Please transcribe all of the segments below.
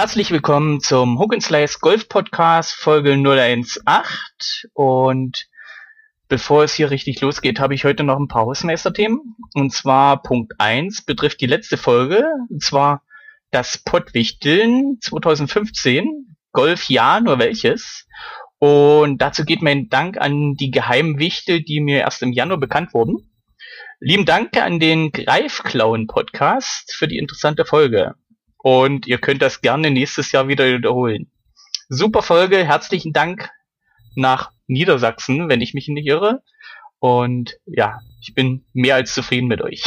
Herzlich willkommen zum Hook and Slice Golf Podcast Folge 018 und bevor es hier richtig losgeht, habe ich heute noch ein paar Hausmeisterthemen und zwar Punkt 1 betrifft die letzte Folge und zwar das Pottwichteln 2015 Golf ja, nur welches und dazu geht mein Dank an die geheimen Wichtel, die mir erst im Januar bekannt wurden. Lieben Dank an den Greifklauen Podcast für die interessante Folge. Und ihr könnt das gerne nächstes Jahr wieder wiederholen. Super Folge, herzlichen Dank nach Niedersachsen, wenn ich mich nicht irre. Und ja, ich bin mehr als zufrieden mit euch.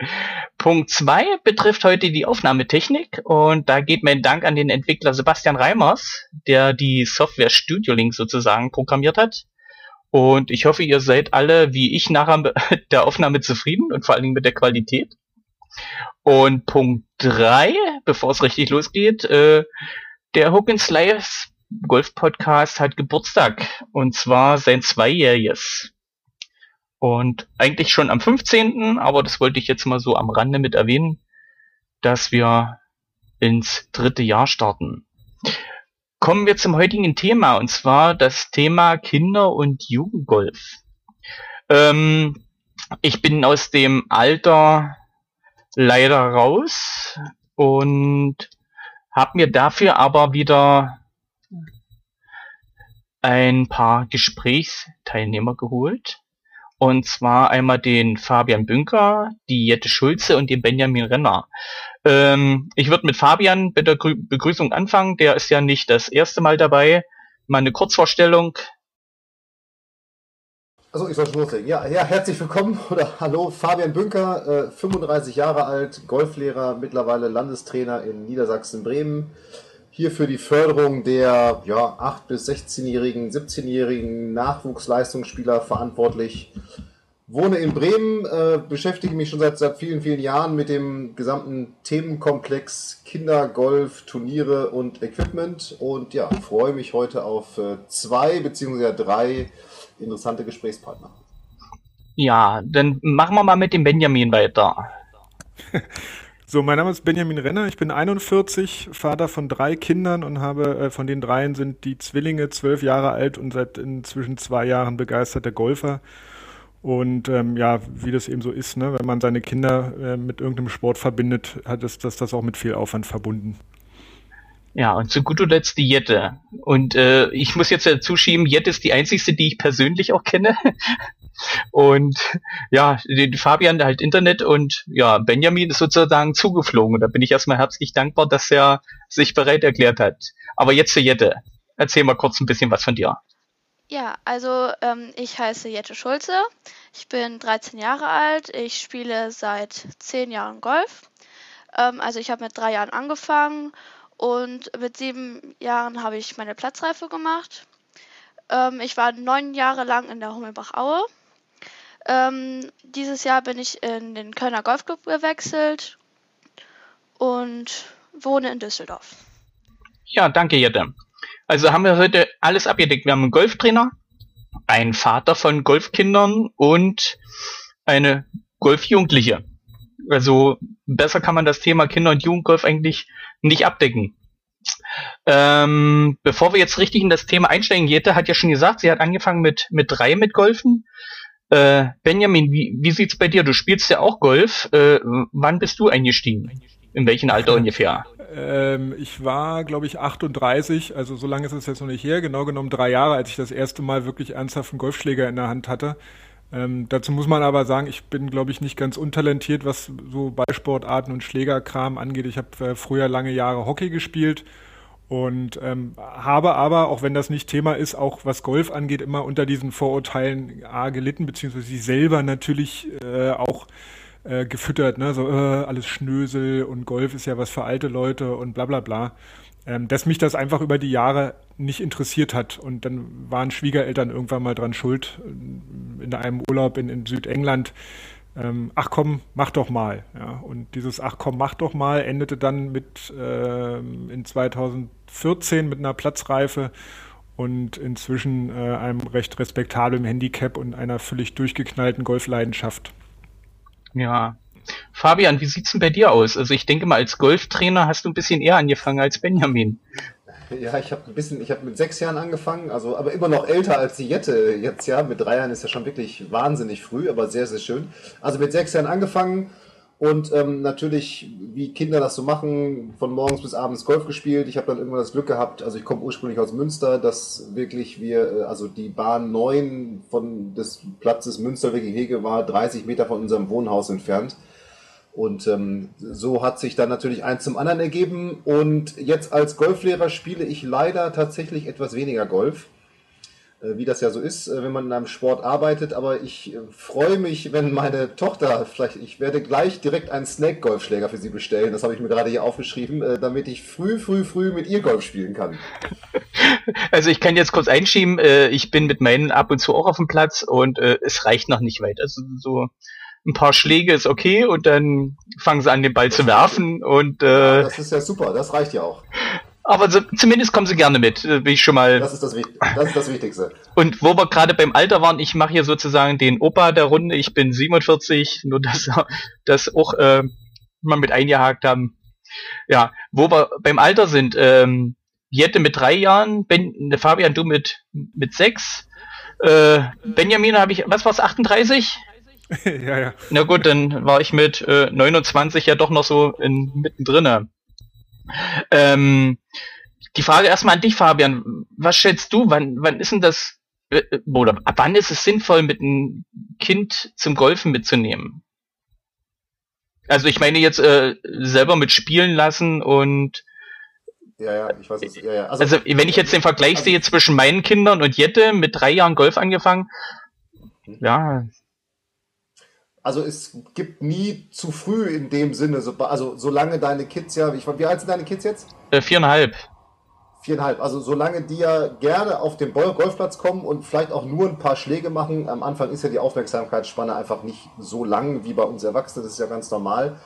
Punkt zwei betrifft heute die Aufnahmetechnik und da geht mein Dank an den Entwickler Sebastian Reimers, der die Software Studio Link sozusagen programmiert hat. Und ich hoffe, ihr seid alle wie ich nachher der Aufnahme zufrieden und vor allen Dingen mit der Qualität. Und Punkt drei, bevor es richtig losgeht, äh, der Hook and Slice Golf Podcast hat Geburtstag und zwar sein zweijähriges. Und eigentlich schon am 15., aber das wollte ich jetzt mal so am Rande mit erwähnen, dass wir ins dritte Jahr starten. Kommen wir zum heutigen Thema und zwar das Thema Kinder- und Jugendgolf. Ähm, ich bin aus dem Alter leider raus und habe mir dafür aber wieder ein paar Gesprächsteilnehmer geholt. Und zwar einmal den Fabian Bünker, die Jette Schulze und den Benjamin Renner. Ähm, ich würde mit Fabian bei der Begrüßung anfangen. Der ist ja nicht das erste Mal dabei. Mal eine Kurzvorstellung. Also ich soll schon loslegen. Ja, ja, herzlich willkommen oder hallo, Fabian Bünker, äh, 35 Jahre alt, Golflehrer, mittlerweile Landestrainer in Niedersachsen-Bremen. Hier für die Förderung der ja, 8- bis 16-jährigen, 17-jährigen Nachwuchsleistungsspieler verantwortlich. Wohne in Bremen, äh, beschäftige mich schon seit, seit vielen, vielen Jahren mit dem gesamten Themenkomplex Kinder, Golf, Turniere und Equipment und ja, freue mich heute auf äh, zwei beziehungsweise drei interessante Gesprächspartner. Ja, dann machen wir mal mit dem Benjamin weiter. So, mein Name ist Benjamin Renner, ich bin 41, Vater von drei Kindern und habe, äh, von den dreien sind die Zwillinge zwölf Jahre alt und seit inzwischen zwei Jahren begeisterter Golfer. Und ähm, ja, wie das eben so ist, ne, wenn man seine Kinder äh, mit irgendeinem Sport verbindet, hat es das, das auch mit viel Aufwand verbunden. Ja, und zu guter Letzt die Jette. Und äh, ich muss jetzt dazu schieben, Jette ist die einzigste, die ich persönlich auch kenne. und ja, die, Fabian halt Internet und ja, Benjamin ist sozusagen zugeflogen. Und da bin ich erstmal herzlich dankbar, dass er sich bereit erklärt hat. Aber jetzt zu Jette. Erzähl mal kurz ein bisschen was von dir. Ja, also ähm, ich heiße Jette Schulze. Ich bin 13 Jahre alt. Ich spiele seit 10 Jahren Golf. Ähm, also ich habe mit drei Jahren angefangen und mit sieben Jahren habe ich meine Platzreife gemacht. Ähm, ich war neun Jahre lang in der Hummelbach-Aue. Ähm, dieses Jahr bin ich in den Kölner Golfclub gewechselt und wohne in Düsseldorf. Ja, danke, Jette. Also haben wir heute alles abgedeckt. Wir haben einen Golftrainer, einen Vater von Golfkindern und eine Golfjugendliche. Also besser kann man das Thema Kinder- und Jugendgolf eigentlich nicht abdecken. Ähm, bevor wir jetzt richtig in das Thema einsteigen, Jette hat ja schon gesagt, sie hat angefangen mit, mit drei mit Golfen. Äh, Benjamin, wie, wie sieht's bei dir? Du spielst ja auch Golf. Äh, wann bist du eingestiegen? In welchem Alter ungefähr? Ähm, ich war, glaube ich, 38, also so lange ist es jetzt noch nicht her, genau genommen drei Jahre, als ich das erste Mal wirklich ernsthaft einen Golfschläger in der Hand hatte. Ähm, dazu muss man aber sagen, ich bin, glaube ich, nicht ganz untalentiert, was so Ballsportarten und Schlägerkram angeht. Ich habe äh, früher lange Jahre Hockey gespielt und ähm, habe aber, auch wenn das nicht Thema ist, auch was Golf angeht, immer unter diesen Vorurteilen A, gelitten, beziehungsweise sie selber natürlich äh, auch äh, gefüttert, ne? so äh, alles Schnösel und Golf ist ja was für alte Leute und bla bla bla ähm, dass mich das einfach über die Jahre nicht interessiert hat. Und dann waren Schwiegereltern irgendwann mal dran schuld, äh, in einem Urlaub in, in Südengland. Ähm, ach komm, mach doch mal. Ja. Und dieses Ach komm, mach doch mal endete dann mit äh, in 2014 mit einer Platzreife und inzwischen äh, einem recht respektablen Handicap und einer völlig durchgeknallten Golfleidenschaft. Ja, Fabian, wie sieht's denn bei dir aus? Also ich denke mal, als Golftrainer hast du ein bisschen eher angefangen als Benjamin. Ja, ich habe ein bisschen, ich habe mit sechs Jahren angefangen, also aber immer noch älter als die Jette jetzt ja. Mit drei Jahren ist ja schon wirklich wahnsinnig früh, aber sehr, sehr schön. Also mit sechs Jahren angefangen und ähm, natürlich, wie Kinder das so machen, von morgens bis abends Golf gespielt. Ich habe dann irgendwann das Glück gehabt, also ich komme ursprünglich aus Münster, dass wirklich wir, äh, also die Bahn 9 von des Platzes Münsterwege-Hege war 30 Meter von unserem Wohnhaus entfernt. Und ähm, so hat sich dann natürlich eins zum anderen ergeben. Und jetzt als Golflehrer spiele ich leider tatsächlich etwas weniger Golf, äh, wie das ja so ist, äh, wenn man in einem Sport arbeitet. Aber ich äh, freue mich, wenn meine Tochter, vielleicht, ich werde gleich direkt einen Snake-Golfschläger für sie bestellen. Das habe ich mir gerade hier aufgeschrieben, äh, damit ich früh, früh, früh mit ihr Golf spielen kann. Also ich kann jetzt kurz einschieben, äh, ich bin mit meinen ab und zu auch auf dem Platz und äh, es reicht noch nicht weit. Also so ein paar Schläge ist okay und dann fangen sie an, den Ball zu werfen und äh, Ja, das ist ja super, das reicht ja auch. aber so, zumindest kommen sie gerne mit, äh, wie ich schon mal. Das ist das, das, ist das Wichtigste. Und wo wir gerade beim Alter waren, ich mache hier sozusagen den Opa der Runde. Ich bin 47, nur dass das auch äh, mal mit eingehakt haben. Ja, wo wir beim Alter sind, ähm, Jette mit drei Jahren, ben, ne, Fabian, du mit mit sechs. Äh, Benjamin habe ich, was war's, 38? ja, ja. Na gut, dann war ich mit äh, 29 ja doch noch so in, mittendrin. Ähm, die Frage erstmal an dich, Fabian. Was schätzt du, wann, wann ist denn das, äh, äh, oder ab wann ist es sinnvoll, mit einem Kind zum Golfen mitzunehmen? Also ich meine jetzt äh, selber mit spielen lassen und Ja, ja, ich weiß es. Ja, ja. also wenn ich jetzt den Vergleich also- sehe zwischen meinen Kindern und Jette mit drei Jahren Golf angefangen, ja, Also es gibt nie zu früh in dem Sinne, so, also solange deine Kids ja, wie, wie alt sind deine Kids jetzt? äh, viereinhalb. Viereinhalb. Also solange die ja gerne auf den Golfplatz kommen und vielleicht auch nur ein paar Schläge machen. Am Anfang ist ja die Aufmerksamkeitsspanne einfach nicht so lang wie bei uns Erwachsenen, das ist ja ganz normal.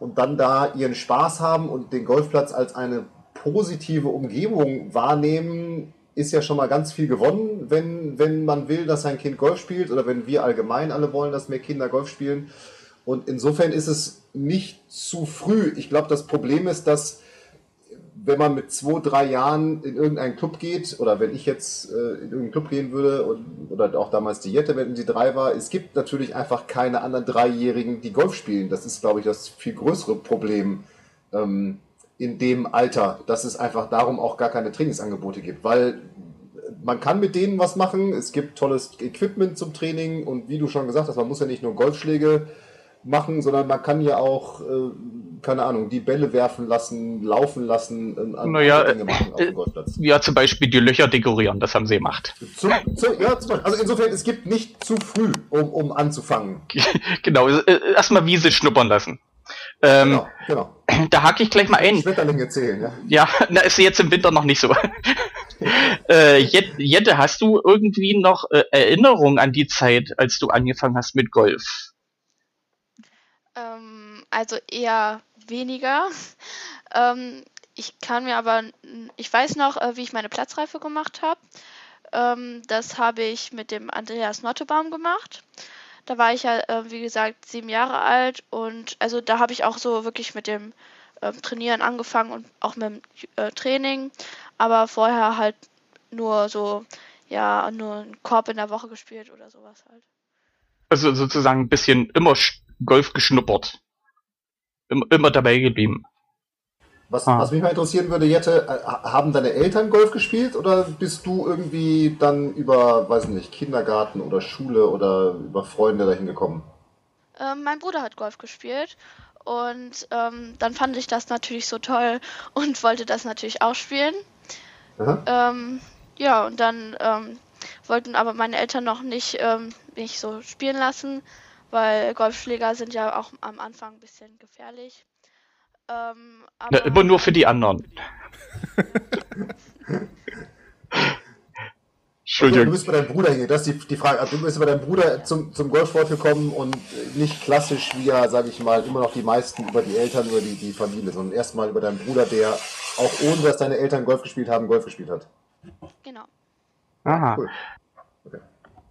Und dann da ihren Spaß haben und den Golfplatz als eine positive Umgebung wahrnehmen, ist ja schon mal ganz viel gewonnen, wenn, wenn man will, dass sein Kind Golf spielt oder wenn wir allgemein alle wollen, dass mehr Kinder Golf spielen. Und insofern ist es nicht zu früh. Ich glaube, das Problem ist, dass wenn man mit zwei, drei Jahren in irgendeinen Club geht, oder wenn ich jetzt äh, in irgendeinen Club gehen würde, und, oder auch damals die Jette, wenn sie drei war, es gibt natürlich einfach keine anderen Dreijährigen, die Golf spielen. Das ist, glaube ich, das viel größere Problem ähm, in dem Alter, dass es einfach darum auch gar keine Trainingsangebote gibt, weil man kann mit denen was machen, es gibt tolles Equipment zum Training und wie du schon gesagt hast, man muss ja nicht nur Golfschläge machen, sondern man kann ja auch, äh, keine Ahnung, die Bälle werfen lassen, laufen lassen, äh, Naja, andere Dinge machen auf äh, dem Golfplatz. Ja, zum Beispiel die Löcher dekorieren, das haben sie gemacht. Zum, zu, ja. Also insofern, es gibt nicht zu früh, um, um anzufangen. genau, äh, erstmal Wiese schnuppern lassen. Ähm, Genau, genau. Da hake ich gleich mal ein. Schmetterlinge zählen, ja. Ja, na, ist jetzt im Winter noch nicht so. äh, Jet- Jette, hast du irgendwie noch äh, Erinnerungen an die Zeit, als du angefangen hast mit Golf? Ähm, also eher weniger. Ähm, ich kann mir aber, ich weiß noch, äh, wie ich meine Platzreife gemacht habe. Ähm, das habe ich mit dem Andreas Nottebaum gemacht. Da war ich ja, äh, wie gesagt, sieben Jahre alt und also da habe ich auch so wirklich mit dem ähm, Trainieren angefangen und auch mit dem äh, Training, aber vorher halt nur so, ja, nur einen Korb in der Woche gespielt oder sowas halt. Also sozusagen ein bisschen immer Golf geschnuppert. Immer, immer dabei geblieben. Was, Ah. was mich mal interessieren würde, Jette, äh, haben deine Eltern Golf gespielt oder bist du irgendwie dann über, weiß nicht, Kindergarten oder Schule oder über Freunde dahin gekommen? Ähm, mein Bruder hat Golf gespielt und ähm, dann fand ich das natürlich so toll und wollte das natürlich auch spielen. Ähm, ja, und dann ähm, wollten aber meine Eltern noch nicht ähm, mich so spielen lassen, weil Golfschläger sind ja auch am Anfang ein bisschen gefährlich. Ähm, Na, aber immer nur für die anderen. Also, du Entschuldigung. bist bei deinem Bruder hier, das ist die, die Frage. Also, du bist bei deinem Bruder zum, zum Golfsport gekommen und nicht klassisch, wie ja, sage ich mal, immer noch die meisten über die Eltern, über die, die Familie, sondern erstmal über deinen Bruder, der auch ohne, dass deine Eltern Golf gespielt haben, Golf gespielt hat. genau. Aha. Cool.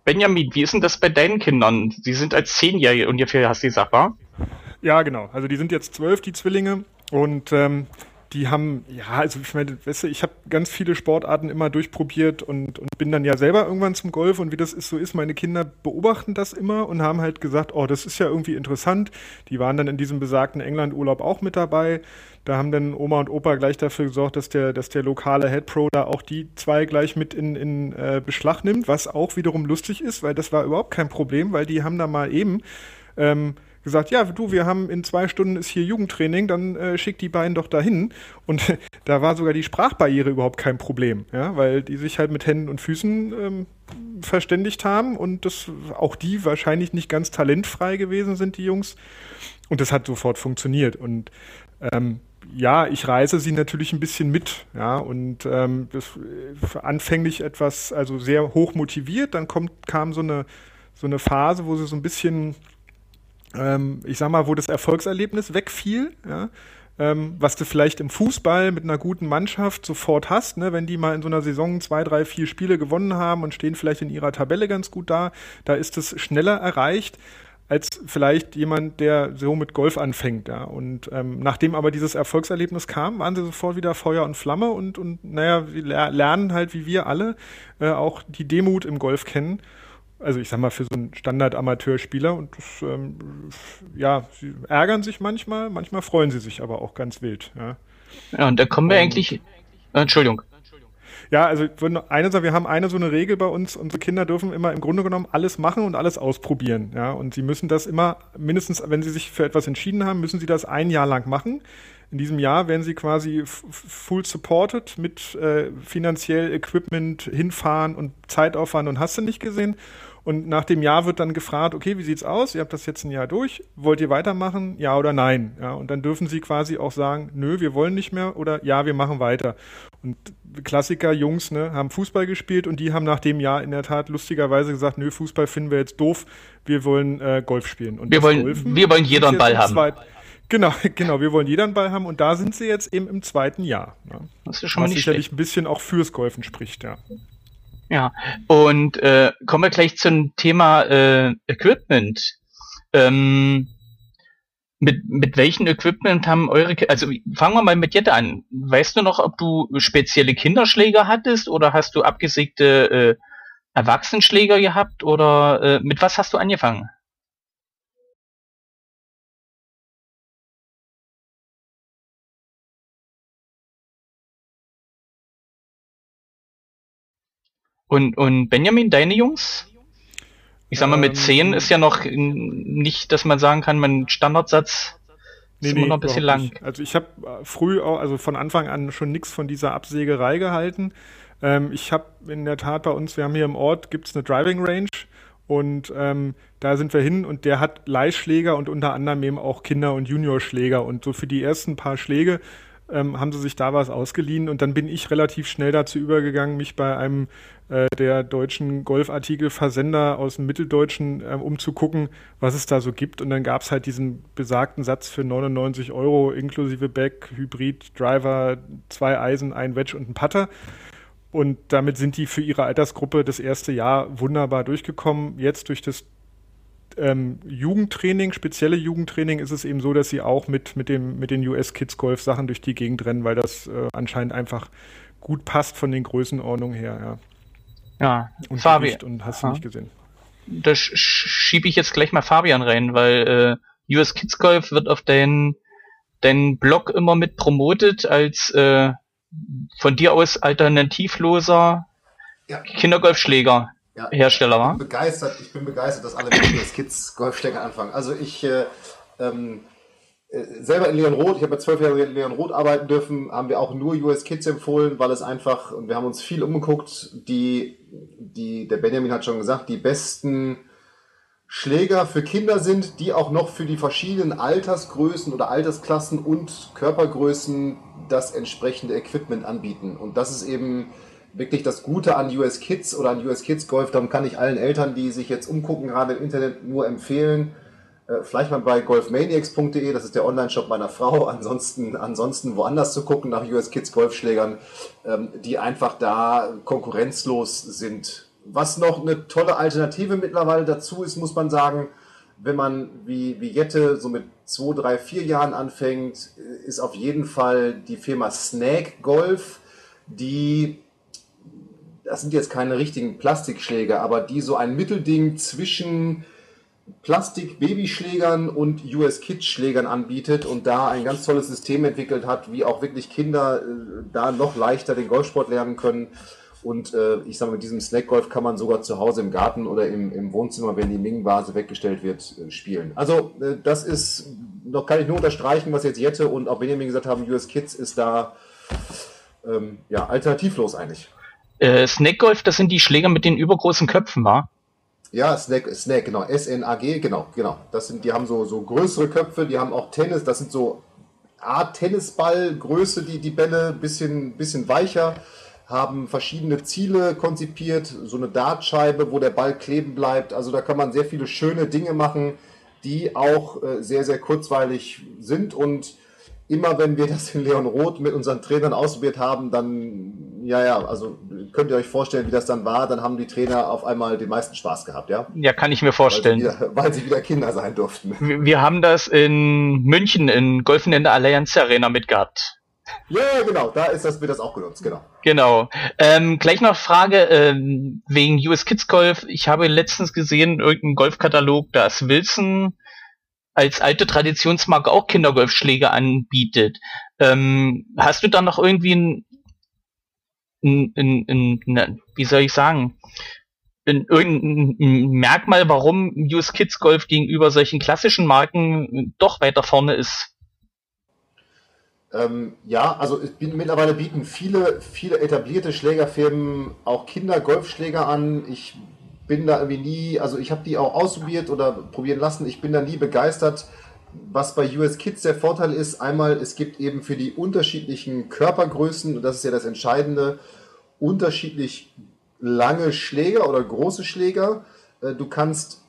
Benjamin, wie ist denn das bei deinen Kindern? Sie sind als Zehnjährige ungefähr, hast du gesagt, wa? Ja, genau. Also die sind jetzt zwölf, die Zwillinge. Und ähm, die haben, ja, also ich meine, weißt du, ich habe ganz viele Sportarten immer durchprobiert und, und bin dann ja selber irgendwann zum Golf und wie das ist, so ist, meine Kinder beobachten das immer und haben halt gesagt, oh, das ist ja irgendwie interessant. Die waren dann in diesem besagten England-Urlaub auch mit dabei. Da haben dann Oma und Opa gleich dafür gesorgt, dass der, dass der lokale Head Pro da auch die zwei gleich mit in, in äh, Beschlag nimmt, was auch wiederum lustig ist, weil das war überhaupt kein Problem, weil die haben da mal eben ähm, gesagt, ja, du, wir haben in zwei Stunden ist hier Jugendtraining, dann äh, schick die beiden doch dahin. Und da war sogar die Sprachbarriere überhaupt kein Problem, ja, weil die sich halt mit Händen und Füßen ähm, verständigt haben und das auch die wahrscheinlich nicht ganz talentfrei gewesen sind, die Jungs. Und das hat sofort funktioniert. Und ähm, ja, ich reise sie natürlich ein bisschen mit, ja, und ähm, das äh, anfänglich etwas, also sehr hoch motiviert, dann kommt, kam so eine, so eine Phase, wo sie so ein bisschen ähm, ich sag mal, wo das Erfolgserlebnis wegfiel, ja, ähm, was du vielleicht im Fußball mit einer guten Mannschaft sofort hast, ne, wenn die mal in so einer Saison zwei, drei, vier Spiele gewonnen haben und stehen vielleicht in ihrer Tabelle ganz gut da, da ist es schneller erreicht als vielleicht jemand, der so mit Golf anfängt. Ja. Und ähm, nachdem aber dieses Erfolgserlebnis kam, waren sie sofort wieder Feuer und Flamme und, und naja, lernen halt wie wir alle äh, auch die Demut im Golf kennen also ich sag mal, für so einen Standard-Amateurspieler. Und das, ähm, ja, sie ärgern sich manchmal, manchmal freuen sie sich aber auch ganz wild. Ja, ja und da kommen wir und, eigentlich. Äh, Entschuldigung. Ja, also eine, wir haben eine so eine Regel bei uns, unsere Kinder dürfen immer im Grunde genommen alles machen und alles ausprobieren. Ja, und sie müssen das immer, mindestens, wenn sie sich für etwas entschieden haben, müssen sie das ein Jahr lang machen. In diesem Jahr werden sie quasi full supported mit äh, finanziell Equipment, hinfahren und Zeitaufwand und hast du nicht gesehen. Und nach dem Jahr wird dann gefragt, okay, wie sieht's aus? Ihr habt das jetzt ein Jahr durch. Wollt ihr weitermachen? Ja oder nein? Ja, und dann dürfen sie quasi auch sagen, nö, wir wollen nicht mehr oder ja, wir machen weiter. Und Klassiker, Jungs, ne, haben Fußball gespielt und die haben nach dem Jahr in der Tat lustigerweise gesagt, nö, Fußball finden wir jetzt doof, wir wollen äh, Golf spielen. Und wir wollen, Golfen wir wollen jeder einen Ball haben. Zweit, genau, genau, wir wollen jeder einen Ball haben und da sind sie jetzt eben im zweiten Jahr. Ne? Das ist schon mal nicht sicherlich schlecht. ein bisschen auch fürs Golfen spricht, ja. Ja, und äh, kommen wir gleich zum Thema äh, Equipment. Ähm, mit, mit welchem Equipment haben eure, also fangen wir mal mit Jette an. Weißt du noch, ob du spezielle Kinderschläger hattest oder hast du abgesägte äh, Erwachsenenschläger gehabt oder äh, mit was hast du angefangen? Und, und Benjamin, deine Jungs? Ich sag mal, mit 10 ähm, ist ja noch nicht, dass man sagen kann, mein Standardsatz nee, ist immer nee, noch ein bisschen lang. Nicht. Also ich habe äh, früh, auch, also von Anfang an schon nichts von dieser Absägerei gehalten. Ähm, ich habe in der Tat bei uns, wir haben hier im Ort, gibt es eine Driving Range und ähm, da sind wir hin und der hat Leihschläger und unter anderem eben auch Kinder- und Juniorschläger. Und so für die ersten paar Schläge ähm, haben sie sich da was ausgeliehen und dann bin ich relativ schnell dazu übergegangen, mich bei einem äh, der deutschen Golfartikelversender aus dem Mitteldeutschen äh, umzugucken, was es da so gibt. Und dann gab es halt diesen besagten Satz für 99 Euro inklusive Back, Hybrid, Driver, zwei Eisen, ein Wedge und ein Putter. Und damit sind die für ihre Altersgruppe das erste Jahr wunderbar durchgekommen. Jetzt durch das ähm, Jugendtraining, spezielle Jugendtraining, ist es eben so, dass sie auch mit, mit, dem, mit den US Kids Golf Sachen durch die Gegend rennen, weil das äh, anscheinend einfach gut passt von den Größenordnungen her. Ja, ja und Fabian. Und hast du nicht gesehen. Da schiebe ich jetzt gleich mal Fabian rein, weil äh, US Kids Golf wird auf deinen dein Blog immer mit promotet als äh, von dir aus alternativloser ja. Kindergolfschläger ja, Hersteller war. Ich bin begeistert, ich bin begeistert, dass alle Menschen als Kids Golfschläger anfangen. Also ich äh, ähm, äh, selber in Leon Roth, ich habe ja zwölf Jahre in Leon Roth arbeiten dürfen, haben wir auch nur US Kids empfohlen, weil es einfach, und wir haben uns viel umgeguckt, die, die, der Benjamin hat schon gesagt, die besten Schläger für Kinder sind, die auch noch für die verschiedenen Altersgrößen oder Altersklassen und Körpergrößen das entsprechende Equipment anbieten. Und das ist eben wirklich das Gute an US Kids oder an US Kids Golf. Darum kann ich allen Eltern, die sich jetzt umgucken, gerade im Internet nur empfehlen. Äh, vielleicht mal bei golfmaniacs.de, das ist der Online-Shop meiner Frau. Ansonsten, ansonsten woanders zu gucken nach US Kids Golfschlägern, ähm, die einfach da konkurrenzlos sind. Was noch eine tolle Alternative mittlerweile dazu ist, muss man sagen, wenn man wie, wie Jette so mit zwei, drei, vier Jahren anfängt, ist auf jeden Fall die Firma Snake Golf, die, das sind jetzt keine richtigen Plastikschläger, aber die so ein Mittelding zwischen Plastik-Babyschlägern und US-Kids-Schlägern anbietet und da ein ganz tolles System entwickelt hat, wie auch wirklich Kinder äh, da noch leichter den Golfsport lernen können. Und äh, ich sage, mit diesem Snackgolf kann man sogar zu Hause im Garten oder im, im Wohnzimmer, wenn die Ming-Vase weggestellt wird, äh, spielen. Also äh, das ist, noch kann ich nur unterstreichen, was jetzt Jette und auch Benjamin gesagt haben, US Kids ist da ähm, ja, alternativlos eigentlich. Äh, Snackgolf, das sind die Schläger mit den übergroßen Köpfen, wa? Ja, Snack, Snack, genau. S-N-A-G, genau, genau. Das sind, die haben so, so größere Köpfe, die haben auch Tennis, das sind so Art Tennisballgröße, die, die Bälle, bisschen, bisschen weicher haben verschiedene Ziele konzipiert, so eine Dartscheibe, wo der Ball kleben bleibt. Also da kann man sehr viele schöne Dinge machen, die auch äh, sehr, sehr kurzweilig sind. Und immer wenn wir das in Leon Roth mit unseren Trainern ausprobiert haben, dann, ja, ja, also könnt ihr euch vorstellen, wie das dann war, dann haben die Trainer auf einmal den meisten Spaß gehabt, ja? Ja, kann ich mir vorstellen. Weil sie wieder, weil sie wieder Kinder sein durften. Wir, wir haben das in München in Golfen in der Allianz Arena mitgehabt. Ja, genau, da ist das, wird das auch genutzt, genau. Genau. Ähm, gleich noch Frage ähm, wegen US Kids Golf. Ich habe letztens gesehen, irgendein Golfkatalog, dass Wilson als alte Traditionsmarke auch Kindergolfschläge anbietet. Ähm, hast du da noch irgendwie ein, ein, ein, ein, ein wie soll ich sagen, ein, irgendein Merkmal, warum US Kids Golf gegenüber solchen klassischen Marken doch weiter vorne ist? Ähm, ja, also bin, mittlerweile bieten viele, viele etablierte Schlägerfirmen auch Kinder-Golfschläger an. Ich bin da irgendwie nie, also ich habe die auch ausprobiert oder probieren lassen. Ich bin da nie begeistert. Was bei US Kids der Vorteil ist, einmal, es gibt eben für die unterschiedlichen Körpergrößen, und das ist ja das Entscheidende, unterschiedlich lange Schläger oder große Schläger. Äh, du kannst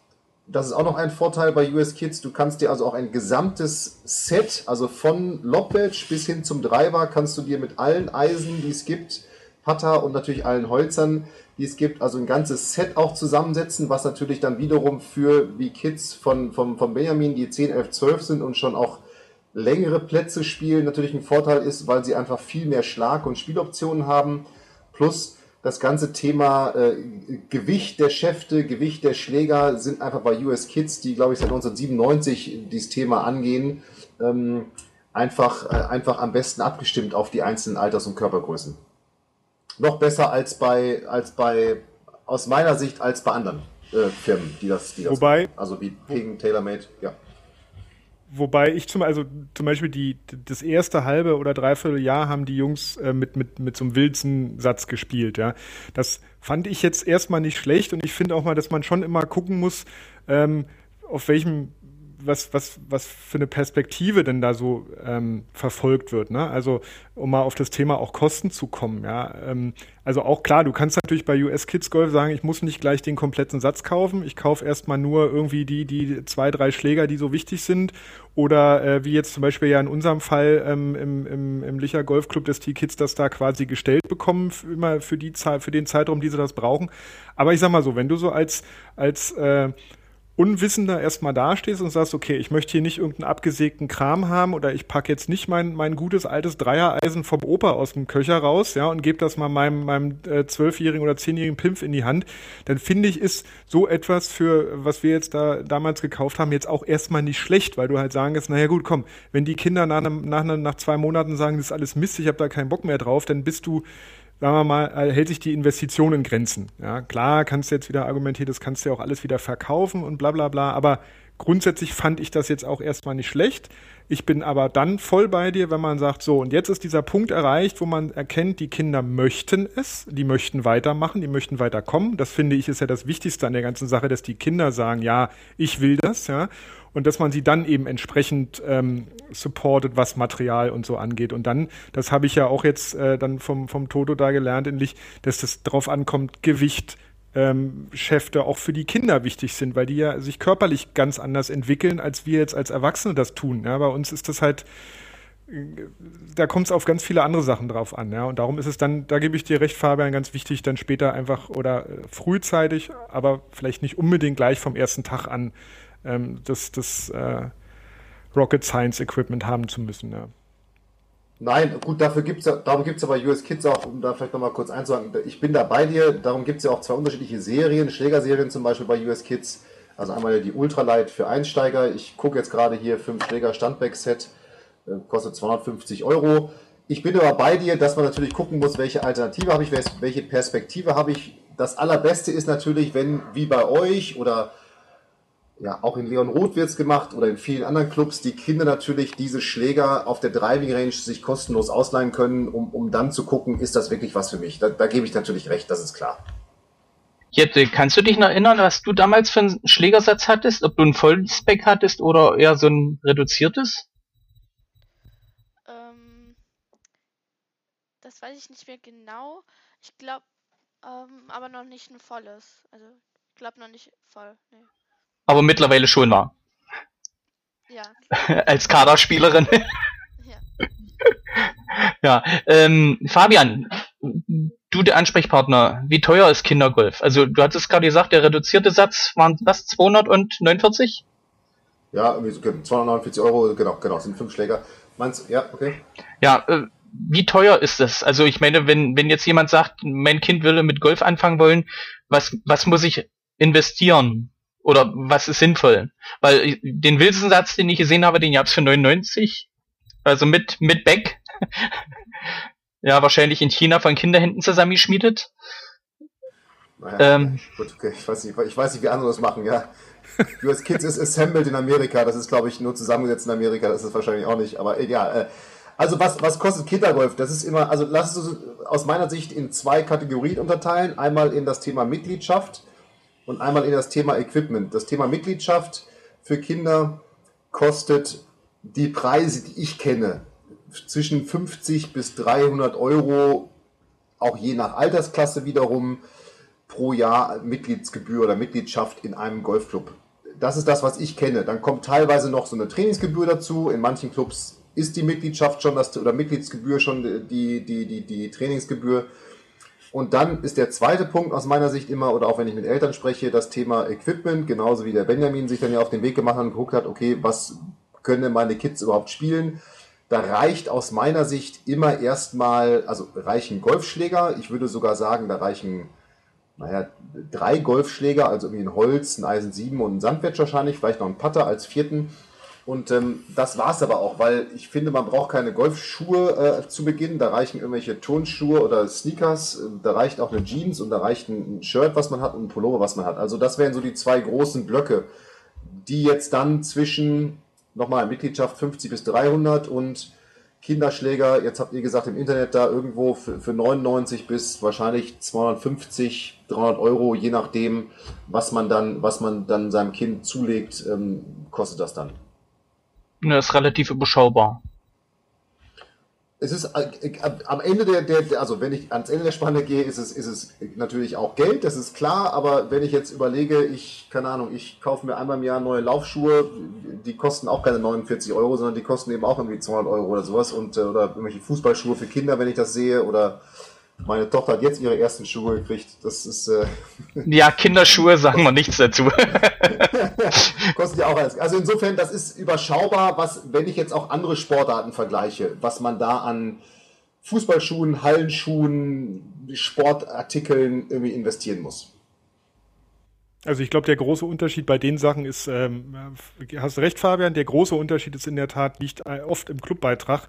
das ist auch noch ein Vorteil bei US Kids. Du kannst dir also auch ein gesamtes Set, also von Lobwedge bis hin zum Driver, kannst du dir mit allen Eisen, die es gibt, Putter und natürlich allen Holzern, die es gibt, also ein ganzes Set auch zusammensetzen, was natürlich dann wiederum für wie Kids von, von, von Benjamin, die 10, 11, 12 sind und schon auch längere Plätze spielen, natürlich ein Vorteil ist, weil sie einfach viel mehr Schlag- und Spieloptionen haben. Plus das ganze Thema äh, Gewicht der Schäfte, Gewicht der Schläger sind einfach bei US Kids, die glaube ich seit 1997 dieses Thema angehen, ähm, einfach, äh, einfach am besten abgestimmt auf die einzelnen Alters- und Körpergrößen. Noch besser als bei, als bei, aus meiner Sicht, als bei anderen äh, Firmen, die das, die das Wobei, machen. also wie Ping, TaylorMade, ja. Wobei ich zum, also zum Beispiel die, das erste halbe oder dreiviertel Jahr haben die Jungs äh, mit, mit, mit so einem Wilson-Satz gespielt, ja. Das fand ich jetzt erstmal nicht schlecht und ich finde auch mal, dass man schon immer gucken muss, ähm, auf welchem was, was, was für eine Perspektive denn da so ähm, verfolgt wird. Ne? Also um mal auf das Thema auch Kosten zu kommen. Ja? Ähm, also auch klar, du kannst natürlich bei US Kids Golf sagen, ich muss nicht gleich den kompletten Satz kaufen. Ich kaufe erstmal nur irgendwie die, die zwei, drei Schläger, die so wichtig sind. Oder äh, wie jetzt zum Beispiel ja in unserem Fall ähm, im, im, im Licher Golfclub, dass die Kids das da quasi gestellt bekommen, für, immer für, die, für den Zeitraum, die sie das brauchen. Aber ich sag mal so, wenn du so als, als äh, Unwissender erstmal dastehst und sagst, okay, ich möchte hier nicht irgendeinen abgesägten Kram haben oder ich packe jetzt nicht mein, mein gutes altes Dreiereisen vom Opa aus dem Köcher raus, ja, und gebe das mal meinem, meinem äh, zwölfjährigen oder zehnjährigen Pimpf in die Hand, dann finde ich, ist so etwas für, was wir jetzt da damals gekauft haben, jetzt auch erstmal nicht schlecht, weil du halt sagen kannst, naja gut, komm, wenn die Kinder nach, nach, nach zwei Monaten sagen, das ist alles Mist, ich habe da keinen Bock mehr drauf, dann bist du sagen wir mal, äh, hält sich die Investition in Grenzen. Ja, klar, kannst du jetzt wieder argumentieren, das kannst du ja auch alles wieder verkaufen und bla bla bla, aber grundsätzlich fand ich das jetzt auch erstmal nicht schlecht. Ich bin aber dann voll bei dir, wenn man sagt, so, und jetzt ist dieser Punkt erreicht, wo man erkennt, die Kinder möchten es, die möchten weitermachen, die möchten weiterkommen. Das finde ich ist ja das Wichtigste an der ganzen Sache, dass die Kinder sagen, ja, ich will das, ja und dass man sie dann eben entsprechend ähm, supportet, was Material und so angeht. Und dann, das habe ich ja auch jetzt äh, dann vom, vom Toto da gelernt, endlich, dass das drauf ankommt, Gewicht, ähm, Schäfte auch für die Kinder wichtig sind, weil die ja sich körperlich ganz anders entwickeln, als wir jetzt als Erwachsene das tun. Ja, bei uns ist das halt, äh, da kommt es auf ganz viele andere Sachen drauf an. Ja, und darum ist es dann, da gebe ich dir recht, Fabian, ganz wichtig, dann später einfach oder äh, frühzeitig, aber vielleicht nicht unbedingt gleich vom ersten Tag an ähm, das, das äh, Rocket Science Equipment haben zu müssen. Ja. Nein, gut, dafür gibt's ja, darum gibt es aber US Kids auch, um da vielleicht nochmal kurz einzusagen, ich bin da bei dir, darum gibt es ja auch zwei unterschiedliche Serien, Schlägerserien zum Beispiel bei US Kids, also einmal die Ultralight für Einsteiger, ich gucke jetzt gerade hier, 5 Schläger Standback-Set, äh, kostet 250 Euro. Ich bin aber bei dir, dass man natürlich gucken muss, welche Alternative habe ich, welche Perspektive habe ich. Das Allerbeste ist natürlich, wenn, wie bei euch oder ja, auch in Leon Roth wird es gemacht oder in vielen anderen Clubs, die Kinder natürlich diese Schläger auf der Driving Range sich kostenlos ausleihen können, um, um dann zu gucken, ist das wirklich was für mich. Da, da gebe ich natürlich recht, das ist klar. Jette, kannst du dich noch erinnern, was du damals für einen Schlägersatz hattest? Ob du ein Vollspec hattest oder eher so ein reduziertes? Ähm, das weiß ich nicht mehr genau. Ich glaube, ähm, aber noch nicht ein volles. Also, ich glaube noch nicht voll. Nee aber mittlerweile schon war. Ja. Als Kaderspielerin. ja. ja, ähm, Fabian, du der Ansprechpartner, wie teuer ist Kindergolf? Also du hattest gerade gesagt, der reduzierte Satz waren was, 249? Ja, irgendwie so 249 Euro, genau, genau, sind fünf Schläger. Meinst ja, okay. Ja, äh, wie teuer ist das? Also ich meine, wenn, wenn jetzt jemand sagt, mein Kind würde mit Golf anfangen wollen, was, was muss ich investieren? Oder was ist sinnvoll? Weil den Wilson-Satz, den ich gesehen habe, den gab's für 99. Also mit, mit Beck. ja, wahrscheinlich in China von Kinderhänden zusammengeschmiedet. Naja, ähm, gut, okay. ich, weiß nicht, ich weiß nicht, wie andere das machen, ja. US Kids ist assembled in Amerika, das ist, glaube ich, nur zusammengesetzt in Amerika, das ist wahrscheinlich auch nicht, aber egal. Äh, also was, was kostet Kindergolf? Das ist immer, also lass es aus meiner Sicht in zwei Kategorien unterteilen. Einmal in das Thema Mitgliedschaft und einmal in das Thema Equipment. Das Thema Mitgliedschaft für Kinder kostet die Preise, die ich kenne, zwischen 50 bis 300 Euro, auch je nach Altersklasse wiederum, pro Jahr Mitgliedsgebühr oder Mitgliedschaft in einem Golfclub. Das ist das, was ich kenne. Dann kommt teilweise noch so eine Trainingsgebühr dazu. In manchen Clubs ist die Mitgliedschaft schon das, oder Mitgliedsgebühr schon die, die, die, die Trainingsgebühr. Und dann ist der zweite Punkt aus meiner Sicht immer, oder auch wenn ich mit Eltern spreche, das Thema Equipment, genauso wie der Benjamin sich dann ja auf den Weg gemacht hat und geguckt hat, okay, was können meine Kids überhaupt spielen? Da reicht aus meiner Sicht immer erstmal, also reichen Golfschläger, ich würde sogar sagen, da reichen, naja, drei Golfschläger, also irgendwie ein Holz, ein Eisen 7 und ein Sandwedge wahrscheinlich, vielleicht noch ein Putter als vierten und ähm, das war's aber auch, weil ich finde, man braucht keine Golfschuhe äh, zu Beginn. Da reichen irgendwelche Turnschuhe oder Sneakers. Da reicht auch eine Jeans und da reicht ein Shirt, was man hat und ein Pullover, was man hat. Also das wären so die zwei großen Blöcke, die jetzt dann zwischen, nochmal, Mitgliedschaft 50 bis 300 und Kinderschläger, jetzt habt ihr gesagt im Internet da irgendwo für, für 99 bis wahrscheinlich 250, 300 Euro, je nachdem, was man dann, was man dann seinem Kind zulegt, ähm, kostet das dann. Ne, ist relativ überschaubar. Es ist äh, äh, am Ende der, der, also wenn ich ans Ende der Spanne gehe, ist es, ist es natürlich auch Geld, das ist klar, aber wenn ich jetzt überlege, ich, keine Ahnung, ich kaufe mir einmal im Jahr neue Laufschuhe, die kosten auch keine 49 Euro, sondern die kosten eben auch irgendwie 200 Euro oder sowas und, äh, oder irgendwelche Fußballschuhe für Kinder, wenn ich das sehe, oder meine Tochter hat jetzt ihre ersten Schuhe gekriegt. Das ist. Äh ja, Kinderschuhe sagen wir nichts dazu. Kostet ja auch alles. Also insofern, das ist überschaubar, was, wenn ich jetzt auch andere Sportarten vergleiche, was man da an Fußballschuhen, Hallenschuhen, Sportartikeln irgendwie investieren muss. Also ich glaube, der große Unterschied bei den Sachen ist, ähm, hast recht, Fabian, der große Unterschied ist in der Tat nicht äh, oft im Clubbeitrag,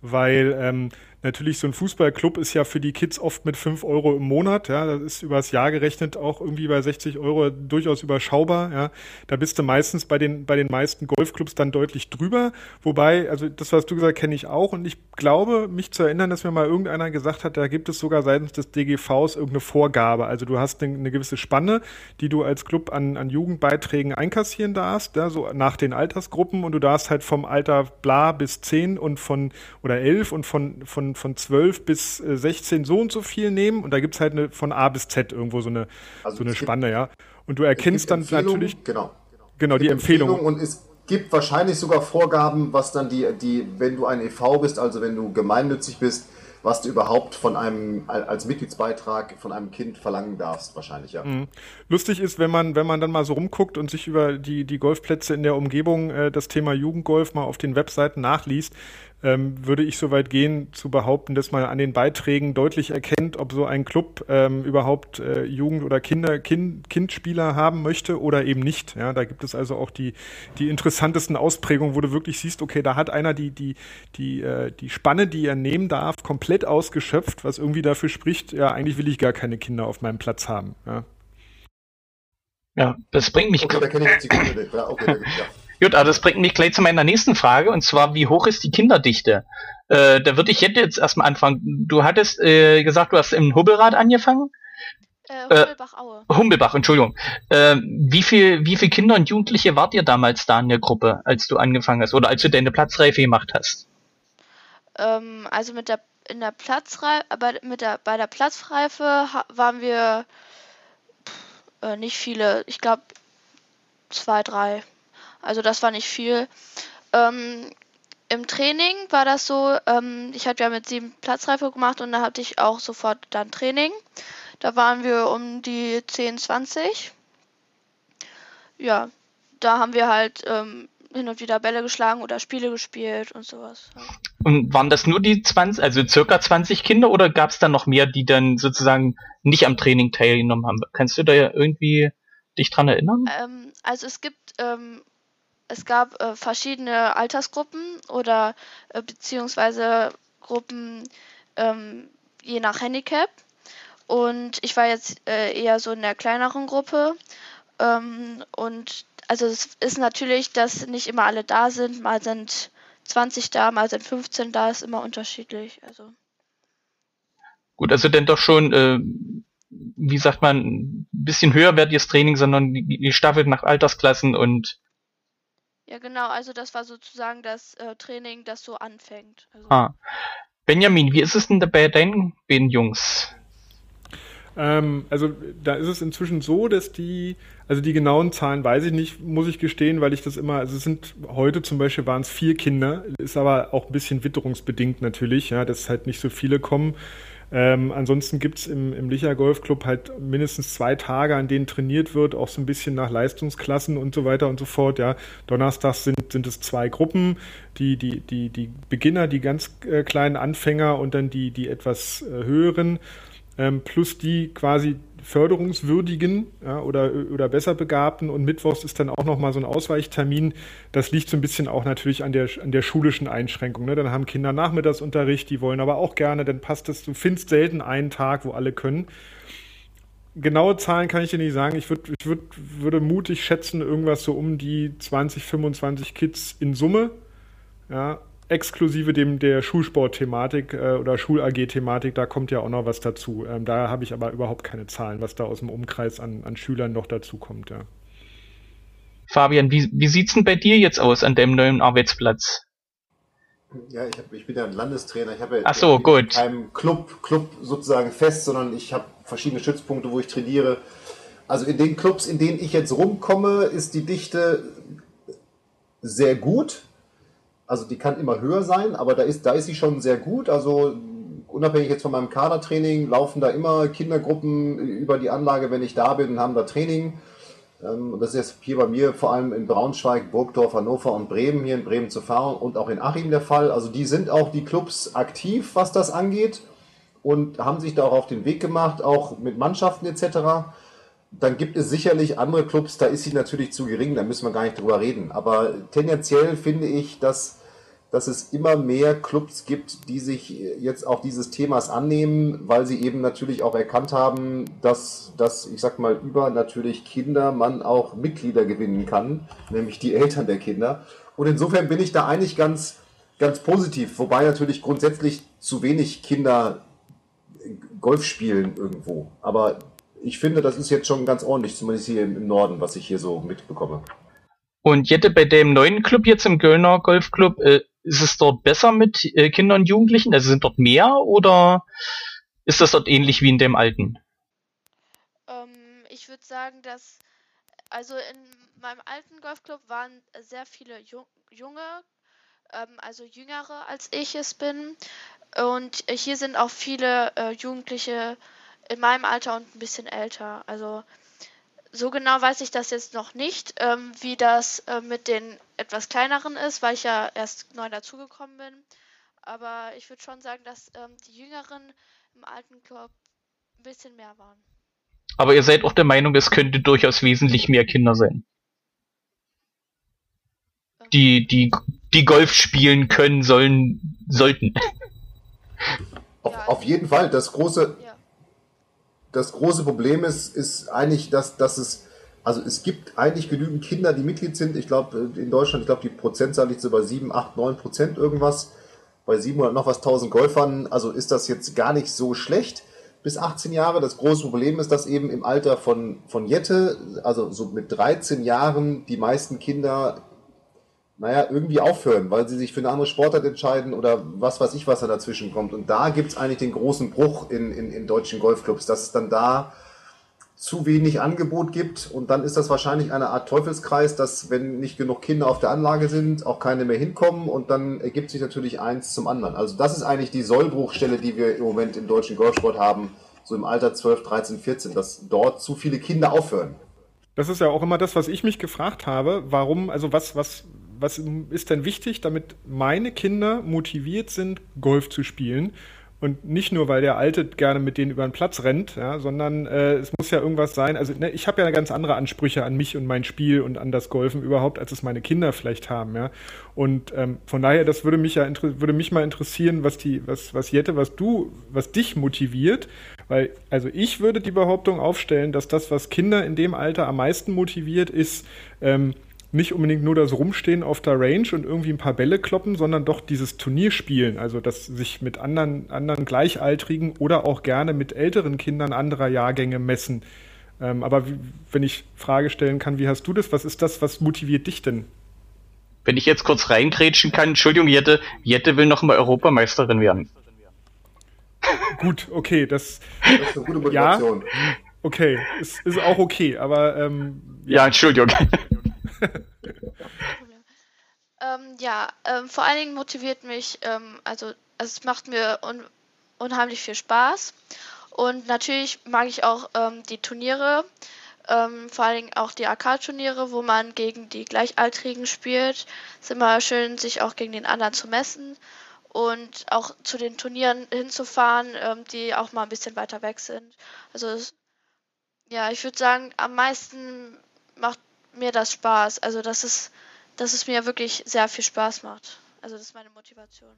weil ähm, Natürlich, so ein Fußballclub ist ja für die Kids oft mit 5 Euro im Monat. Ja, das ist übers Jahr gerechnet auch irgendwie bei 60 Euro durchaus überschaubar. Ja, da bist du meistens bei den, bei den meisten Golfclubs dann deutlich drüber. Wobei, also das, was du gesagt kenne ich auch. Und ich glaube, mich zu erinnern, dass mir mal irgendeiner gesagt hat, da gibt es sogar seitens des DGVs irgendeine Vorgabe. Also du hast eine, eine gewisse Spanne, die du als Club an, an Jugendbeiträgen einkassieren darfst, ja, so nach den Altersgruppen. Und du darfst halt vom Alter bla bis 10 und von, oder 11 und von, von von 12 bis 16 äh, so und so viel nehmen und da gibt es halt eine, von A bis Z irgendwo so eine, also so eine Spanne, ja. Und du erkennst dann natürlich. Genau. Genau, die Empfehlung. Empfehlung. Und es gibt wahrscheinlich sogar Vorgaben, was dann die, die, wenn du ein EV bist, also wenn du gemeinnützig bist, was du überhaupt von einem als Mitgliedsbeitrag von einem Kind verlangen darfst, wahrscheinlich, ja. Mhm. Lustig ist, wenn man, wenn man dann mal so rumguckt und sich über die, die Golfplätze in der Umgebung äh, das Thema Jugendgolf mal auf den Webseiten nachliest, ähm, würde ich so weit gehen zu behaupten, dass man an den Beiträgen deutlich erkennt, ob so ein Club ähm, überhaupt äh, Jugend- oder Kinder, kind, Kindspieler haben möchte oder eben nicht. Ja, da gibt es also auch die, die interessantesten Ausprägungen, wo du wirklich siehst, okay, da hat einer die, die, die, äh, die Spanne, die er nehmen darf, komplett ausgeschöpft, was irgendwie dafür spricht, ja, eigentlich will ich gar keine Kinder auf meinem Platz haben. Ja, ja das bringt mich. Okay, da kenne ich die Kunde. Ja, okay, ja. Gut, aber das bringt mich gleich zu meiner nächsten Frage, und zwar, wie hoch ist die Kinderdichte? Äh, da würde ich jetzt erstmal anfangen. Du hattest äh, gesagt, du hast im Hubbelrad angefangen? Äh, Humbelbach-Aue. Äh, Humbelbach, Entschuldigung. Äh, wie viel, wie viele Kinder und Jugendliche wart ihr damals da in der Gruppe, als du angefangen hast oder als du deine Platzreife gemacht hast? Ähm, also mit der in der Platzreife, bei, mit der, bei der Platzreife waren wir pff, äh, nicht viele. Ich glaube zwei, drei. Also das war nicht viel. Ähm, Im Training war das so, ähm, ich hatte ja mit sieben Platzreife gemacht und da hatte ich auch sofort dann Training. Da waren wir um die 10, 20. Ja, da haben wir halt ähm, hin und wieder Bälle geschlagen oder Spiele gespielt und sowas. Und waren das nur die 20, also circa 20 Kinder oder gab es dann noch mehr, die dann sozusagen nicht am Training teilgenommen haben? Kannst du da irgendwie dich dran erinnern? Ähm, also es gibt ähm, es gab äh, verschiedene Altersgruppen oder äh, beziehungsweise Gruppen ähm, je nach Handicap. Und ich war jetzt äh, eher so in der kleineren Gruppe. Ähm, und also es ist natürlich, dass nicht immer alle da sind. Mal sind 20 da, mal sind 15 da, ist immer unterschiedlich. Also. Gut, also denn doch schon, äh, wie sagt man, ein bisschen höherwertiges Training, sondern gestaffelt nach Altersklassen und ja, genau, also das war sozusagen das äh, Training, das so anfängt. Also. Ah. Benjamin, wie ist es denn bei deinen beiden Jungs? Ähm, also da ist es inzwischen so, dass die, also die genauen Zahlen weiß ich nicht, muss ich gestehen, weil ich das immer, also es sind heute zum Beispiel waren es vier Kinder, ist aber auch ein bisschen witterungsbedingt natürlich, ja, dass halt nicht so viele kommen. Ähm, ansonsten gibt es im, im Licher Golfclub halt mindestens zwei Tage, an denen trainiert wird, auch so ein bisschen nach Leistungsklassen und so weiter und so fort. Ja. Donnerstags sind, sind es zwei Gruppen, die, die, die, die Beginner, die ganz äh, kleinen Anfänger und dann die, die etwas äh, höheren, ähm, plus die quasi Förderungswürdigen ja, oder, oder besser Begabten und Mittwochs ist dann auch nochmal so ein Ausweichtermin. Das liegt so ein bisschen auch natürlich an der, an der schulischen Einschränkung. Ne? Dann haben Kinder Nachmittagsunterricht, die wollen aber auch gerne, dann passt es, du findest selten einen Tag, wo alle können. Genaue Zahlen kann ich dir nicht sagen. Ich, würd, ich würd, würde mutig schätzen, irgendwas so um die 20, 25 Kids in Summe. Ja, exklusive dem der Schulsport-Thematik äh, oder Schul-AG-Thematik, da kommt ja auch noch was dazu. Ähm, da habe ich aber überhaupt keine Zahlen, was da aus dem Umkreis an, an Schülern noch dazu kommt, ja. Fabian, wie, wie sieht's denn bei dir jetzt aus an deinem neuen Arbeitsplatz? Ja, ich, hab, ich bin ja ein Landestrainer. Ich habe ja Ach so, gut. keinem Club, Club sozusagen fest, sondern ich habe verschiedene Stützpunkte, wo ich trainiere. Also in den Clubs, in denen ich jetzt rumkomme, ist die Dichte sehr gut. Also die kann immer höher sein, aber da ist, da ist sie schon sehr gut. Also unabhängig jetzt von meinem Kadertraining laufen da immer Kindergruppen über die Anlage, wenn ich da bin und haben da Training. Ähm, das ist jetzt hier bei mir vor allem in Braunschweig, Burgdorf, Hannover und Bremen, hier in Bremen zu fahren und auch in Achim der Fall. Also die sind auch die Clubs aktiv, was das angeht und haben sich da auch auf den Weg gemacht, auch mit Mannschaften etc. Dann gibt es sicherlich andere Clubs, da ist sie natürlich zu gering, da müssen wir gar nicht drüber reden. Aber tendenziell finde ich, dass, dass es immer mehr Clubs gibt, die sich jetzt auch dieses Themas annehmen, weil sie eben natürlich auch erkannt haben, dass, dass ich sag mal, über natürlich Kinder man auch Mitglieder gewinnen kann, nämlich die Eltern der Kinder. Und insofern bin ich da eigentlich ganz, ganz positiv, wobei natürlich grundsätzlich zu wenig Kinder Golf spielen irgendwo. Aber ich finde, das ist jetzt schon ganz ordentlich, zumindest hier im Norden, was ich hier so mitbekomme. Und Jette, bei dem neuen Club jetzt im Kölner Golfclub, äh, ist es dort besser mit äh, Kindern und Jugendlichen? Also sind dort mehr oder ist das dort ähnlich wie in dem alten? Ähm, ich würde sagen, dass also in meinem alten Golfclub waren sehr viele Ju junge ähm, also jüngere als ich es bin. Und hier sind auch viele äh, Jugendliche in meinem Alter und ein bisschen älter. Also so genau weiß ich das jetzt noch nicht, ähm, wie das äh, mit den etwas kleineren ist, weil ich ja erst neu dazugekommen bin. Aber ich würde schon sagen, dass ähm, die Jüngeren im alten Club ein bisschen mehr waren. Aber ihr seid auch der Meinung, es könnte durchaus wesentlich mehr Kinder sein. Ähm. Die, die, die Golf spielen können, sollen, sollten. Auf, ja, auf jeden Fall. Das große. Das große Problem ist, ist eigentlich, dass, dass es, also es gibt eigentlich genügend Kinder, die Mitglied sind. Ich glaube, in Deutschland, ich glaube, die Prozentzahl liegt so bei 7, 8, 9 Prozent irgendwas. Bei 700 noch was 1000 Golfern, also ist das jetzt gar nicht so schlecht bis 18 Jahre. Das große Problem ist, dass eben im Alter von, von Jette, also so mit 13 Jahren, die meisten Kinder naja, irgendwie aufhören, weil sie sich für eine andere Sportart entscheiden oder was weiß ich, was da dazwischen kommt. Und da gibt es eigentlich den großen Bruch in, in, in deutschen Golfclubs, dass es dann da zu wenig Angebot gibt und dann ist das wahrscheinlich eine Art Teufelskreis, dass wenn nicht genug Kinder auf der Anlage sind, auch keine mehr hinkommen und dann ergibt sich natürlich eins zum anderen. Also das ist eigentlich die Sollbruchstelle, die wir im Moment im deutschen Golfsport haben, so im Alter 12, 13, 14, dass dort zu viele Kinder aufhören. Das ist ja auch immer das, was ich mich gefragt habe. Warum, also was, was, was ist denn wichtig, damit meine Kinder motiviert sind, Golf zu spielen? Und nicht nur, weil der Alte gerne mit denen über den Platz rennt, ja, sondern äh, es muss ja irgendwas sein. Also ne, ich habe ja ganz andere Ansprüche an mich und mein Spiel und an das Golfen überhaupt, als es meine Kinder vielleicht haben. Ja. Und ähm, von daher, das würde mich ja würde mich mal interessieren, was die, was, was Jette, was du, was dich motiviert. Weil, also ich würde die Behauptung aufstellen, dass das, was Kinder in dem Alter am meisten motiviert, ist, ähm, nicht unbedingt nur das Rumstehen auf der Range und irgendwie ein paar Bälle kloppen, sondern doch dieses Turnierspielen, also das sich mit anderen, anderen Gleichaltrigen oder auch gerne mit älteren Kindern anderer Jahrgänge messen. Ähm, aber wie, wenn ich Frage stellen kann, wie hast du das? Was ist das, was motiviert dich denn? Wenn ich jetzt kurz reingrätschen kann, Entschuldigung, Jette, Jette will noch mal Europameisterin werden. Gut, okay, das, das ist eine gute Motivation. Ja, okay, ist, ist auch okay, aber ähm, ja. ja, Entschuldigung. Ähm, ja, ähm, vor allen Dingen motiviert mich, ähm, also, also, es macht mir un unheimlich viel Spaß. Und natürlich mag ich auch ähm, die Turniere, ähm, vor allen Dingen auch die AK-Turniere, wo man gegen die Gleichaltrigen spielt. Es ist immer schön, sich auch gegen den anderen zu messen und auch zu den Turnieren hinzufahren, ähm, die auch mal ein bisschen weiter weg sind. Also ja, ich würde sagen, am meisten macht mir das Spaß. Also dass es, dass es mir wirklich sehr viel Spaß macht. Also das ist meine Motivation.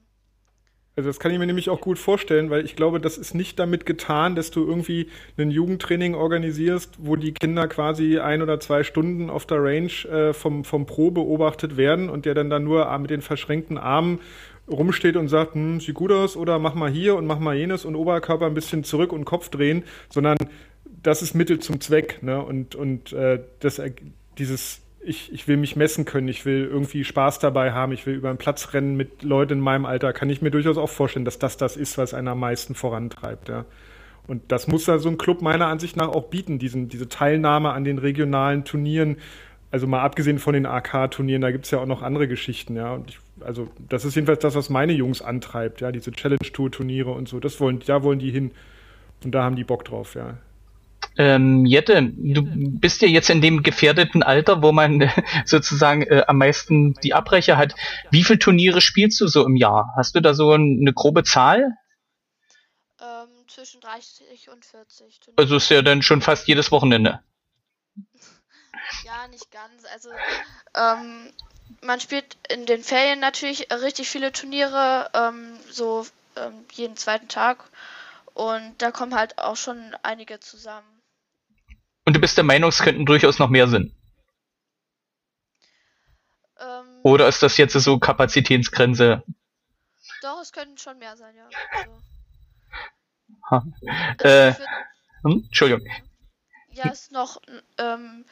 Also das kann ich mir nämlich auch gut vorstellen, weil ich glaube, das ist nicht damit getan, dass du irgendwie ein Jugendtraining organisierst, wo die Kinder quasi ein oder zwei Stunden auf der Range äh, vom, vom Pro beobachtet werden und der dann da nur mit den verschränkten Armen rumsteht und sagt, hm, sieht gut aus oder mach mal hier und mach mal jenes und Oberkörper ein bisschen zurück und Kopf drehen, sondern das ist Mittel zum Zweck. Ne? Und, und äh, das, dieses, ich, ich will mich messen können, ich will irgendwie Spaß dabei haben, ich will über den Platz rennen mit Leuten in meinem Alter, kann ich mir durchaus auch vorstellen, dass das das ist, was einen am meisten vorantreibt. Ja. Und das muss da so ein Club meiner Ansicht nach auch bieten, diesen, diese Teilnahme an den regionalen Turnieren. Also mal abgesehen von den AK-Turnieren, da gibt es ja auch noch andere Geschichten, ja. Und ich, also das ist jedenfalls das, was meine Jungs antreibt, ja, diese Challenge-Tour-Turniere und so. Das wollen, da wollen die hin. Und da haben die Bock drauf, ja. Ähm, Jette, du bist ja jetzt in dem gefährdeten Alter, wo man sozusagen äh, am meisten die Abbrecher hat. Wie viele Turniere spielst du so im Jahr? Hast du da so eine grobe Zahl? Ähm, zwischen 30 und 40. Turniere. Also ist ja dann schon fast jedes Wochenende. ja, nicht ganz. Also ähm, man spielt in den Ferien natürlich richtig viele Turniere, ähm, so ähm, jeden zweiten Tag. Und da kommen halt auch schon einige zusammen. Du bist der Meinung, es könnten durchaus noch mehr sein? Ähm, Oder ist das jetzt so Kapazitätsgrenze? Doch, es könnten schon mehr sein, ja. Also, äh, hm? Entschuldigung. Ja, ist noch, ähm,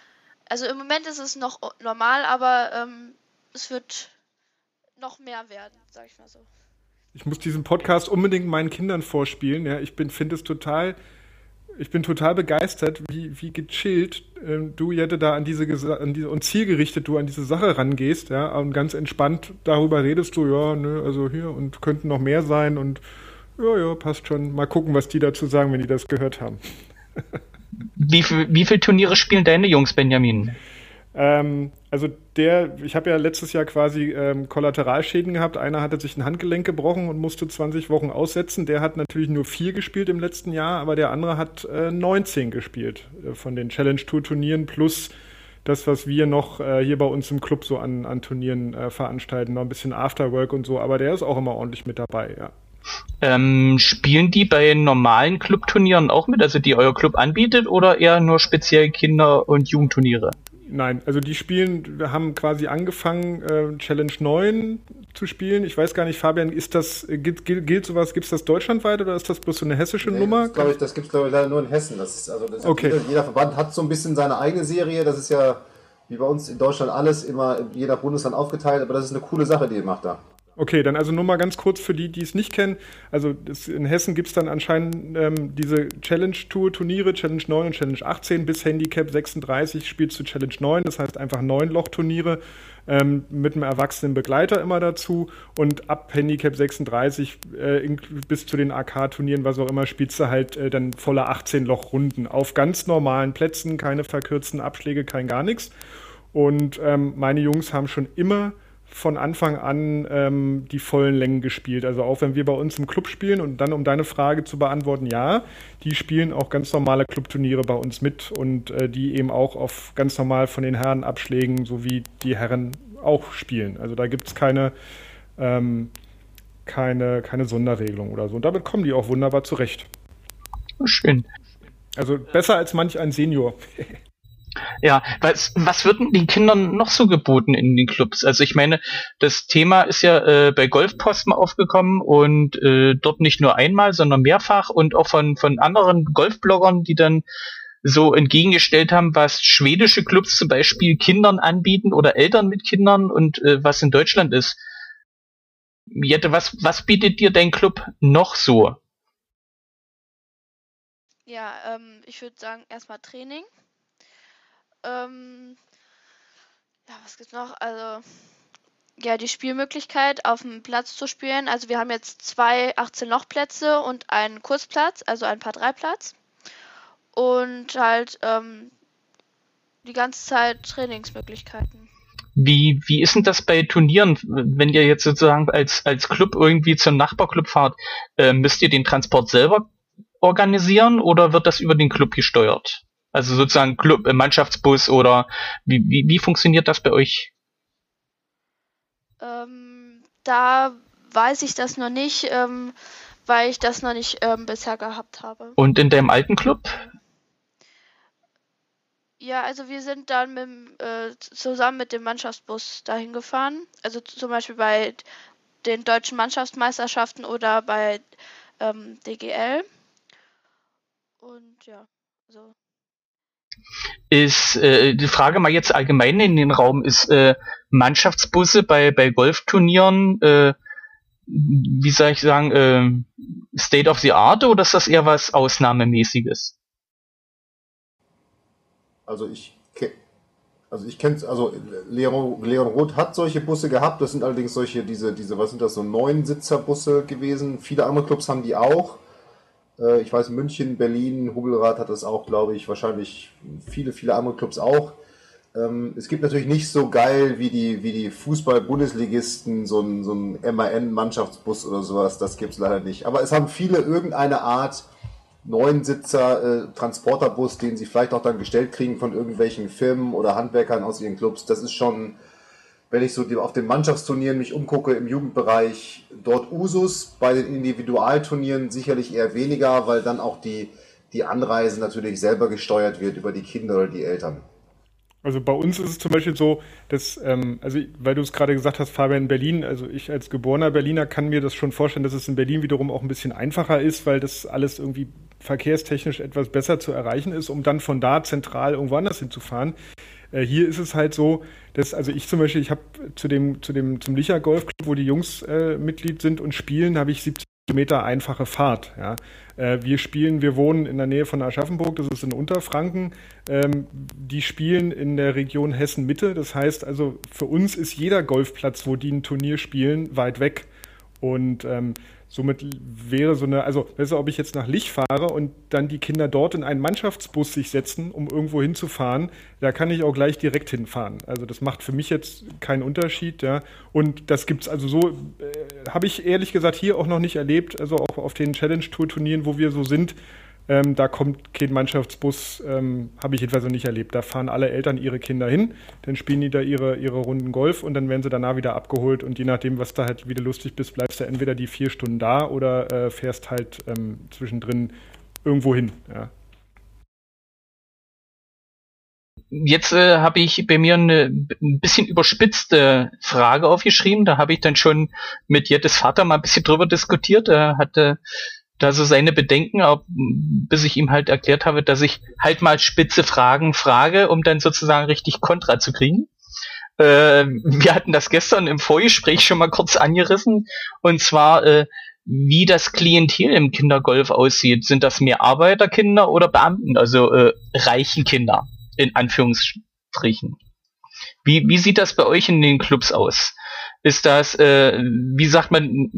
also im Moment ist es noch normal, aber ähm, es wird noch mehr werden, sag ich mal so. Ich muss diesen Podcast unbedingt meinen Kindern vorspielen. Ja, ich finde es total ich bin total begeistert, wie, wie gechillt äh, du, Jette, da an diese, an diese und zielgerichtet du an diese Sache rangehst, ja, und ganz entspannt darüber redest du, ja, ne, also hier und könnten noch mehr sein und ja, ja, passt schon. Mal gucken, was die dazu sagen, wenn die das gehört haben. wie, wie viele Turniere spielen deine Jungs, Benjamin? Ähm, also der, ich habe ja letztes Jahr quasi ähm, Kollateralschäden gehabt. Einer hatte sich ein Handgelenk gebrochen und musste 20 Wochen aussetzen. Der hat natürlich nur vier gespielt im letzten Jahr, aber der andere hat äh, 19 gespielt äh, von den Challenge Tour Turnieren plus das, was wir noch äh, hier bei uns im Club so an, an Turnieren äh, veranstalten, noch ein bisschen Afterwork und so. Aber der ist auch immer ordentlich mit dabei, ja. Ähm, spielen die bei normalen Clubturnieren auch mit, also die euer Club anbietet, oder eher nur speziell Kinder- und Jugendturniere? Nein, also die spielen, wir haben quasi angefangen, äh, Challenge 9 zu spielen. Ich weiß gar nicht, Fabian, ist das, gilt, gilt, gilt sowas, gibt es das deutschlandweit oder ist das bloß so eine hessische nee, Nummer? Das, ich, das gibt es, glaube ich, leider nur in Hessen. Das ist, also das okay. jeder, jeder, Verband hat so ein bisschen seine eigene Serie. Das ist ja, wie bei uns in Deutschland alles, immer je nach Bundesland aufgeteilt, aber das ist eine coole Sache, die ihr macht da. Okay, dann also nur mal ganz kurz für die, die es nicht kennen. Also das, in Hessen gibt es dann anscheinend ähm, diese Challenge-Tour-Turniere, Challenge 9 und Challenge 18 bis Handicap 36 spielst du Challenge 9, das heißt einfach neun Loch-Turniere ähm, mit einem erwachsenen Begleiter immer dazu und ab Handicap 36 äh, bis zu den AK-Turnieren, was auch immer, spielst du halt äh, dann volle 18 Loch-Runden auf ganz normalen Plätzen, keine verkürzten Abschläge, kein gar nichts. Und ähm, meine Jungs haben schon immer von Anfang an ähm, die vollen Längen gespielt. Also auch wenn wir bei uns im Club spielen und dann, um deine Frage zu beantworten, ja, die spielen auch ganz normale Clubturniere bei uns mit und äh, die eben auch auf ganz normal von den Herren Abschlägen, so wie die Herren auch spielen. Also da gibt es keine, ähm, keine, keine Sonderregelung oder so. Und damit kommen die auch wunderbar zurecht. Schön. Also besser als manch ein Senior. Ja, was, was wird denn den Kindern noch so geboten in den Clubs? Also ich meine, das Thema ist ja äh, bei Golfposten aufgekommen und äh, dort nicht nur einmal, sondern mehrfach und auch von, von anderen Golfbloggern, die dann so entgegengestellt haben, was schwedische Clubs zum Beispiel Kindern anbieten oder Eltern mit Kindern und äh, was in Deutschland ist. Jette, was, was bietet dir dein Club noch so? Ja, ähm, ich würde sagen, erstmal Training. Ähm, ja, was gibt's noch? Also, ja, die Spielmöglichkeit auf dem Platz zu spielen. Also wir haben jetzt zwei 18-Loch-Plätze und einen Kurzplatz, also ein Paar-3-Platz. Und halt ähm, die ganze Zeit Trainingsmöglichkeiten. Wie, wie ist denn das bei Turnieren, wenn ihr jetzt sozusagen als, als Club irgendwie zum Nachbarclub fahrt? Äh, müsst ihr den Transport selber organisieren oder wird das über den Club gesteuert? Also sozusagen Club, äh, Mannschaftsbus oder wie, wie, wie funktioniert das bei euch? Ähm, da weiß ich das noch nicht, ähm, weil ich das noch nicht ähm, bisher gehabt habe. Und in deinem alten Club? Ja, also wir sind dann mit, äh, zusammen mit dem Mannschaftsbus dahin gefahren. Also zum Beispiel bei den deutschen Mannschaftsmeisterschaften oder bei ähm, DGL. Und ja, so ist äh, die Frage mal jetzt allgemein in den Raum, ist äh, Mannschaftsbusse bei, bei Golfturnieren, äh, wie soll ich sagen, äh, State of the Art oder ist das eher was Ausnahmemäßiges? Also ich also ich kenne also Leon, Leon Roth hat solche Busse gehabt, das sind allerdings solche, diese, diese, was sind das, so neun Sitzerbusse gewesen. Viele andere Clubs haben die auch. Äh, ich weiß, München, Berlin, Hubelrad hat das auch, glaube ich, wahrscheinlich viele, viele andere Clubs auch. Ähm, es gibt natürlich nicht so geil wie die, wie die Fußball-Bundesligisten, so ein, so ein MAN-Mannschaftsbus oder sowas, das gibt es leider nicht. Aber es haben viele irgendeine Art Neunsitzer äh, Transporterbus, den sie vielleicht auch dann gestellt kriegen von irgendwelchen Firmen oder Handwerkern aus ihren Clubs. Das ist schon wenn ich so auf den Mannschaftsturnieren mich umgucke im Jugendbereich, dort Usus, bei den Individualturnieren sicherlich eher weniger, weil dann auch die, die Anreise natürlich selber gesteuert wird über die Kinder oder die Eltern. Also bei uns ist es zum Beispiel so, dass, ähm, also weil du es gerade gesagt hast, Fabian in Berlin, also ich als geborener Berliner kann mir das schon vorstellen, dass es in Berlin wiederum auch ein bisschen einfacher ist, weil das alles irgendwie verkehrstechnisch etwas besser zu erreichen ist, um dann von da zentral irgendwo anders hinzufahren. Äh, hier ist es halt so, dass, also ich zum Beispiel, ich habe zu dem, zu dem, zum Licher Golfclub, wo die Jungs äh, Mitglied sind und spielen, habe ich 70 Kilometer einfache Fahrt. Ja. Äh, wir spielen, wir wohnen in der Nähe von Aschaffenburg, das ist in Unterfranken. Ähm, die spielen in der Region Hessen-Mitte. Das heißt also, für uns ist jeder Golfplatz, wo die ein Turnier spielen, weit weg. Und ähm, Somit wäre so eine, also besser, ob ich jetzt nach Lich fahre und dann die Kinder dort in einen Mannschaftsbus sich setzen, um irgendwo hinzufahren, da kann ich auch gleich direkt hinfahren. Also das macht für mich jetzt keinen Unterschied, ja. Und das gibt es also so, äh, habe ich ehrlich gesagt hier auch noch nicht erlebt, also auch auf den Challenge-Tour-Turnieren, wo wir so sind, ähm, da kommt kein Mannschaftsbus, ähm, habe ich jedenfalls noch nicht erlebt. Da fahren alle Eltern ihre Kinder hin, dann spielen die da ihre, ihre Runden Golf und dann werden sie danach wieder abgeholt und je nachdem, was da halt wieder lustig bist, bleibst du entweder die vier Stunden da oder äh, fährst halt ähm, zwischendrin irgendwo hin. Ja. Jetzt äh, habe ich bei mir eine ein bisschen überspitzte Frage aufgeschrieben. Da habe ich dann schon mit Jettes Vater mal ein bisschen drüber diskutiert. Er hatte da so seine Bedenken, auch, bis ich ihm halt erklärt habe, dass ich halt mal spitze Fragen frage, um dann sozusagen richtig Kontra zu kriegen. Äh, wir hatten das gestern im Vorgespräch schon mal kurz angerissen, und zwar, äh, wie das Klientel im Kindergolf aussieht. Sind das mehr Arbeiterkinder oder Beamten, also äh, reichen Kinder, in Anführungsstrichen? Wie, wie sieht das bei euch in den Clubs aus? Ist das, äh, wie sagt man,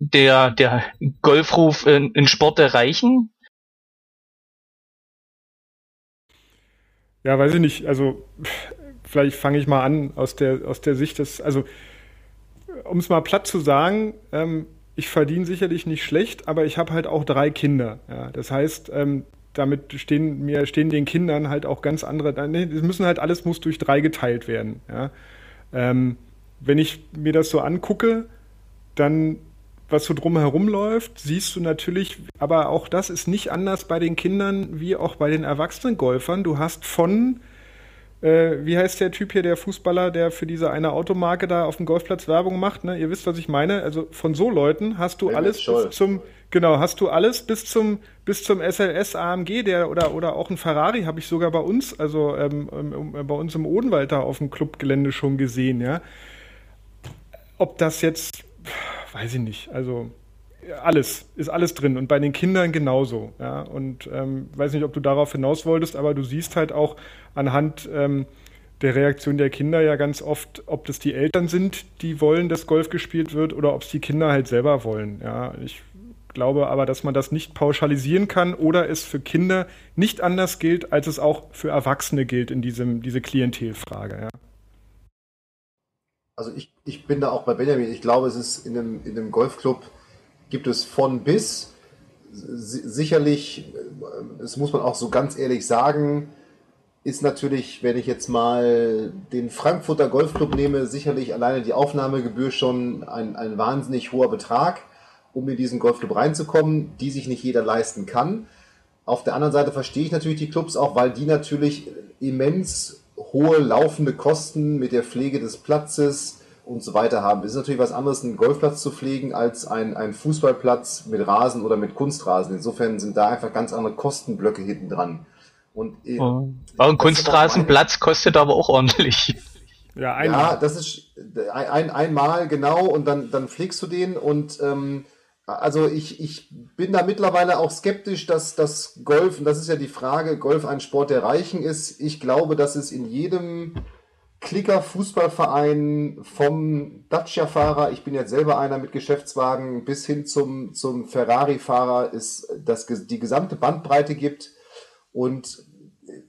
der, der Golfruf in, in Sport erreichen? Ja, weiß ich nicht. Also vielleicht fange ich mal an aus der, aus der Sicht des, also um es mal platt zu sagen, ähm, ich verdiene sicherlich nicht schlecht, aber ich habe halt auch drei Kinder. Ja. Das heißt, ähm, damit stehen mir stehen den Kindern halt auch ganz andere. Es müssen halt alles muss durch drei geteilt werden. Ja. Ähm, wenn ich mir das so angucke, dann was so drumherum läuft, siehst du natürlich, aber auch das ist nicht anders bei den Kindern wie auch bei den erwachsenen Golfern. Du hast von, äh, wie heißt der Typ hier, der Fußballer, der für diese eine Automarke da auf dem Golfplatz Werbung macht, ne? Ihr wisst, was ich meine. Also von so Leuten hast du alles bis zum, genau, hast du alles bis zum, bis zum SLS AMG, der oder, oder auch ein Ferrari habe ich sogar bei uns, also ähm, ähm, bei uns im Odenwald da auf dem Clubgelände schon gesehen, ja. Ob das jetzt weiß ich nicht. Also alles, ist alles drin und bei den Kindern genauso. Ja? Und ähm, weiß nicht, ob du darauf hinaus wolltest, aber du siehst halt auch anhand ähm, der Reaktion der Kinder ja ganz oft, ob das die Eltern sind, die wollen, dass Golf gespielt wird oder ob es die Kinder halt selber wollen. Ja? Ich glaube aber, dass man das nicht pauschalisieren kann oder es für Kinder nicht anders gilt, als es auch für Erwachsene gilt in diesem, diese Klientelfrage. Ja? Also ich, ich bin da auch bei Benjamin. Ich glaube, es ist in einem, in einem Golfclub gibt es von bis. Sicherlich, das muss man auch so ganz ehrlich sagen, ist natürlich, wenn ich jetzt mal den Frankfurter Golfclub nehme, sicherlich alleine die Aufnahmegebühr schon ein, ein wahnsinnig hoher Betrag, um in diesen Golfclub reinzukommen, die sich nicht jeder leisten kann. Auf der anderen Seite verstehe ich natürlich die Clubs auch, weil die natürlich immens hohe laufende Kosten mit der Pflege des Platzes und so weiter haben. Es ist natürlich was anderes, einen Golfplatz zu pflegen, als ein, ein Fußballplatz mit Rasen oder mit Kunstrasen. Insofern sind da einfach ganz andere Kostenblöcke hinten dran. Und oh. ein Kunstrasenplatz kostet aber auch ordentlich. Ja, einmal. ja das ist ein, einmal genau und dann, dann pflegst du den und ähm, also ich, ich bin da mittlerweile auch skeptisch, dass das Golf, und das ist ja die Frage, Golf ein Sport der Reichen ist. Ich glaube, dass es in jedem Klicker-Fußballverein vom Dacia-Fahrer, ich bin jetzt selber einer mit Geschäftswagen, bis hin zum, zum Ferrari-Fahrer, dass die gesamte Bandbreite gibt und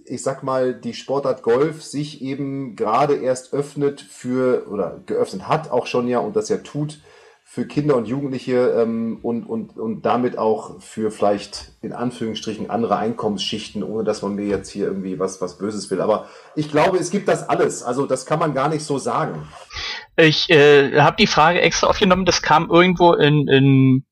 ich sag mal, die Sportart Golf sich eben gerade erst öffnet für, oder geöffnet hat auch schon ja und das ja tut, für Kinder und Jugendliche ähm, und, und, und damit auch für vielleicht in Anführungsstrichen andere Einkommensschichten, ohne dass man mir jetzt hier irgendwie was, was Böses will. Aber ich glaube, es gibt das alles. Also das kann man gar nicht so sagen. Ich äh, habe die Frage extra aufgenommen, das kam irgendwo in, in,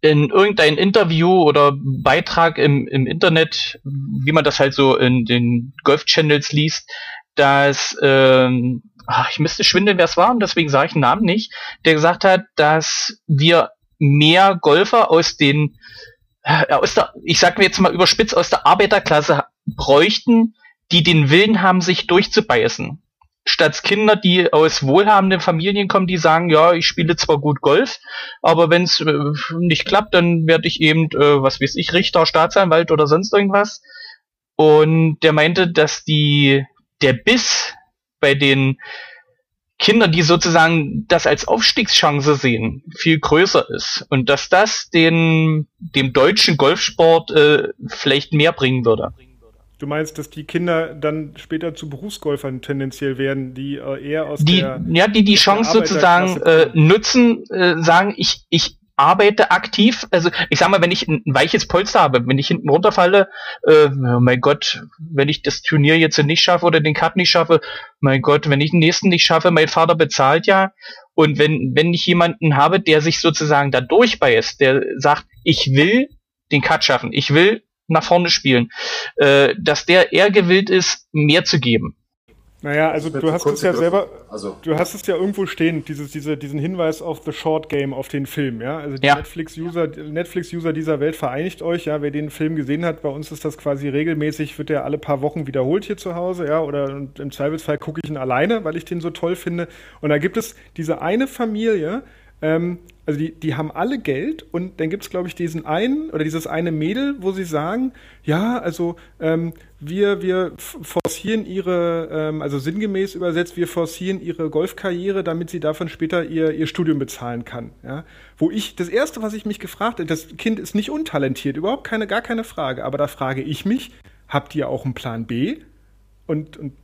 in irgendein Interview oder Beitrag im, im Internet, wie man das halt so in den Golf-Channels liest, dass ähm, ach, ich müsste schwindeln, wer es war, und deswegen sage ich den Namen nicht, der gesagt hat, dass wir mehr Golfer aus den, äh, aus der, ich sag mir jetzt mal überspitzt, aus der Arbeiterklasse bräuchten, die den Willen haben, sich durchzubeißen. statt Kinder, die aus wohlhabenden Familien kommen, die sagen, ja, ich spiele zwar gut Golf, aber wenn es äh, nicht klappt, dann werde ich eben, äh, was weiß ich, Richter, Staatsanwalt oder sonst irgendwas. Und der meinte, dass die der Biss bei den Kindern, die sozusagen das als Aufstiegschance sehen, viel größer ist und dass das den dem deutschen Golfsport äh, vielleicht mehr bringen würde. Du meinst, dass die Kinder dann später zu Berufsgolfern tendenziell werden, die äh, eher aus die, der ja die die Chance sozusagen äh, nutzen, äh, sagen ich ich arbeite aktiv. Also ich sag mal, wenn ich ein weiches Polster habe, wenn ich hinten runterfalle, äh, oh mein Gott, wenn ich das Turnier jetzt nicht schaffe oder den Cut nicht schaffe, mein Gott, wenn ich den nächsten nicht schaffe, mein Vater bezahlt ja. Und wenn, wenn ich jemanden habe, der sich sozusagen da durchbeißt, der sagt, ich will den Cut schaffen, ich will nach vorne spielen, äh, dass der eher gewillt ist, mehr zu geben. Naja, also du hast es ja selber, also. du hast es ja irgendwo stehen, dieses, diese, diesen Hinweis auf The Short Game, auf den Film, ja. Also die ja. Netflix-User Netflix -User dieser Welt vereinigt euch, ja. Wer den Film gesehen hat, bei uns ist das quasi regelmäßig, wird der alle paar Wochen wiederholt hier zu Hause, ja. Oder im Zweifelsfall gucke ich ihn alleine, weil ich den so toll finde. Und da gibt es diese eine Familie, ähm, also die, die haben alle Geld und dann gibt es, glaube ich, diesen einen oder dieses eine Mädel, wo sie sagen, ja, also ähm, wir, wir forcieren ihre, ähm, also sinngemäß übersetzt, wir forcieren ihre Golfkarriere, damit sie davon später ihr, ihr Studium bezahlen kann. Ja? Wo ich, das Erste, was ich mich gefragt habe, das Kind ist nicht untalentiert, überhaupt keine, gar keine Frage, aber da frage ich mich, habt ihr auch einen Plan B? Und, und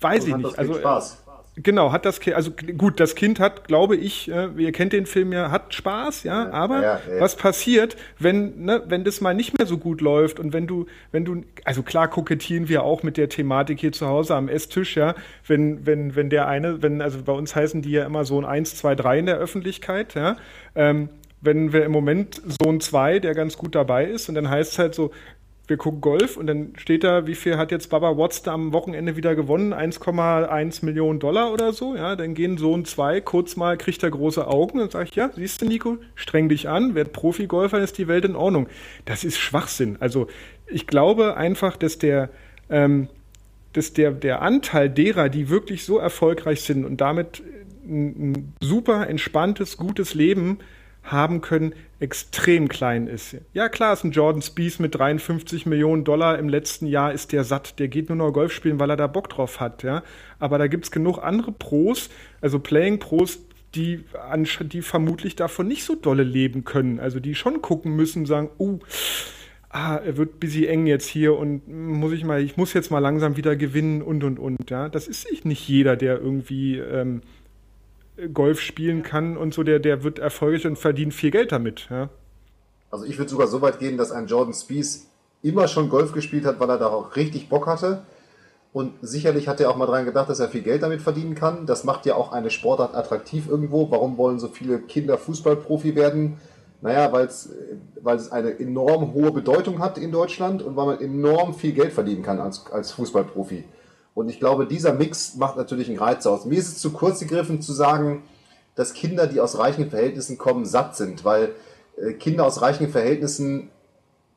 weiß also ich nicht. also, Spaß. Genau, hat das Kind, also gut, das Kind hat, glaube ich, äh, ihr kennt den Film ja, hat Spaß, ja, aber ja, ja. was passiert, wenn, ne, wenn das mal nicht mehr so gut läuft und wenn du, wenn du, also klar kokettieren wir auch mit der Thematik hier zu Hause am Esstisch, ja, wenn, wenn, wenn der eine, wenn, also bei uns heißen die ja immer Sohn 1, 2, 3 in der Öffentlichkeit, ja, ähm, wenn wir im Moment Sohn 2, der ganz gut dabei ist, und dann heißt es halt so, wir gucken Golf und dann steht da, wie viel hat jetzt Baba Watts da am Wochenende wieder gewonnen? 1,1 Millionen Dollar oder so. Ja, dann gehen Sohn zwei kurz mal, kriegt er große Augen und ich, ja, siehst du, Nico, streng dich an, werd Profi-Golfer, ist die Welt in Ordnung. Das ist Schwachsinn. Also ich glaube einfach, dass der, ähm, dass der, der Anteil derer, die wirklich so erfolgreich sind und damit ein, ein super entspanntes, gutes Leben haben können, extrem klein ist. Ja, klar, ist ein Jordan Spieth mit 53 Millionen Dollar im letzten Jahr ist der satt. Der geht nur noch Golf spielen, weil er da Bock drauf hat. Ja? Aber da gibt es genug andere Pros, also Playing Pros, die, die vermutlich davon nicht so dolle leben können. Also die schon gucken müssen, sagen, uh, ah, er wird busy eng jetzt hier und muss ich mal, ich muss jetzt mal langsam wieder gewinnen und und und. Ja, das ist nicht jeder, der irgendwie ähm, Golf spielen kann und so, der, der wird erfolgreich und verdient viel Geld damit. Ja. Also ich würde sogar so weit gehen, dass ein Jordan Spieth immer schon Golf gespielt hat, weil er da auch richtig Bock hatte. Und sicherlich hat er auch mal dran gedacht, dass er viel Geld damit verdienen kann. Das macht ja auch eine Sportart attraktiv irgendwo. Warum wollen so viele Kinder Fußballprofi werden? Naja, weil es eine enorm hohe Bedeutung hat in Deutschland und weil man enorm viel Geld verdienen kann als, als Fußballprofi. Und ich glaube, dieser Mix macht natürlich einen Reiz aus. Mir ist es zu kurz gegriffen zu sagen, dass Kinder, die aus reichen Verhältnissen kommen, satt sind, weil äh, Kinder aus reichen Verhältnissen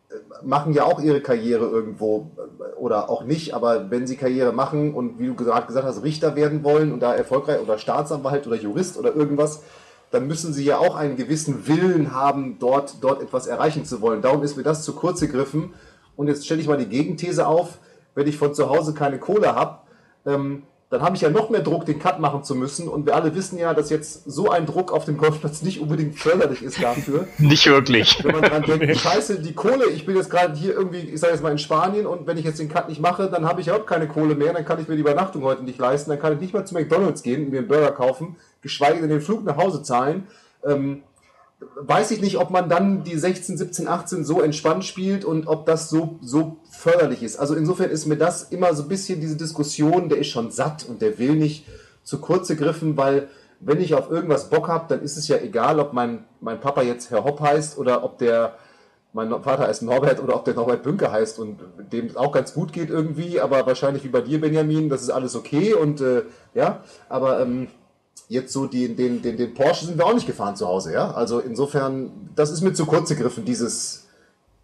äh, machen ja auch ihre Karriere irgendwo äh, oder auch nicht, aber wenn sie Karriere machen und wie du gerade gesagt hast, Richter werden wollen und da erfolgreich oder Staatsanwalt oder Jurist oder irgendwas, dann müssen sie ja auch einen gewissen Willen haben, dort, dort etwas erreichen zu wollen. Darum ist mir das zu kurz gegriffen. Und jetzt stelle ich mal die Gegenthese auf wenn ich von zu Hause keine Kohle habe, ähm, dann habe ich ja noch mehr Druck, den Cut machen zu müssen. Und wir alle wissen ja, dass jetzt so ein Druck auf dem Golfplatz nicht unbedingt förderlich ist dafür. nicht wirklich. Wenn man dran denkt, scheiße, die Kohle, ich bin jetzt gerade hier irgendwie, ich sage jetzt mal in Spanien und wenn ich jetzt den Cut nicht mache, dann habe ich überhaupt keine Kohle mehr, dann kann ich mir die Übernachtung heute nicht leisten, dann kann ich nicht mal zu McDonalds gehen und mir einen Burger kaufen, geschweige denn den Flug nach Hause zahlen. Ähm, weiß ich nicht, ob man dann die 16, 17, 18 so entspannt spielt und ob das so, so förderlich ist. Also insofern ist mir das immer so ein bisschen diese Diskussion, der ist schon satt und der will nicht zu kurz gegriffen, weil wenn ich auf irgendwas Bock habe, dann ist es ja egal, ob mein, mein Papa jetzt Herr Hopp heißt oder ob der, mein Vater heißt Norbert oder ob der Norbert Bünke heißt und dem auch ganz gut geht irgendwie, aber wahrscheinlich wie bei dir, Benjamin, das ist alles okay und äh, ja, aber ähm, jetzt so die, den, den, den Porsche sind wir auch nicht gefahren zu Hause, ja. Also insofern, das ist mir zu kurz gegriffen, dieses,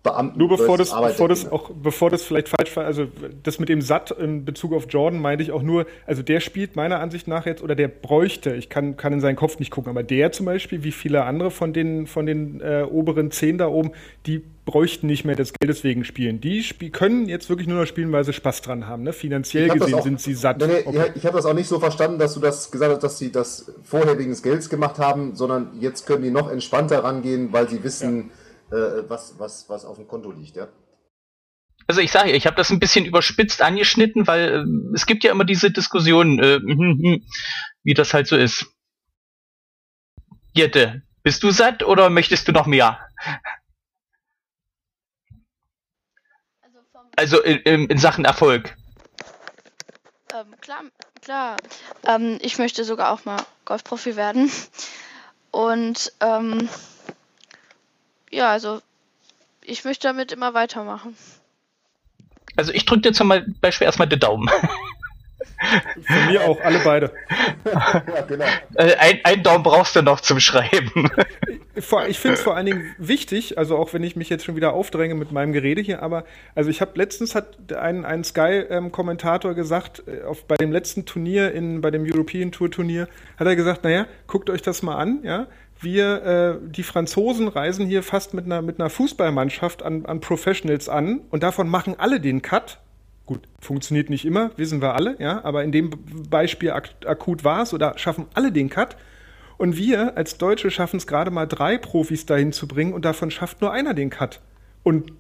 Beamten. Nur bevor das, bevor das auch, bevor das vielleicht falsch war, also das mit dem Satt in Bezug auf Jordan meinte ich auch nur, also der spielt meiner Ansicht nach jetzt, oder der bräuchte, ich kann, kann in seinen Kopf nicht gucken, aber der zum Beispiel, wie viele andere von den, von den äh, oberen zehn da oben, die bräuchten nicht mehr des Geldes wegen spielen. Die spiel können jetzt wirklich nur noch spielen, weil sie Spaß dran haben. Ne? Finanziell gesehen auch, sind sie satt. Nee, okay. Ich habe das auch nicht so verstanden, dass du das gesagt hast, dass sie das vorher wegen des Geldes gemacht haben, sondern jetzt können die noch entspannter rangehen, weil sie wissen, ja was, was, was auf dem Konto liegt, ja. Also ich sage, ich habe das ein bisschen überspitzt angeschnitten, weil äh, es gibt ja immer diese Diskussion, äh, hm, hm, wie das halt so ist. Jette, bist du satt oder möchtest du noch mehr? Also in, in Sachen Erfolg. Ähm, klar, klar. Ähm, ich möchte sogar auch mal Golfprofi werden. Und ähm, ja, also ich möchte damit immer weitermachen. Also ich drücke dir zum Beispiel erstmal den Daumen. Von mir auch, alle beide. ja, genau. Äh, ein, ein Daumen brauchst du noch zum Schreiben. Ich finde es vor allen Dingen wichtig, also auch wenn ich mich jetzt schon wieder aufdränge mit meinem Gerede hier, aber also ich habe letztens hat ein, ein Sky-Kommentator ähm, gesagt, äh, auf, bei dem letzten Turnier, in, bei dem European Tour Turnier, hat er gesagt, naja, guckt euch das mal an, ja, wir, äh, die Franzosen reisen hier fast mit einer, mit einer Fußballmannschaft an, an Professionals an und davon machen alle den Cut. Gut, funktioniert nicht immer, wissen wir alle, ja, aber in dem Beispiel ak akut war es oder schaffen alle den Cut. Und wir als Deutsche schaffen es gerade mal drei Profis dahin zu bringen und davon schafft nur einer den Cut. Und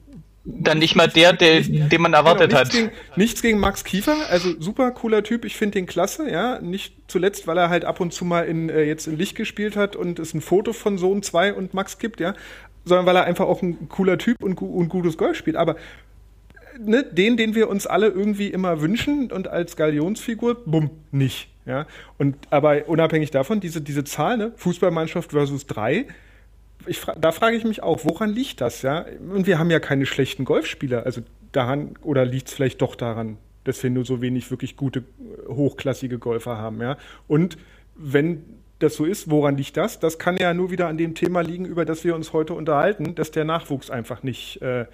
dann nicht mal der, der den man erwartet genau, nichts hat. Gegen, nichts gegen Max Kiefer, also super cooler Typ, ich finde den klasse, ja. Nicht zuletzt, weil er halt ab und zu mal in, äh, jetzt in Licht gespielt hat und es ein Foto von Sohn 2 und Max gibt, ja. Sondern weil er einfach auch ein cooler Typ und, und gutes Golf spielt. Aber ne, den, den wir uns alle irgendwie immer wünschen und als Galionsfigur, bumm, nicht. Ja? Und aber unabhängig davon, diese, diese Zahl, ne, Fußballmannschaft versus drei, ich, da frage ich mich auch, woran liegt das, ja? Und wir haben ja keine schlechten Golfspieler, also daran, oder liegt es vielleicht doch daran, dass wir nur so wenig wirklich gute, hochklassige Golfer haben, ja? Und wenn das so ist, woran liegt das? Das kann ja nur wieder an dem Thema liegen, über das wir uns heute unterhalten, dass der Nachwuchs einfach nicht, äh,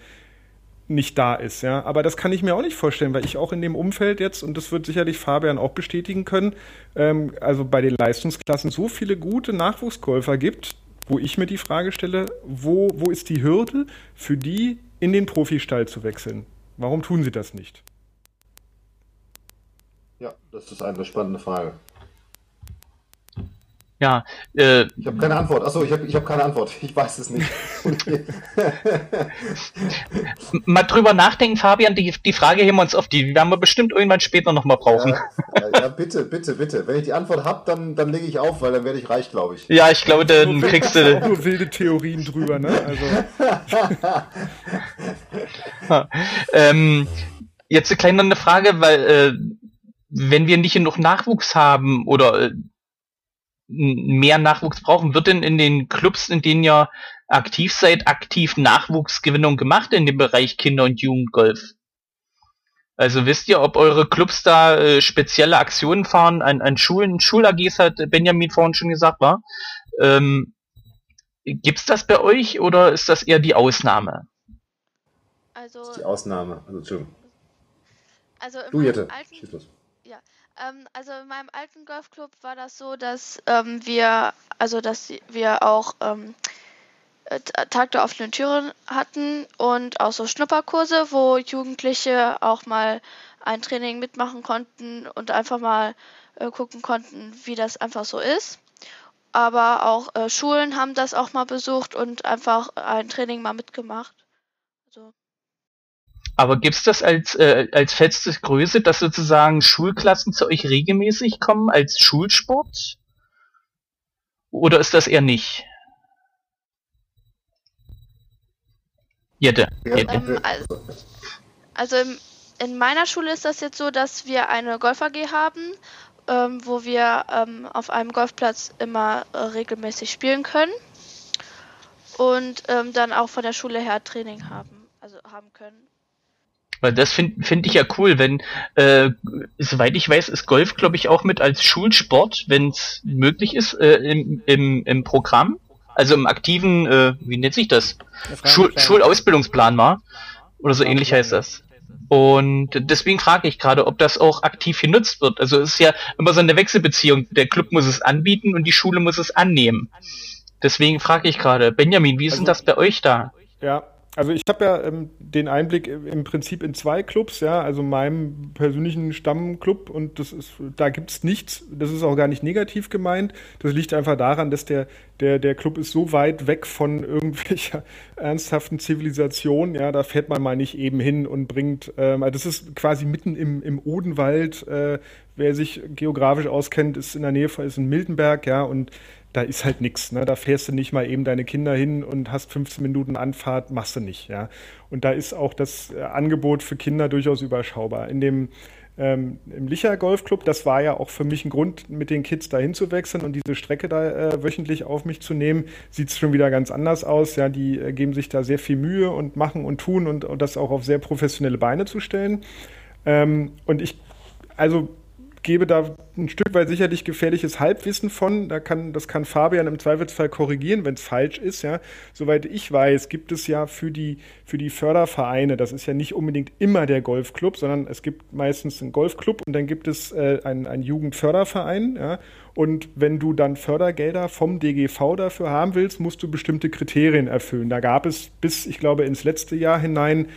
nicht da ist, ja. Aber das kann ich mir auch nicht vorstellen, weil ich auch in dem Umfeld jetzt, und das wird sicherlich Fabian auch bestätigen können, ähm, also bei den Leistungsklassen so viele gute Nachwuchsgolfer gibt, wo ich mir die Frage stelle, wo, wo ist die Hürde für die, in den Profistall zu wechseln? Warum tun sie das nicht? Ja, das ist eine spannende Frage. Ja, äh, ich habe keine Antwort. Achso, ich habe ich hab keine Antwort. Ich weiß es nicht. mal drüber nachdenken, Fabian. Die, die Frage heben wir uns auf. Die werden wir bestimmt irgendwann später nochmal brauchen. Ja, ja, bitte, bitte, bitte. Wenn ich die Antwort habe, dann, dann lege ich auf, weil dann werde ich reich, glaube ich. Ja, ich glaube, dann nur kriegst du. Nur wilde Theorien drüber, ne? Also. ähm, jetzt eine kleine Frage, weil äh, wenn wir nicht genug Nachwuchs haben oder äh, mehr Nachwuchs brauchen. Wird denn in den Clubs, in denen ihr aktiv seid, aktiv Nachwuchsgewinnung gemacht in dem Bereich Kinder- und Jugendgolf? Also wisst ihr, ob eure Clubs da äh, spezielle Aktionen fahren an, an Schulen? Schul-AGs hat Benjamin vorhin schon gesagt, war. Ähm, gibt's das bei euch oder ist das eher die Ausnahme? Also, das ist die Ausnahme. Also, Entschuldigung. Also du, Jette, schieß los. Ähm, also in meinem alten Golfclub war das so, dass ähm, wir, also dass wir auch ähm, äh, Tag der offenen Türen hatten und auch so Schnupperkurse, wo Jugendliche auch mal ein Training mitmachen konnten und einfach mal äh, gucken konnten, wie das einfach so ist. Aber auch äh, Schulen haben das auch mal besucht und einfach ein Training mal mitgemacht. Aber gibt es das als, äh, als feste Größe, dass sozusagen Schulklassen zu euch regelmäßig kommen als Schulsport? Oder ist das eher nicht? Jette. Jette. Ähm, also, also in, in meiner Schule ist das jetzt so, dass wir eine Golf AG haben, ähm, wo wir ähm, auf einem Golfplatz immer äh, regelmäßig spielen können und ähm, dann auch von der Schule her Training haben, also haben können. Weil das finde find ich ja cool, wenn, äh, soweit ich weiß, ist Golf, glaube ich, auch mit als Schulsport, wenn es möglich ist, äh, im, im, im Programm. also im aktiven, äh, wie nennt sich das? Schul Schulausbildungsplan war. Oder so ähnlich heißt das. Und deswegen frage ich gerade, ob das auch aktiv genutzt wird. Also es ist ja immer so eine Wechselbeziehung. Der Club muss es anbieten und die Schule muss es annehmen. Deswegen frage ich gerade, Benjamin, wie ist also, denn das bei euch da? Ja, also ich habe ja ähm, den Einblick im Prinzip in zwei Clubs, ja, also meinem persönlichen Stammclub und das ist, da gibt's nichts, das ist auch gar nicht negativ gemeint. Das liegt einfach daran, dass der, der, der Club ist so weit weg von irgendwelcher ernsthaften Zivilisation, ja, da fährt man mal nicht eben hin und bringt, ähm, also das ist quasi mitten im, im Odenwald, äh, wer sich geografisch auskennt, ist in der Nähe von ist in Miltenberg, ja, und da ist halt nichts. Ne? Da fährst du nicht mal eben deine Kinder hin und hast 15 Minuten Anfahrt, machst du nicht. Ja? Und da ist auch das äh, Angebot für Kinder durchaus überschaubar. In dem ähm, im Licher Golfclub, das war ja auch für mich ein Grund, mit den Kids dahin zu wechseln und diese Strecke da äh, wöchentlich auf mich zu nehmen, sieht es schon wieder ganz anders aus. Ja, die äh, geben sich da sehr viel Mühe und machen und tun und, und das auch auf sehr professionelle Beine zu stellen. Ähm, und ich, also gebe da ein Stück weit sicherlich gefährliches Halbwissen von. Da kann, das kann Fabian im Zweifelsfall korrigieren, wenn es falsch ist. Ja. Soweit ich weiß, gibt es ja für die, für die Fördervereine, das ist ja nicht unbedingt immer der Golfclub, sondern es gibt meistens einen Golfclub und dann gibt es äh, einen, einen Jugendförderverein. Ja. Und wenn du dann Fördergelder vom DGV dafür haben willst, musst du bestimmte Kriterien erfüllen. Da gab es bis, ich glaube, ins letzte Jahr hinein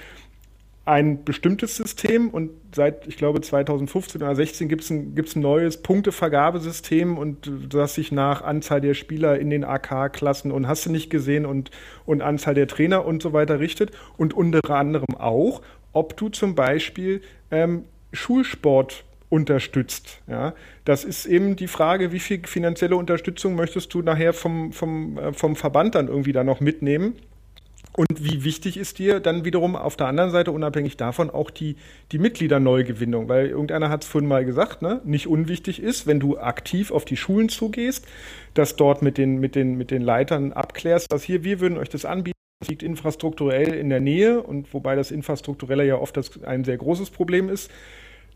ein bestimmtes System und seit, ich glaube, 2015 oder 2016 gibt es ein, ein neues Punktevergabesystem und das sich nach Anzahl der Spieler in den AK-Klassen und hast du nicht gesehen und, und Anzahl der Trainer und so weiter richtet und unter anderem auch, ob du zum Beispiel ähm, Schulsport unterstützt. Ja, das ist eben die Frage, wie viel finanzielle Unterstützung möchtest du nachher vom, vom, äh, vom Verband dann irgendwie da noch mitnehmen? Und wie wichtig ist dir dann wiederum auf der anderen Seite, unabhängig davon, auch die, die Mitgliederneugewinnung? Weil irgendeiner hat es vorhin mal gesagt, ne? nicht unwichtig ist, wenn du aktiv auf die Schulen zugehst, dass dort mit den, mit den, mit den Leitern abklärst, dass hier, wir würden euch das anbieten, das liegt infrastrukturell in der Nähe und wobei das Infrastrukturelle ja oft das, ein sehr großes Problem ist.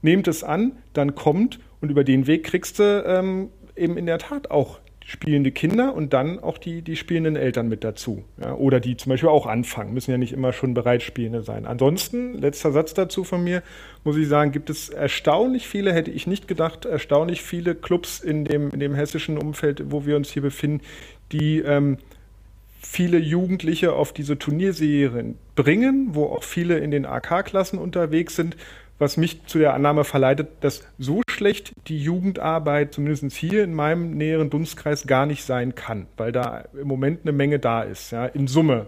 Nehmt es an, dann kommt und über den Weg kriegst du ähm, eben in der Tat auch spielende Kinder und dann auch die, die spielenden Eltern mit dazu. Ja, oder die zum Beispiel auch anfangen, müssen ja nicht immer schon Bereitspielende sein. Ansonsten, letzter Satz dazu von mir, muss ich sagen, gibt es erstaunlich viele, hätte ich nicht gedacht, erstaunlich viele Clubs in dem, in dem hessischen Umfeld, wo wir uns hier befinden, die ähm, viele Jugendliche auf diese Turnierserien bringen, wo auch viele in den AK-Klassen unterwegs sind, was mich zu der Annahme verleitet, dass so schlecht die Jugendarbeit, zumindest hier in meinem näheren Dunstkreis, gar nicht sein kann, weil da im Moment eine Menge da ist. Ja. In Summe.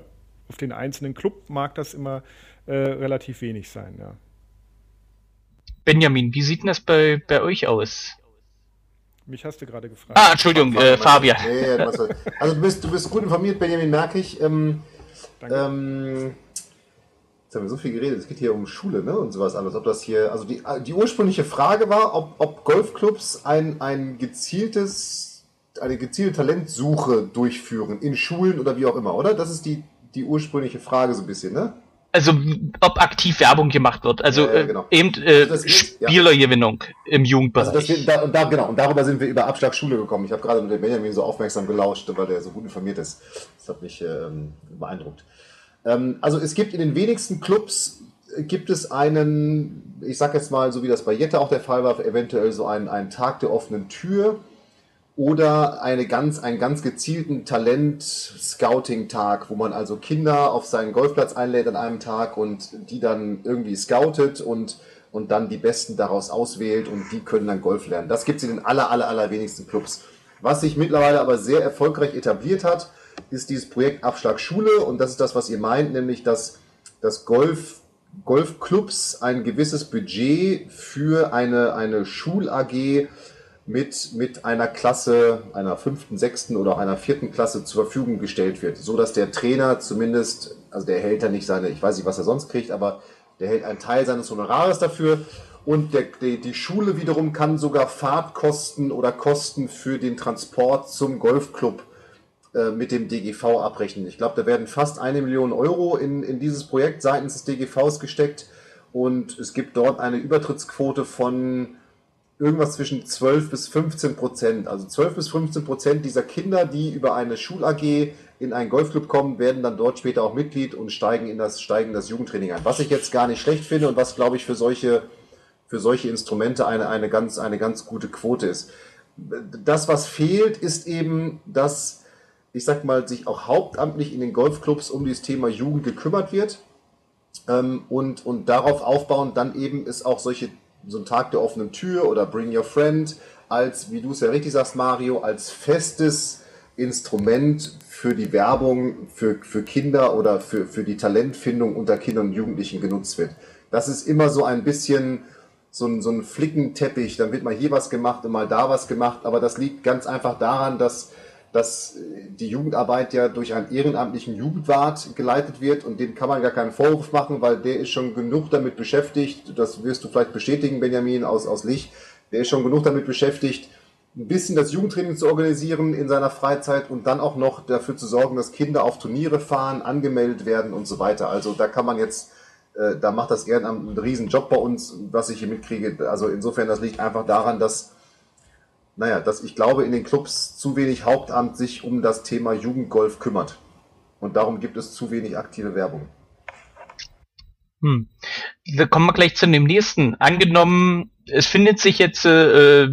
Auf den einzelnen Club mag das immer äh, relativ wenig sein. Ja. Benjamin, wie sieht denn das bei, bei euch aus? Mich hast du gerade gefragt. Ah, Entschuldigung, äh, Fabian. Nee, also du bist, du bist gut informiert, Benjamin, merke ich. Ähm, Danke. Ähm, Jetzt haben wir so viel geredet, es geht hier um Schule ne, und sowas alles. Ob das hier, also die, die ursprüngliche Frage war, ob, ob Golfclubs ein, ein gezieltes, eine gezielte Talentsuche durchführen in Schulen oder wie auch immer, oder? Das ist die, die ursprüngliche Frage so ein bisschen, ne? Also ob aktiv Werbung gemacht wird, also ja, ja, genau. äh, eben äh, also Spielergewinnung ja. im Jugendbereich. Also wir, da, da, genau, und darüber sind wir über Abschlag Schule gekommen. Ich habe gerade mit dem Benjamin so aufmerksam gelauscht, weil der so gut informiert ist. Das hat mich ähm, beeindruckt. Ähm, also es gibt in den wenigsten Clubs äh, gibt es einen, ich sag jetzt mal, so wie das bei Jette auch der Fall war, eventuell so einen, einen Tag der offenen Tür oder eine ganz, einen ganz gezielten Talent-Scouting-Tag, wo man also Kinder auf seinen Golfplatz einlädt an einem Tag und die dann irgendwie scoutet und, und dann die Besten daraus auswählt und die können dann Golf lernen. Das gibt es in den aller, aller, aller wenigsten Clubs. Was sich mittlerweile aber sehr erfolgreich etabliert hat, ist dieses Projekt Abschlag Schule und das ist das, was ihr meint, nämlich dass, dass Golf, Golfclubs ein gewisses Budget für eine, eine Schul-AG mit, mit einer Klasse, einer fünften, sechsten oder einer vierten Klasse zur Verfügung gestellt wird, so dass der Trainer zumindest, also der erhält dann nicht seine, ich weiß nicht, was er sonst kriegt, aber der hält einen Teil seines Honorares dafür. Und der, die, die Schule wiederum kann sogar Fahrtkosten oder Kosten für den Transport zum Golfclub äh, mit dem DGV abrechnen. Ich glaube, da werden fast eine Million Euro in, in dieses Projekt seitens des DGVs gesteckt und es gibt dort eine Übertrittsquote von irgendwas zwischen 12 bis 15 Prozent. Also 12 bis 15 Prozent dieser Kinder, die über eine Schul-AG in einen Golfclub kommen, werden dann dort später auch Mitglied und steigen in das, steigen das Jugendtraining ein. Was ich jetzt gar nicht schlecht finde und was, glaube ich, für solche, für solche Instrumente eine, eine, ganz, eine ganz gute Quote ist. Das, was fehlt, ist eben, dass, ich sag mal, sich auch hauptamtlich in den Golfclubs um dieses Thema Jugend gekümmert wird. Ähm, und, und darauf aufbauend dann eben ist auch solche so ein Tag der offenen Tür oder Bring Your Friend als, wie du es ja richtig sagst, Mario, als festes Instrument für die Werbung für, für Kinder oder für, für die Talentfindung unter Kindern und Jugendlichen genutzt wird. Das ist immer so ein bisschen so ein, so ein Flickenteppich, dann wird mal hier was gemacht und mal da was gemacht, aber das liegt ganz einfach daran, dass dass die Jugendarbeit ja durch einen ehrenamtlichen Jugendwart geleitet wird und dem kann man gar keinen Vorwurf machen, weil der ist schon genug damit beschäftigt, das wirst du vielleicht bestätigen, Benjamin aus, aus Lich, der ist schon genug damit beschäftigt, ein bisschen das Jugendtraining zu organisieren in seiner Freizeit und dann auch noch dafür zu sorgen, dass Kinder auf Turniere fahren, angemeldet werden und so weiter. Also da kann man jetzt, äh, da macht das Ehrenamt einen riesen Job bei uns, was ich hier mitkriege. Also insofern, das liegt einfach daran, dass naja, dass ich glaube, in den Clubs zu wenig Hauptamt sich um das Thema Jugendgolf kümmert. Und darum gibt es zu wenig aktive Werbung. Hm. Da kommen wir gleich zu dem nächsten. Angenommen, es findet sich jetzt äh,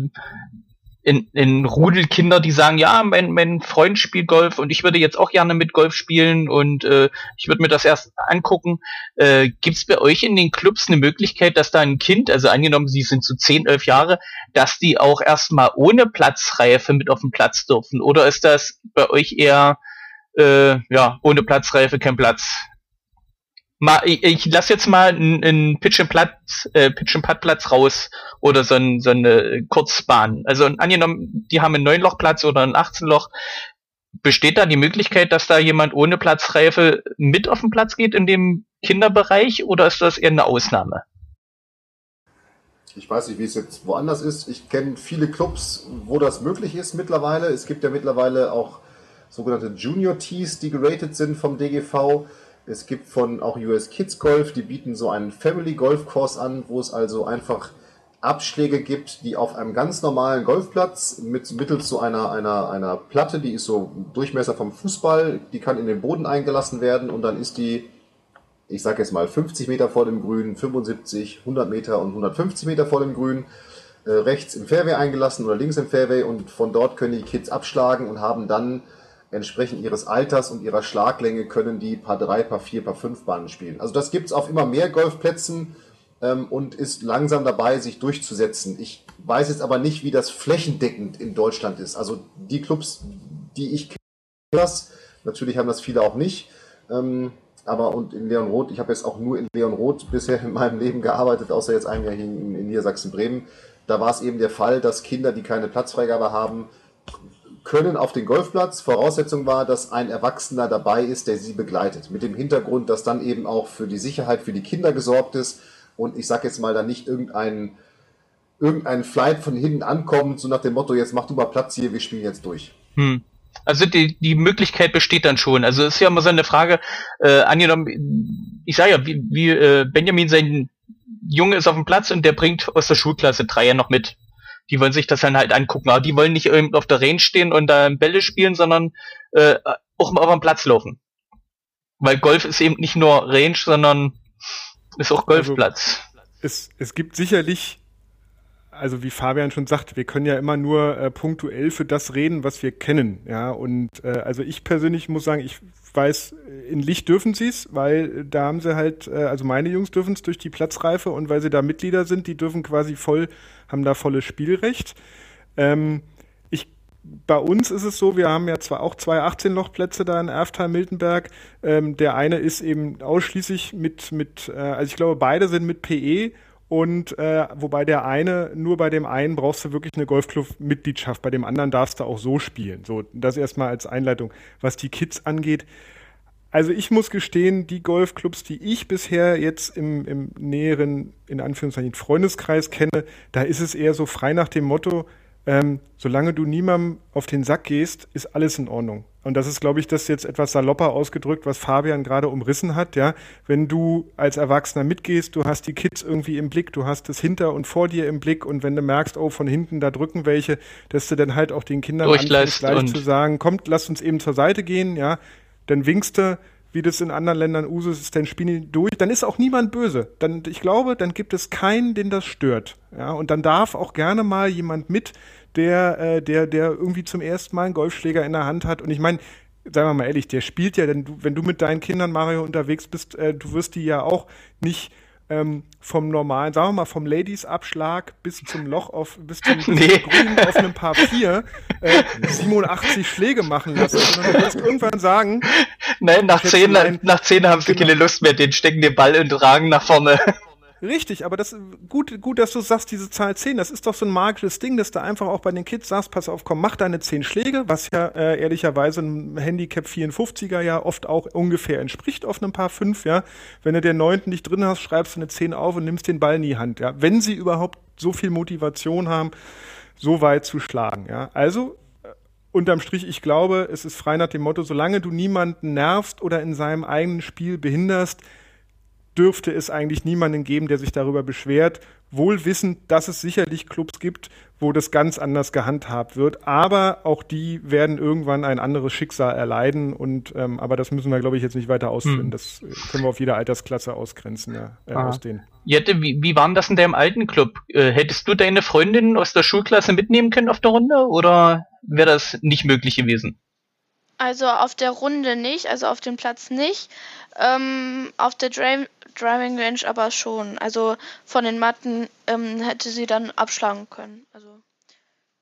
in, in Rudelkinder, die sagen, ja, mein, mein Freund spielt Golf und ich würde jetzt auch gerne mit Golf spielen und äh, ich würde mir das erst angucken. Äh, Gibt es bei euch in den Clubs eine Möglichkeit, dass da ein Kind, also angenommen, sie sind so 10, 11 Jahre, dass die auch erstmal ohne Platzreife mit auf den Platz dürfen? Oder ist das bei euch eher, äh, ja, ohne Platzreife kein Platz? Mal, ich, ich lasse jetzt mal einen Pitch and Putt, äh, Pitch and Putt Platz raus oder so, ein, so eine Kurzbahn. Also angenommen, die haben einen 9 Loch Platz oder ein 18 Loch. Besteht da die Möglichkeit, dass da jemand ohne Platzreife mit auf den Platz geht in dem Kinderbereich oder ist das eher eine Ausnahme? Ich weiß nicht, wie es jetzt woanders ist. Ich kenne viele Clubs, wo das möglich ist mittlerweile. Es gibt ja mittlerweile auch sogenannte Junior Tees, die geratet sind vom DGV. Es gibt von auch US Kids Golf, die bieten so einen Family Golf Course an, wo es also einfach Abschläge gibt, die auf einem ganz normalen Golfplatz mit, mittels so einer, einer, einer Platte, die ist so Durchmesser vom Fußball, die kann in den Boden eingelassen werden und dann ist die, ich sage jetzt mal 50 Meter vor dem Grün, 75, 100 Meter und 150 Meter vor dem Grün, äh, rechts im Fairway eingelassen oder links im Fairway und von dort können die Kids abschlagen und haben dann entsprechend ihres Alters und ihrer Schlaglänge können die Paar 3, Paar 4, Paar 5 Bahnen spielen. Also das gibt es auf immer mehr Golfplätzen ähm, und ist langsam dabei, sich durchzusetzen. Ich weiß jetzt aber nicht, wie das flächendeckend in Deutschland ist. Also die Clubs, die ich kenne, natürlich haben das viele auch nicht. Ähm, aber und in Leon Roth, ich habe jetzt auch nur in Leon Roth bisher in meinem Leben gearbeitet, außer jetzt ein Jahr hier in, in Niedersachsen-Bremen. Da war es eben der Fall, dass Kinder, die keine Platzfreigabe haben, können auf den Golfplatz. Voraussetzung war, dass ein Erwachsener dabei ist, der sie begleitet. Mit dem Hintergrund, dass dann eben auch für die Sicherheit für die Kinder gesorgt ist und ich sag jetzt mal da nicht irgendein, irgendein Flight von hinten ankommt, so nach dem Motto, jetzt mach du mal Platz hier, wir spielen jetzt durch. Hm. Also die, die Möglichkeit besteht dann schon. Also ist ja immer so eine Frage, äh, angenommen, ich sage ja, wie, wie äh, Benjamin sein Junge ist auf dem Platz und der bringt aus der Schulklasse drei ja noch mit die wollen sich das dann halt angucken. Aber die wollen nicht auf der Range stehen und da Bälle spielen, sondern äh, auch mal auf dem Platz laufen. Weil Golf ist eben nicht nur Range, sondern ist auch also, Golfplatz. Also, es, es gibt sicherlich also wie Fabian schon sagt, wir können ja immer nur äh, punktuell für das reden, was wir kennen. Ja, und äh, also ich persönlich muss sagen, ich weiß, in Licht dürfen sie es, weil da haben sie halt, äh, also meine Jungs dürfen es durch die Platzreife und weil sie da Mitglieder sind, die dürfen quasi voll, haben da volles Spielrecht. Ähm, ich bei uns ist es so, wir haben ja zwar auch zwei 18-Loch-Plätze da in Erftal-Miltenberg. Ähm, der eine ist eben ausschließlich mit, mit äh, also ich glaube, beide sind mit PE und äh, wobei der eine, nur bei dem einen brauchst du wirklich eine Golfclub-Mitgliedschaft, bei dem anderen darfst du auch so spielen. So, das erstmal als Einleitung. Was die Kids angeht, also ich muss gestehen, die Golfclubs, die ich bisher jetzt im, im näheren, in Anführungszeichen, Freundeskreis kenne, da ist es eher so frei nach dem Motto, ähm, solange du niemandem auf den Sack gehst, ist alles in Ordnung. Und das ist, glaube ich, das jetzt etwas salopper ausgedrückt, was Fabian gerade umrissen hat, ja. Wenn du als Erwachsener mitgehst, du hast die Kids irgendwie im Blick, du hast das hinter und vor dir im Blick und wenn du merkst, oh, von hinten, da drücken welche, dass du dann halt auch den Kindern anfängst, gleich zu sagen, kommt, lasst uns eben zur Seite gehen, ja. Dann winkst du, wie das in anderen Ländern Usus ist, dann spielen die durch, dann ist auch niemand böse. Dann, ich glaube, dann gibt es keinen, den das stört. Ja, und dann darf auch gerne mal jemand mit, der, äh, der, der irgendwie zum ersten Mal einen Golfschläger in der Hand hat. Und ich meine, sagen wir mal ehrlich, der spielt ja, denn du, wenn du mit deinen Kindern Mario unterwegs bist, äh, du wirst die ja auch nicht ähm, vom normalen, sagen wir mal, vom Ladies-Abschlag bis zum Loch auf, bis zum, bis nee. zum Grün auf einem Paar 4 äh, 87 Schläge machen lassen. Und du wirst irgendwann sagen. Nein, nach 10, nach 10 haben sie genau. keine Lust mehr, den stecken den Ball und tragen nach vorne. Richtig, aber das gut, gut, dass du sagst, diese Zahl 10, das ist doch so ein magisches Ding, dass du einfach auch bei den Kids sagst, pass auf, komm, mach deine 10 Schläge, was ja äh, ehrlicherweise ein Handicap 54er ja oft auch ungefähr entspricht auf einem Paar 5, ja. Wenn du den neunten nicht drin hast, schreibst du eine 10 auf und nimmst den Ball in die Hand, ja. Wenn sie überhaupt so viel Motivation haben, so weit zu schlagen, ja. Also, äh, unterm Strich, ich glaube, es ist frei nach dem Motto, solange du niemanden nervst oder in seinem eigenen Spiel behinderst, dürfte es eigentlich niemanden geben, der sich darüber beschwert, wohl wissend, dass es sicherlich Clubs gibt, wo das ganz anders gehandhabt wird. Aber auch die werden irgendwann ein anderes Schicksal erleiden. Und ähm, aber das müssen wir, glaube ich, jetzt nicht weiter ausführen. Hm. Das können wir auf jede Altersklasse ausgrenzen, ja, äh, ah. ausdehnen. Jette, wie, wie war das in deinem alten Club? Äh, hättest du deine Freundin aus der Schulklasse mitnehmen können auf der Runde oder wäre das nicht möglich gewesen? Also auf der Runde nicht, also auf dem Platz nicht. Ähm, auf der Dra Driving Range aber schon. Also von den Matten ähm, hätte sie dann abschlagen können. Also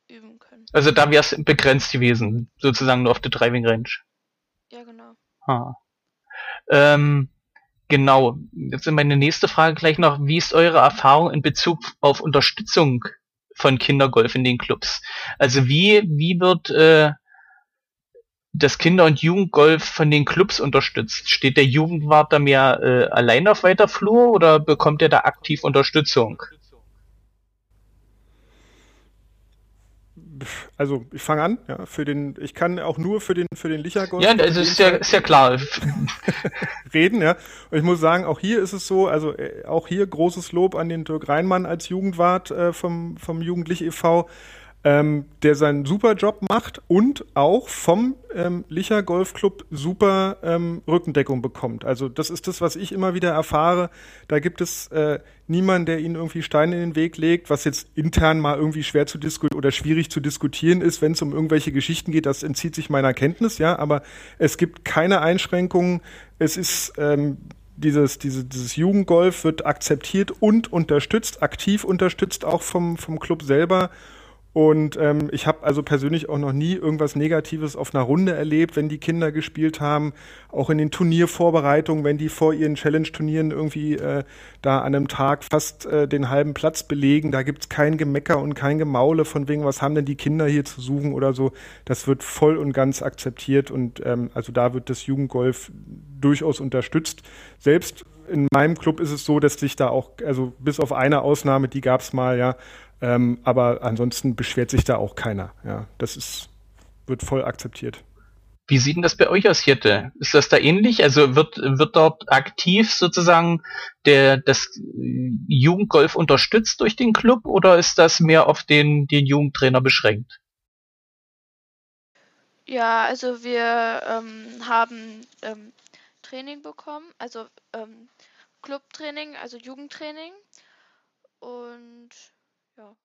üben können. Also da wäre es begrenzt gewesen, sozusagen nur auf der Driving Range. Ja, genau. Ah. Ähm, genau. Jetzt meine nächste Frage gleich noch. Wie ist eure Erfahrung in Bezug auf Unterstützung von Kindergolf in den Clubs? Also wie, wie wird äh, das Kinder- und Jugendgolf von den Clubs unterstützt? Steht der Jugendwart da mehr äh, allein auf weiter Flur oder bekommt er da aktiv Unterstützung? Also ich fange an, ja, für den, ich kann auch nur für den für den Lichergolf. Ja, also ist ja, ist ja klar. reden, ja. Und ich muss sagen, auch hier ist es so, also äh, auch hier großes Lob an den Dirk Reinmann als Jugendwart äh, vom, vom Jugendlich e.V ähm, der seinen super Job macht und auch vom ähm, Licher Golfclub super ähm, Rückendeckung bekommt. Also das ist das, was ich immer wieder erfahre. Da gibt es äh, niemanden, der ihnen irgendwie Steine in den Weg legt, was jetzt intern mal irgendwie schwer zu diskutieren oder schwierig zu diskutieren ist, wenn es um irgendwelche Geschichten geht. Das entzieht sich meiner Kenntnis, ja. Aber es gibt keine Einschränkungen. Es ist ähm, dieses, diese, dieses Jugendgolf wird akzeptiert und unterstützt, aktiv unterstützt auch vom, vom Club selber. Und ähm, ich habe also persönlich auch noch nie irgendwas Negatives auf einer Runde erlebt, wenn die Kinder gespielt haben. Auch in den Turniervorbereitungen, wenn die vor ihren Challenge-Turnieren irgendwie äh, da an einem Tag fast äh, den halben Platz belegen. Da gibt's kein Gemecker und kein Gemaule von wegen, was haben denn die Kinder hier zu suchen oder so. Das wird voll und ganz akzeptiert und ähm, also da wird das Jugendgolf durchaus unterstützt. Selbst in meinem Club ist es so, dass sich da auch, also bis auf eine Ausnahme, die gab's mal, ja, ähm, aber ansonsten beschwert sich da auch keiner. Ja, das ist, wird voll akzeptiert. Wie sieht denn das bei euch aus, Hirte? Ist das da ähnlich? Also wird, wird dort aktiv sozusagen der, das Jugendgolf unterstützt durch den Club oder ist das mehr auf den, den Jugendtrainer beschränkt? Ja, also wir ähm, haben ähm, Training bekommen, also ähm, Clubtraining, also Jugendtraining. Und ja,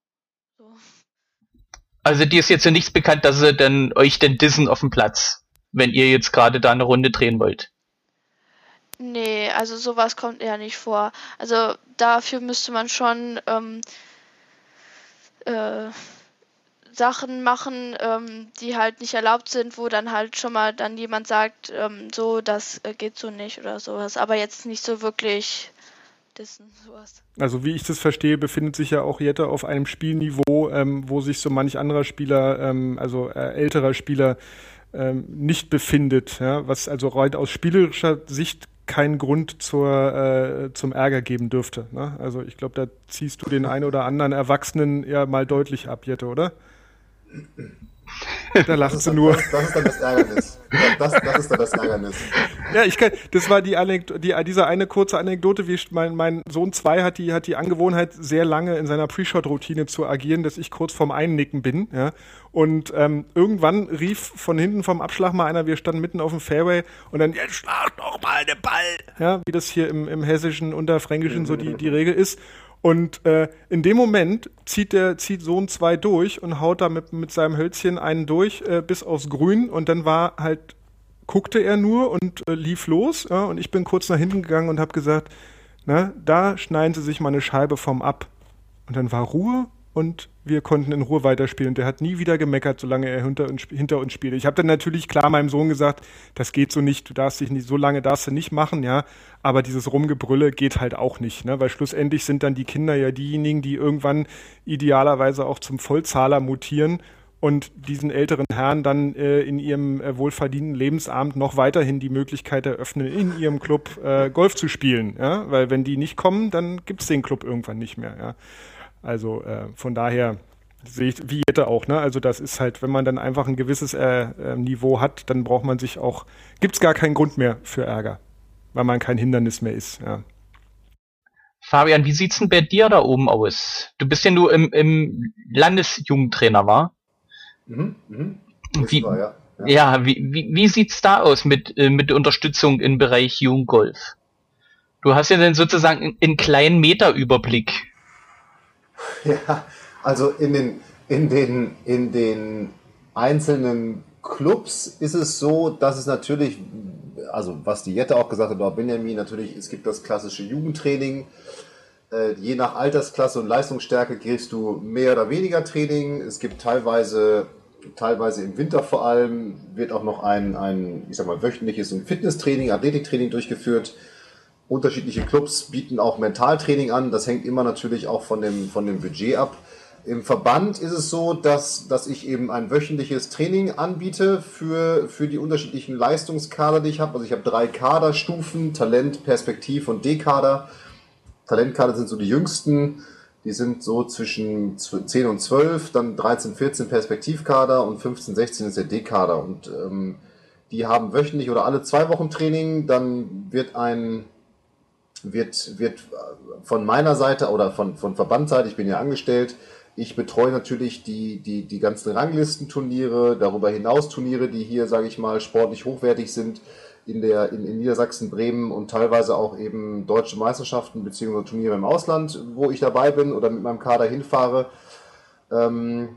so. Also dir ist jetzt ja nichts bekannt, dass sie dann euch denn dissen auf dem Platz, wenn ihr jetzt gerade da eine Runde drehen wollt. Nee, also sowas kommt eher nicht vor. Also dafür müsste man schon ähm, äh, Sachen machen, ähm, die halt nicht erlaubt sind, wo dann halt schon mal dann jemand sagt, ähm, so, das äh, geht so nicht oder sowas. Aber jetzt nicht so wirklich dissen, sowas. Also wie ich das verstehe, befindet sich ja auch Jette auf einem Spielniveau, ähm, wo sich so manch anderer Spieler, ähm, also äh, älterer Spieler, ähm, nicht befindet. Ja? Was also rein aus spielerischer Sicht keinen Grund zur, äh, zum Ärger geben dürfte. Ne? Also ich glaube, da ziehst du den einen oder anderen Erwachsenen ja mal deutlich ab, Jette, oder? Da lacht sie nur. Das, das, ist dann das Ärgernis. Das, das ist dann das Ärgernis. Ja, ich kann, das war die Anekdote, die, diese eine kurze Anekdote, wie ich, mein, mein Sohn 2 hat die, hat die Angewohnheit, sehr lange in seiner Pre-Shot-Routine zu agieren, dass ich kurz vorm Einnicken bin, ja. Und ähm, irgendwann rief von hinten vom Abschlag mal einer, wir standen mitten auf dem Fairway und dann, jetzt schlag doch mal den Ball, ja, wie das hier im, im Hessischen, Unterfränkischen so die, die Regel ist. Und äh, in dem Moment zieht der zieht Sohn 2 durch und haut da mit, mit seinem Hölzchen einen durch äh, bis aufs Grün und dann war halt guckte er nur und äh, lief los ja, und ich bin kurz nach hinten gegangen und habe gesagt, na, da schneiden sie sich mal eine Scheibe vom ab. Und dann war Ruhe und wir konnten in Ruhe weiterspielen. Der hat nie wieder gemeckert, solange er hinter uns, hinter uns spielte. Ich habe dann natürlich klar meinem Sohn gesagt, das geht so nicht, du darfst dich nicht, so lange darfst du nicht machen, ja. Aber dieses Rumgebrülle geht halt auch nicht, ne? Weil schlussendlich sind dann die Kinder ja diejenigen, die irgendwann idealerweise auch zum Vollzahler mutieren und diesen älteren Herren dann äh, in ihrem äh, wohlverdienten Lebensabend noch weiterhin die Möglichkeit eröffnen, in ihrem Club äh, Golf zu spielen. Ja? Weil wenn die nicht kommen, dann gibt's den Club irgendwann nicht mehr. Ja? Also äh, von daher sehe ich wie Jette auch, ne? Also das ist halt, wenn man dann einfach ein gewisses äh, äh, Niveau hat, dann braucht man sich auch, gibt's gar keinen Grund mehr für Ärger, weil man kein Hindernis mehr ist, ja. Fabian, wie sieht's denn bei dir da oben aus? Du bist ja nur im, im Landesjugendtrainer, war? Mhm, mhm. Wie, war, ja. ja, ja wie, wie, wie sieht's da aus mit, äh, mit der Unterstützung im Bereich Jugendgolf? Du hast ja dann sozusagen einen kleinen Meterüberblick. Ja, also in den, in den, in den einzelnen Clubs ist es so, dass es natürlich, also was die Jette auch gesagt hat, oder Benjamin, natürlich, es gibt das klassische Jugendtraining. Äh, je nach Altersklasse und Leistungsstärke kriegst du mehr oder weniger Training. Es gibt teilweise, teilweise im Winter vor allem, wird auch noch ein, ein ich sag mal, wöchentliches Fitnesstraining, Athletiktraining durchgeführt. Unterschiedliche Clubs bieten auch Mentaltraining an. Das hängt immer natürlich auch von dem, von dem Budget ab. Im Verband ist es so, dass, dass ich eben ein wöchentliches Training anbiete für, für die unterschiedlichen Leistungskader, die ich habe. Also ich habe drei Kaderstufen, Talent, Perspektiv und D-Kader. Talentkader sind so die jüngsten, die sind so zwischen 10 und 12, dann 13, 14 Perspektivkader und 15, 16 ist der D-Kader. Und ähm, die haben wöchentlich oder alle zwei Wochen Training, dann wird ein wird, wird von meiner Seite oder von, von Verbandseite, ich bin ja angestellt, ich betreue natürlich die, die, die ganzen Ranglistenturniere, darüber hinaus Turniere, die hier, sage ich mal, sportlich hochwertig sind in, der, in, in Niedersachsen, Bremen und teilweise auch eben deutsche Meisterschaften bzw. Turniere im Ausland, wo ich dabei bin oder mit meinem Kader hinfahre. Ähm,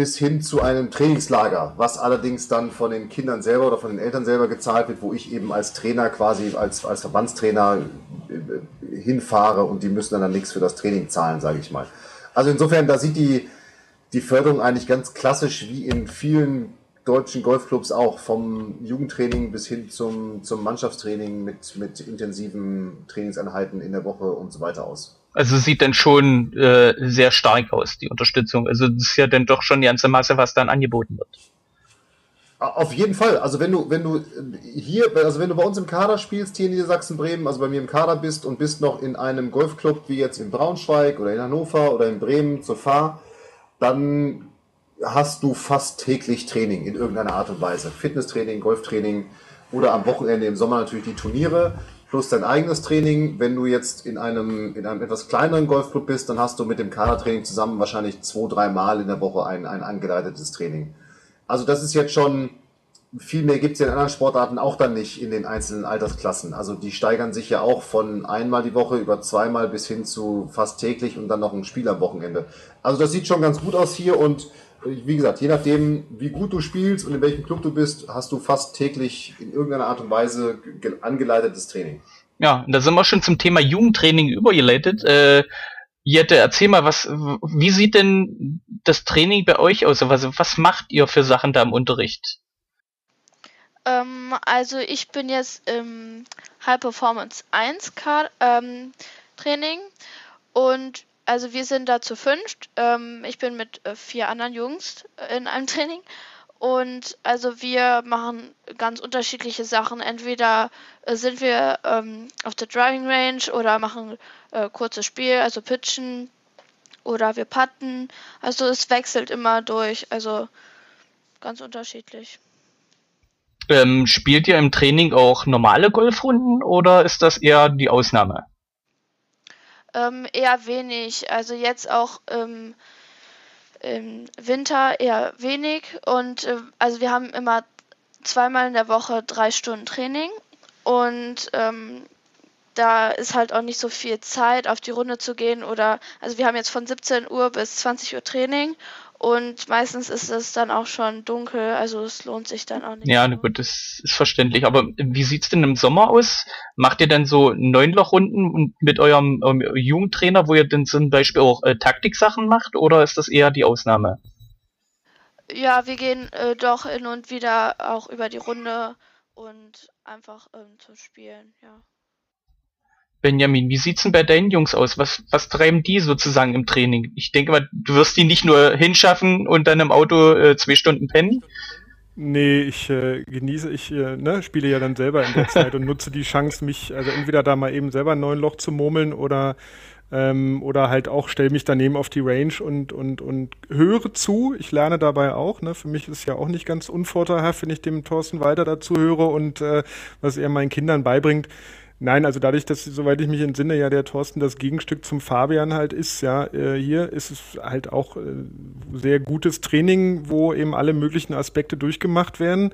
bis hin zu einem Trainingslager, was allerdings dann von den Kindern selber oder von den Eltern selber gezahlt wird, wo ich eben als Trainer quasi, als, als Verbandstrainer äh, hinfahre und die müssen dann, dann nichts für das Training zahlen, sage ich mal. Also insofern, da sieht die, die Förderung eigentlich ganz klassisch wie in vielen deutschen Golfclubs auch, vom Jugendtraining bis hin zum, zum Mannschaftstraining mit, mit intensiven Trainingseinheiten in der Woche und so weiter aus. Also sieht dann schon äh, sehr stark aus, die Unterstützung. Also das ist ja dann doch schon die ganze Masse, was dann angeboten wird. Auf jeden Fall. Also wenn du, wenn du hier, also wenn du bei uns im Kader spielst, hier in Niedersachsen, Bremen, also bei mir im Kader bist und bist noch in einem Golfclub wie jetzt in Braunschweig oder in Hannover oder in Bremen zur Fahr, dann hast du fast täglich Training in irgendeiner Art und Weise. Fitnesstraining, Golftraining oder am Wochenende im Sommer natürlich die Turniere plus dein eigenes Training. Wenn du jetzt in einem, in einem etwas kleineren Golfclub bist, dann hast du mit dem Kadertraining zusammen wahrscheinlich zwei, drei Mal in der Woche ein, ein angeleitetes Training. Also das ist jetzt schon, viel mehr gibt es in anderen Sportarten auch dann nicht in den einzelnen Altersklassen. Also die steigern sich ja auch von einmal die Woche über zweimal bis hin zu fast täglich und dann noch ein Spiel am Wochenende. Also das sieht schon ganz gut aus hier und wie gesagt, je nachdem, wie gut du spielst und in welchem Club du bist, hast du fast täglich in irgendeiner Art und Weise angeleitetes Training. Ja, da sind wir schon zum Thema Jugendtraining übergeleitet. Äh, Jette, erzähl mal, was, wie sieht denn das Training bei euch aus? Also, was macht ihr für Sachen da im Unterricht? Ähm, also, ich bin jetzt im High Performance 1 ähm, Training und also wir sind da zu fünft. Ähm, ich bin mit äh, vier anderen Jungs äh, in einem Training. Und also wir machen ganz unterschiedliche Sachen. Entweder äh, sind wir ähm, auf der Driving Range oder machen äh, kurzes Spiel, also pitchen. oder wir putten. Also es wechselt immer durch, also ganz unterschiedlich. Ähm, spielt ihr im Training auch normale Golfrunden oder ist das eher die Ausnahme? Ähm, eher wenig. Also jetzt auch ähm, im Winter eher wenig. Und äh, also wir haben immer zweimal in der Woche drei Stunden Training. Und ähm, da ist halt auch nicht so viel Zeit, auf die Runde zu gehen. Oder also wir haben jetzt von 17 Uhr bis 20 Uhr Training und meistens ist es dann auch schon dunkel, also es lohnt sich dann auch nicht. Ja, so. gut, das ist verständlich. Aber wie sieht's denn im Sommer aus? Macht ihr denn so Neunlochrunden mit eurem, eurem Jugendtrainer, wo ihr denn zum Beispiel auch äh, Taktiksachen macht, oder ist das eher die Ausnahme? Ja, wir gehen äh, doch hin und wieder auch über die Runde und einfach ähm, zu spielen, ja. Benjamin, wie sieht's denn bei deinen Jungs aus? Was, was treiben die sozusagen im Training? Ich denke mal, du wirst die nicht nur hinschaffen und dann im Auto äh, zwei Stunden pennen. Nee, ich äh, genieße, ich äh, ne, spiele ja dann selber in der Zeit und nutze die Chance, mich, also entweder da mal eben selber ein neuen Loch zu murmeln oder ähm, oder halt auch stelle mich daneben auf die Range und, und, und höre zu. Ich lerne dabei auch. Ne? Für mich ist ja auch nicht ganz unvorteilhaft, wenn ich dem Thorsten weiter dazu höre und äh, was er meinen Kindern beibringt. Nein, also dadurch, dass, soweit ich mich entsinne, ja der Thorsten das Gegenstück zum Fabian halt ist, ja, äh, hier ist es halt auch äh, sehr gutes Training, wo eben alle möglichen Aspekte durchgemacht werden.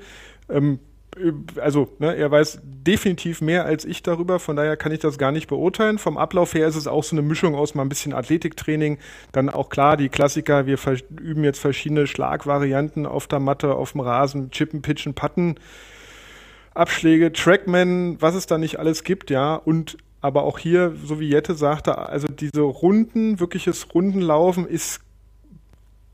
Ähm, äh, also, ne, er weiß definitiv mehr als ich darüber, von daher kann ich das gar nicht beurteilen. Vom Ablauf her ist es auch so eine Mischung aus mal ein bisschen Athletiktraining, dann auch klar die Klassiker, wir üben jetzt verschiedene Schlagvarianten auf der Matte, auf dem Rasen, Chippen, Pitchen, Putten. Abschläge, Trackman, was es da nicht alles gibt, ja. Und aber auch hier, so wie Jette sagte, also diese Runden, wirkliches Rundenlaufen ist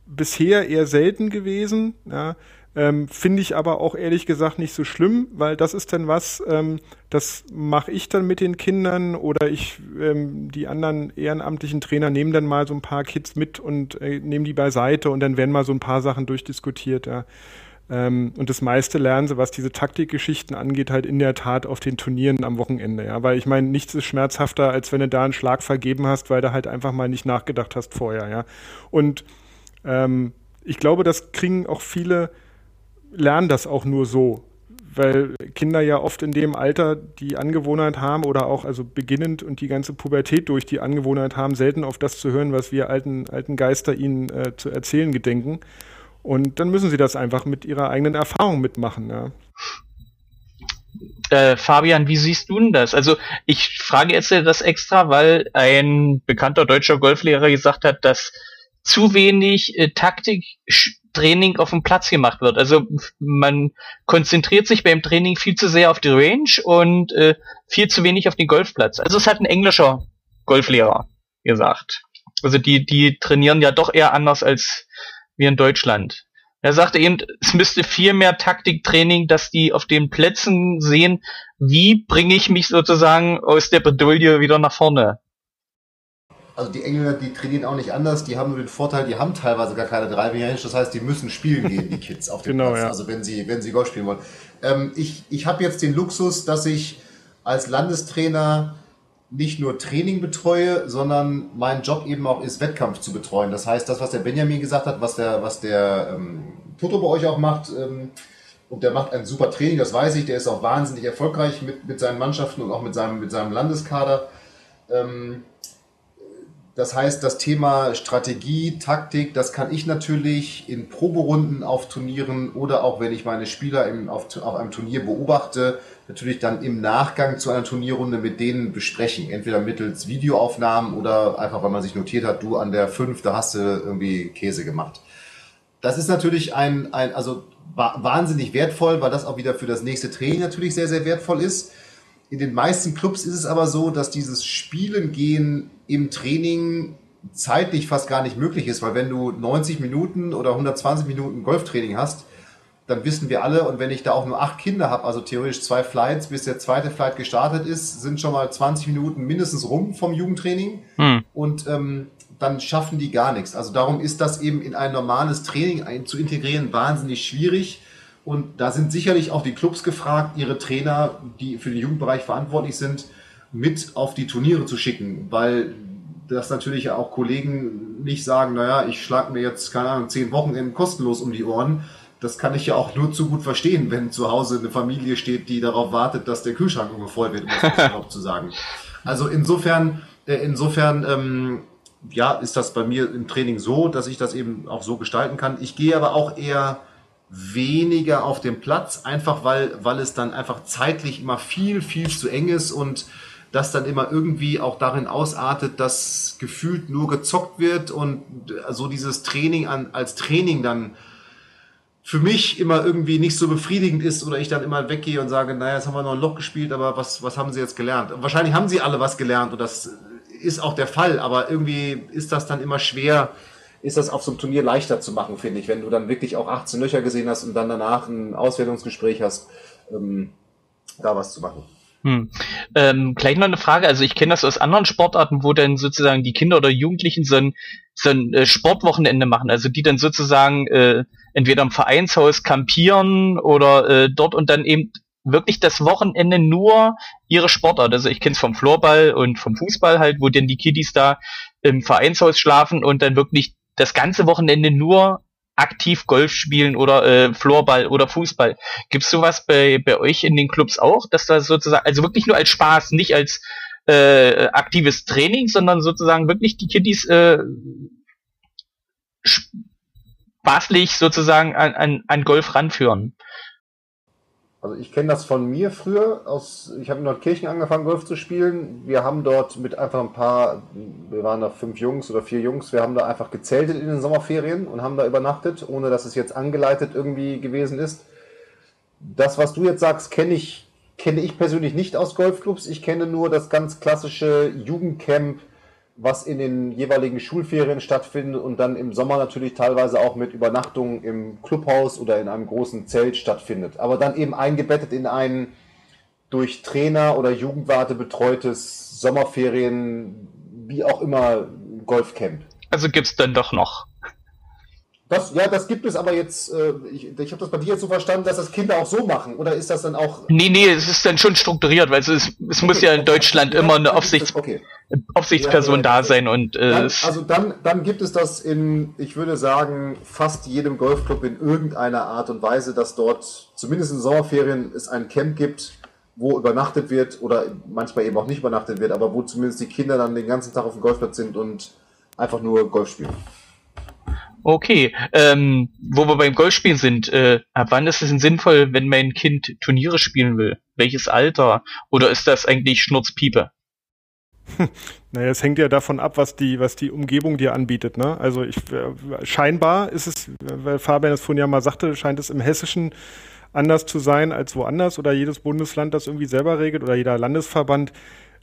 bisher eher selten gewesen, ja. Ähm, Finde ich aber auch ehrlich gesagt nicht so schlimm, weil das ist dann was, ähm, das mache ich dann mit den Kindern oder ich, ähm, die anderen ehrenamtlichen Trainer nehmen dann mal so ein paar Kids mit und äh, nehmen die beiseite und dann werden mal so ein paar Sachen durchdiskutiert. Ja. Ähm, und das meiste lernen sie, was diese Taktikgeschichten angeht, halt in der Tat auf den Turnieren am Wochenende. Ja, weil ich meine, nichts ist schmerzhafter, als wenn du da einen Schlag vergeben hast, weil du halt einfach mal nicht nachgedacht hast vorher. Ja, und ähm, ich glaube, das kriegen auch viele, lernen das auch nur so, weil Kinder ja oft in dem Alter die Angewohnheit haben oder auch also beginnend und die ganze Pubertät durch die Angewohnheit haben, selten auf das zu hören, was wir alten, alten Geister ihnen äh, zu erzählen gedenken. Und dann müssen sie das einfach mit ihrer eigenen Erfahrung mitmachen. Ja. Äh, Fabian, wie siehst du denn das? Also ich frage jetzt das extra, weil ein bekannter deutscher Golflehrer gesagt hat, dass zu wenig äh, Taktiktraining auf dem Platz gemacht wird. Also man konzentriert sich beim Training viel zu sehr auf die Range und äh, viel zu wenig auf den Golfplatz. Also es hat ein englischer Golflehrer gesagt. Also die, die trainieren ja doch eher anders als wie in Deutschland. Er sagte eben, es müsste viel mehr Taktiktraining, dass die auf den Plätzen sehen, wie bringe ich mich sozusagen aus der Bredouille wieder nach vorne. Also die Engländer, die trainieren auch nicht anders, die haben nur den Vorteil, die haben teilweise gar keine Driving Range, das heißt, die müssen spielen gehen, die Kids auf dem genau, Platz, ja. also wenn sie, wenn sie Golf spielen wollen. Ähm, ich ich habe jetzt den Luxus, dass ich als Landestrainer nicht nur Training betreue, sondern mein Job eben auch ist, Wettkampf zu betreuen. Das heißt, das, was der Benjamin gesagt hat, was der, was der ähm, Toto bei euch auch macht, ähm, und der macht ein super Training, das weiß ich, der ist auch wahnsinnig erfolgreich mit, mit seinen Mannschaften und auch mit seinem, mit seinem Landeskader. Ähm, das heißt, das Thema Strategie, Taktik, das kann ich natürlich in Proberunden auf Turnieren oder auch wenn ich meine Spieler im, auf, auf einem Turnier beobachte, natürlich dann im Nachgang zu einer Turnierrunde mit denen besprechen. Entweder mittels Videoaufnahmen oder einfach, weil man sich notiert hat, du an der 5, da hast du irgendwie Käse gemacht. Das ist natürlich ein, ein also wahnsinnig wertvoll, weil das auch wieder für das nächste Training natürlich sehr, sehr wertvoll ist. In den meisten Clubs ist es aber so, dass dieses Spielen gehen im Training zeitlich fast gar nicht möglich ist, weil wenn du 90 Minuten oder 120 Minuten Golftraining hast, dann wissen wir alle, und wenn ich da auch nur acht Kinder habe, also theoretisch zwei Flights, bis der zweite Flight gestartet ist, sind schon mal 20 Minuten mindestens rum vom Jugendtraining. Hm. Und ähm, dann schaffen die gar nichts. Also darum ist das eben in ein normales Training ein, zu integrieren wahnsinnig schwierig. Und da sind sicherlich auch die Clubs gefragt, ihre Trainer, die für den Jugendbereich verantwortlich sind, mit auf die Turniere zu schicken, weil dass natürlich auch Kollegen nicht sagen, naja, ich schlage mir jetzt, keine Ahnung, zehn Wochenenden kostenlos um die Ohren. Das kann ich ja auch nur zu gut verstehen, wenn zu Hause eine Familie steht, die darauf wartet, dass der Kühlschrank voll wird, um das überhaupt zu sagen. Also insofern, äh, insofern, ähm, ja, ist das bei mir im Training so, dass ich das eben auch so gestalten kann. Ich gehe aber auch eher weniger auf den Platz, einfach weil, weil es dann einfach zeitlich immer viel, viel zu eng ist und das dann immer irgendwie auch darin ausartet, dass gefühlt nur gezockt wird und so dieses Training an, als Training dann für mich immer irgendwie nicht so befriedigend ist oder ich dann immer weggehe und sage, naja, jetzt haben wir noch ein Loch gespielt, aber was, was haben sie jetzt gelernt? wahrscheinlich haben sie alle was gelernt und das ist auch der Fall, aber irgendwie ist das dann immer schwer, ist das auf so einem Turnier leichter zu machen, finde ich, wenn du dann wirklich auch 18 Löcher gesehen hast und dann danach ein Auswertungsgespräch hast, ähm, da was zu machen. Hm. Ähm, gleich noch eine Frage, also ich kenne das aus anderen Sportarten, wo dann sozusagen die Kinder oder Jugendlichen so ein, so ein äh, Sportwochenende machen, also die dann sozusagen äh, entweder im Vereinshaus kampieren oder äh, dort und dann eben wirklich das Wochenende nur ihre Sportart. Also ich kenne es vom Floorball und vom Fußball halt, wo denn die Kiddies da im Vereinshaus schlafen und dann wirklich das ganze Wochenende nur aktiv Golf spielen oder äh, Floorball oder Fußball. Gibt's sowas bei, bei euch in den Clubs auch, dass da sozusagen, also wirklich nur als Spaß, nicht als äh, aktives Training, sondern sozusagen wirklich die Kiddies äh, spaßlich sozusagen an, an, an Golf ranführen? Also ich kenne das von mir früher. Aus, ich habe in Nordkirchen angefangen, Golf zu spielen. Wir haben dort mit einfach ein paar, wir waren da fünf Jungs oder vier Jungs, wir haben da einfach gezeltet in den Sommerferien und haben da übernachtet, ohne dass es jetzt angeleitet irgendwie gewesen ist. Das, was du jetzt sagst, kenne ich, kenne ich persönlich nicht aus Golfclubs. Ich kenne nur das ganz klassische Jugendcamp was in den jeweiligen Schulferien stattfindet und dann im Sommer natürlich teilweise auch mit Übernachtungen im Clubhaus oder in einem großen Zelt stattfindet. Aber dann eben eingebettet in ein durch Trainer oder Jugendwarte betreutes Sommerferien, wie auch immer, Golfcamp. Also gibt es dann doch noch. Das, ja, das gibt es aber jetzt, äh, ich, ich habe das bei dir jetzt so verstanden, dass das Kinder auch so machen. Oder ist das dann auch. Nee, nee, es ist dann schon strukturiert, weil es, ist, es okay, muss ja in Deutschland ja, immer eine Aufsicht, okay. Aufsichtsperson ja, da sein. und äh, dann, Also dann, dann gibt es das in, ich würde sagen, fast jedem Golfclub in irgendeiner Art und Weise, dass dort zumindest in Sommerferien es ein Camp gibt, wo übernachtet wird oder manchmal eben auch nicht übernachtet wird, aber wo zumindest die Kinder dann den ganzen Tag auf dem Golfplatz sind und einfach nur Golf spielen. Okay, ähm, wo wir beim Golfspielen sind, äh, ab wann ist es denn sinnvoll, wenn mein Kind Turniere spielen will? Welches Alter? Oder ist das eigentlich Schnurzpiepe? Naja, es hängt ja davon ab, was die, was die Umgebung dir anbietet. Ne? Also ich, äh, scheinbar ist es, weil Fabian es vorhin ja mal sagte, scheint es im Hessischen anders zu sein als woanders oder jedes Bundesland das irgendwie selber regelt oder jeder Landesverband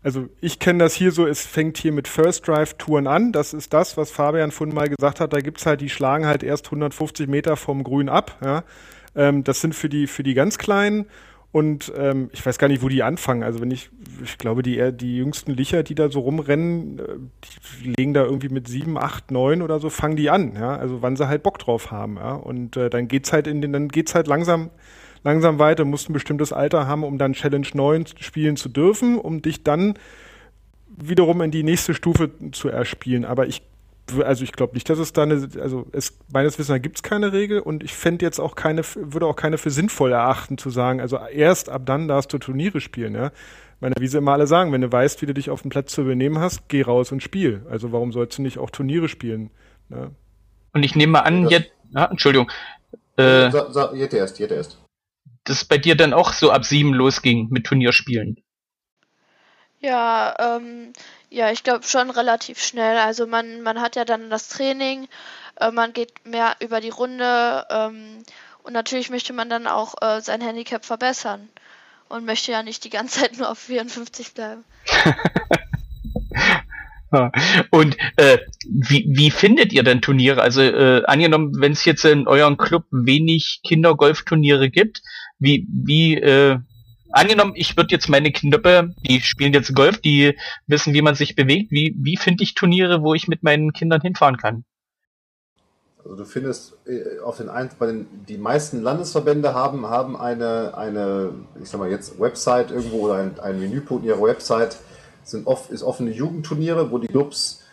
also ich kenne das hier so, es fängt hier mit First Drive Touren an. Das ist das, was Fabian vorhin mal gesagt hat. Da gibt's halt, die schlagen halt erst 150 Meter vom Grün ab. Ja. Ähm, das sind für die, für die ganz Kleinen. Und ähm, ich weiß gar nicht, wo die anfangen. Also wenn ich, ich glaube, die, die jüngsten Licher, die da so rumrennen, äh, die legen da irgendwie mit sieben, acht, neun oder so, fangen die an, ja. Also wann sie halt Bock drauf haben, ja. Und äh, dann geht's halt halt langsam langsam weiter, musst ein bestimmtes Alter haben, um dann Challenge 9 spielen zu dürfen, um dich dann wiederum in die nächste Stufe zu erspielen. Aber ich also ich glaube nicht, dass es da eine, also es, meines Wissens gibt es keine Regel und ich fände jetzt auch keine, würde auch keine für sinnvoll erachten zu sagen, also erst ab dann darfst du Turniere spielen, ja. Meine, wie sie immer alle sagen, wenn du weißt, wie du dich auf dem Platz zu benehmen hast, geh raus und spiel. Also warum sollst du nicht auch Turniere spielen? Ne? Und ich nehme mal an, jetzt, ja, Entschuldigung. Äh, so, so, jetzt erst, jetzt erst das bei dir dann auch so ab sieben losging mit Turnierspielen. Ja, ähm, ja, ich glaube schon relativ schnell. Also man, man hat ja dann das Training, äh, man geht mehr über die Runde ähm, und natürlich möchte man dann auch äh, sein Handicap verbessern und möchte ja nicht die ganze Zeit nur auf 54 bleiben. Und äh, wie, wie findet ihr denn Turniere? Also äh, angenommen, wenn es jetzt in eurem Club wenig Kindergolfturniere gibt, wie, wie, äh, angenommen, ich würde jetzt meine Knöpfe, die spielen jetzt Golf, die wissen, wie man sich bewegt, wie, wie finde ich Turniere, wo ich mit meinen Kindern hinfahren kann? Also du findest äh, auf den ein, bei den die meisten Landesverbände haben haben eine eine ich sag mal jetzt Website irgendwo oder ein, ein Menüpunkt in ihrer Website sind oft ist offene Jugendturniere, wo die Clubs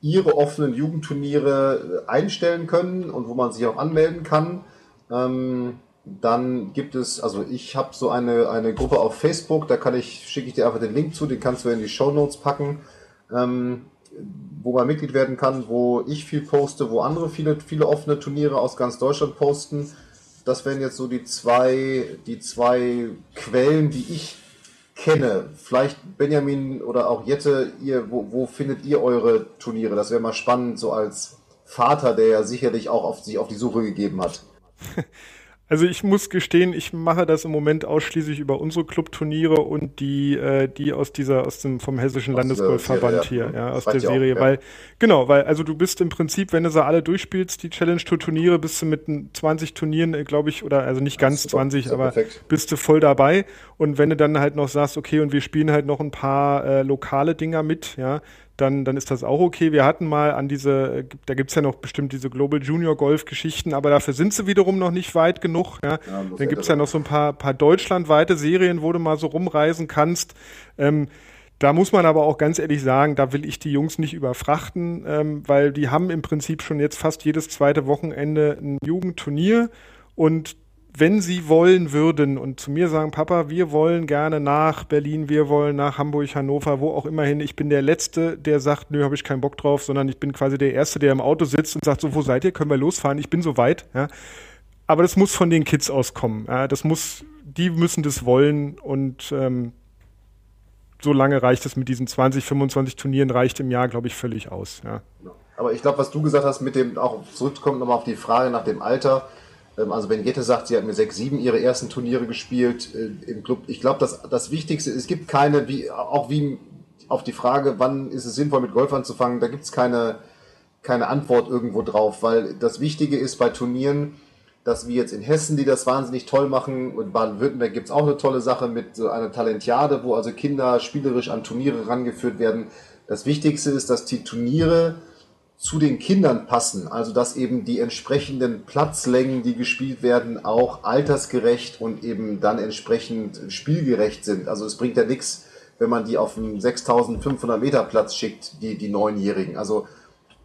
ihre offenen Jugendturniere einstellen können und wo man sich auch anmelden kann. Ähm, dann gibt es, also ich habe so eine, eine Gruppe auf Facebook, da kann ich, schicke ich dir einfach den Link zu, den kannst du in die Show Notes packen, ähm, wo man Mitglied werden kann, wo ich viel poste, wo andere viele, viele offene Turniere aus ganz Deutschland posten. Das wären jetzt so die zwei, die zwei Quellen, die ich kenne. Vielleicht Benjamin oder auch Jette, ihr, wo, wo findet ihr eure Turniere? Das wäre mal spannend, so als Vater, der ja sicherlich auch auf, sich auf die Suche gegeben hat. Also ich muss gestehen, ich mache das im Moment ausschließlich über unsere Clubturniere und die, äh, die aus dieser, aus dem vom Hessischen Landesgolfverband hier, ja, aus der Serie. Auch, ja. Weil, genau, weil, also du bist im Prinzip, wenn du sie alle durchspielst, die Challenge Tour Turniere, bist du mit 20 Turnieren, äh, glaube ich, oder also nicht ganz super, 20, aber perfekt. bist du voll dabei. Und wenn du dann halt noch sagst, okay, und wir spielen halt noch ein paar äh, lokale Dinger mit, ja, dann, dann ist das auch okay. Wir hatten mal an diese, da gibt's ja noch bestimmt diese Global Junior Golf Geschichten, aber dafür sind sie wiederum noch nicht weit genug. Ja. ja dann gibt's ja noch so ein paar, paar deutschlandweite Serien, wo du mal so rumreisen kannst. Ähm, da muss man aber auch ganz ehrlich sagen, da will ich die Jungs nicht überfrachten, ähm, weil die haben im Prinzip schon jetzt fast jedes zweite Wochenende ein Jugendturnier und wenn sie wollen würden und zu mir sagen, Papa, wir wollen gerne nach Berlin, wir wollen nach Hamburg, Hannover, wo auch immer hin. Ich bin der Letzte, der sagt, nö, habe ich keinen Bock drauf, sondern ich bin quasi der Erste, der im Auto sitzt und sagt, so, wo seid ihr? Können wir losfahren? Ich bin so weit. Ja. Aber das muss von den Kids auskommen. Ja. Das muss, die müssen das wollen und ähm, so lange reicht es mit diesen 20, 25 Turnieren, reicht im Jahr, glaube ich, völlig aus. Ja. Aber ich glaube, was du gesagt hast, mit dem, auch zurückkommt nochmal auf die Frage nach dem Alter, also wenn Jette sagt, sie hat mit 6, 7 ihre ersten Turniere gespielt äh, im Club, ich glaube, das, das Wichtigste, es gibt keine, wie, auch wie auf die Frage, wann ist es sinnvoll mit Golf anzufangen, da gibt es keine, keine Antwort irgendwo drauf, weil das Wichtige ist bei Turnieren, dass wir jetzt in Hessen, die das wahnsinnig toll machen, und Baden-Württemberg gibt es auch eine tolle Sache mit so einer Talentiade, wo also Kinder spielerisch an Turniere rangeführt werden. Das Wichtigste ist, dass die Turniere zu den Kindern passen. Also dass eben die entsprechenden Platzlängen, die gespielt werden, auch altersgerecht und eben dann entsprechend spielgerecht sind. Also es bringt ja nichts, wenn man die auf einen 6500 Meter Platz schickt, die, die Neunjährigen. Also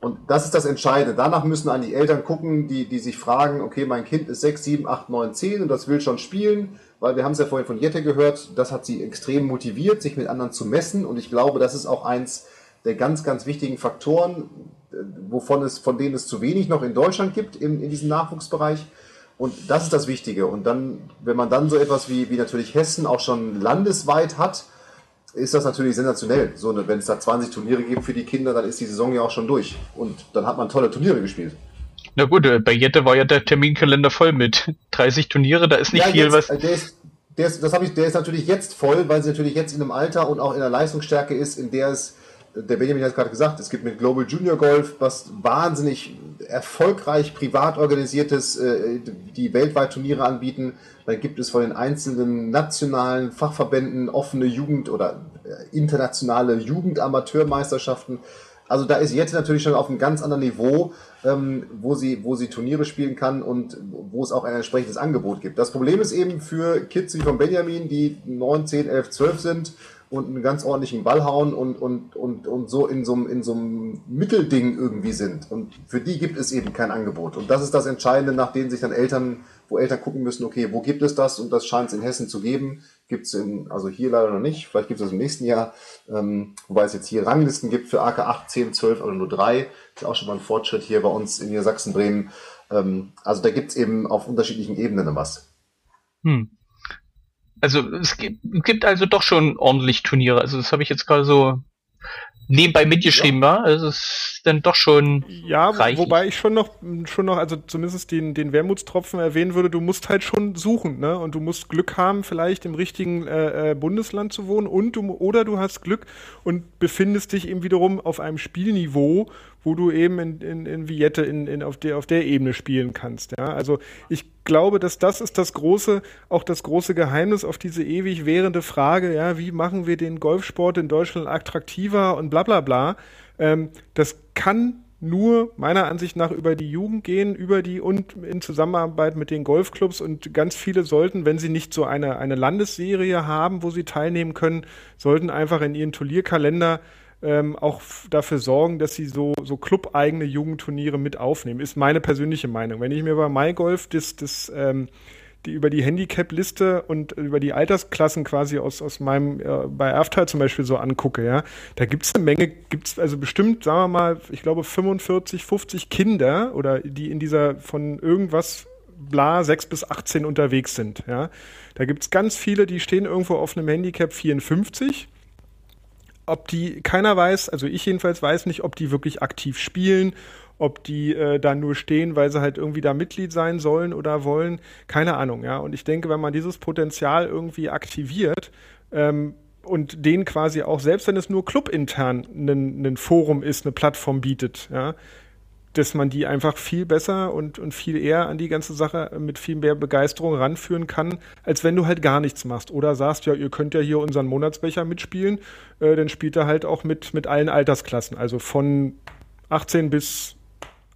und das ist das Entscheidende. Danach müssen an die Eltern gucken, die, die sich fragen, okay, mein Kind ist 6, 7, 8, 9, 10 und das will schon spielen, weil wir haben es ja vorhin von Jette gehört, das hat sie extrem motiviert, sich mit anderen zu messen und ich glaube, das ist auch eins der ganz, ganz wichtigen Faktoren, wovon es, von denen es zu wenig noch in Deutschland gibt in, in diesem Nachwuchsbereich. Und das ist das Wichtige. Und dann, wenn man dann so etwas wie, wie natürlich Hessen auch schon landesweit hat, ist das natürlich sensationell. So, wenn es da 20 Turniere gibt für die Kinder, dann ist die Saison ja auch schon durch. Und dann hat man tolle Turniere gespielt. Na gut, äh, bei Jette war ja der Terminkalender voll mit 30 Turniere, da ist nicht ja, viel jetzt, was. Äh, der ist, der ist, das ich, der ist natürlich jetzt voll, weil sie natürlich jetzt in einem Alter und auch in der Leistungsstärke ist, in der es der Benjamin hat gerade gesagt, es gibt mit Global Junior Golf was wahnsinnig erfolgreich privat organisiertes, äh, die weltweit Turniere anbieten. Dann gibt es von den einzelnen nationalen Fachverbänden offene Jugend- oder äh, internationale Jugendamateurmeisterschaften. Also da ist jetzt natürlich schon auf einem ganz anderen Niveau, ähm, wo, sie, wo sie Turniere spielen kann und wo es auch ein entsprechendes Angebot gibt. Das Problem ist eben für Kids wie von Benjamin, die 9, 10, 11, 12 sind, und einen ganz ordentlichen Ball hauen und, und, und, und so in so, einem, in so einem Mittelding irgendwie sind. Und für die gibt es eben kein Angebot. Und das ist das Entscheidende, nach dem sich dann Eltern, wo Eltern gucken müssen, okay, wo gibt es das? Und das scheint es in Hessen zu geben. Gibt es in, also hier leider noch nicht, vielleicht gibt es das im nächsten Jahr, ähm, wobei es jetzt hier Ranglisten gibt für AK 8, 10, 12 oder nur drei. Ist auch schon mal ein Fortschritt hier bei uns in Niedersachsen, Bremen. Ähm, also da gibt es eben auf unterschiedlichen Ebenen was. Hm. Also es gibt, gibt also doch schon ordentlich Turniere. Also das habe ich jetzt gerade so nebenbei mitgeschrieben, ja. war. Also es ist dann doch schon. Ja, reichlich. wobei ich schon noch, schon noch, also zumindest den, den Wermutstropfen erwähnen würde, du musst halt schon suchen, ne? Und du musst Glück haben, vielleicht im richtigen äh, äh Bundesland zu wohnen und du, oder du hast Glück und befindest dich eben wiederum auf einem Spielniveau, wo du eben in, in, in Viette in, in, auf, der, auf der Ebene spielen kannst. Ja? Also ich glaube, dass das ist das große, auch das große Geheimnis auf diese ewig währende Frage, ja, wie machen wir den Golfsport in Deutschland attraktiver und bla bla bla. Ähm, das kann nur meiner Ansicht nach über die Jugend gehen, über die und in Zusammenarbeit mit den Golfclubs und ganz viele sollten, wenn sie nicht so eine, eine Landesserie haben, wo sie teilnehmen können, sollten einfach in ihren Turnierkalender ähm, auch dafür sorgen, dass sie so, so clubeigene Jugendturniere mit aufnehmen. Ist meine persönliche Meinung. Wenn ich mir bei MyGolf das, das ähm, die über die Handicap-Liste und über die Altersklassen quasi aus, aus meinem, äh, bei Erftal zum Beispiel so angucke, ja, da gibt es eine Menge, gibt es also bestimmt, sagen wir mal, ich glaube 45, 50 Kinder oder die in dieser von irgendwas bla 6 bis 18 unterwegs sind, ja. Da gibt es ganz viele, die stehen irgendwo auf einem Handicap 54 ob die, keiner weiß, also ich jedenfalls weiß nicht, ob die wirklich aktiv spielen, ob die äh, da nur stehen, weil sie halt irgendwie da Mitglied sein sollen oder wollen, keine Ahnung, ja. Und ich denke, wenn man dieses Potenzial irgendwie aktiviert, ähm, und den quasi auch, selbst wenn es nur clubintern ein Forum ist, eine Plattform bietet, ja, dass man die einfach viel besser und, und viel eher an die ganze Sache mit viel mehr Begeisterung ranführen kann, als wenn du halt gar nichts machst. Oder sagst, ja, ihr könnt ja hier unseren Monatsbecher mitspielen, äh, dann spielt er halt auch mit, mit allen Altersklassen, also von 18 bis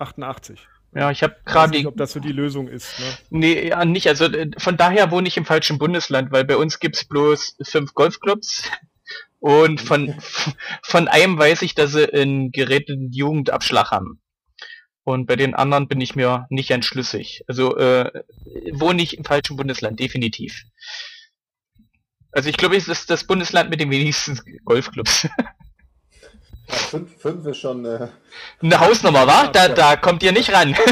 88. Ja, ich habe gerade. nicht, ob das so die Lösung ist. Ne? Nee, ja, nicht. Also äh, von daher wohne ich im falschen Bundesland, weil bei uns gibt's bloß fünf Golfclubs. Und von, von einem weiß ich, dass sie einen geräteten Jugendabschlag haben. Und bei den anderen bin ich mir nicht entschlüssig. Also äh, wohne ich im falschen Bundesland, definitiv. Also ich glaube, es ist das Bundesland mit den wenigsten Golfclubs. Ja, fünf, fünf ist schon. Äh, Eine Hausnummer, wa? Da, da kommt ihr nicht ran.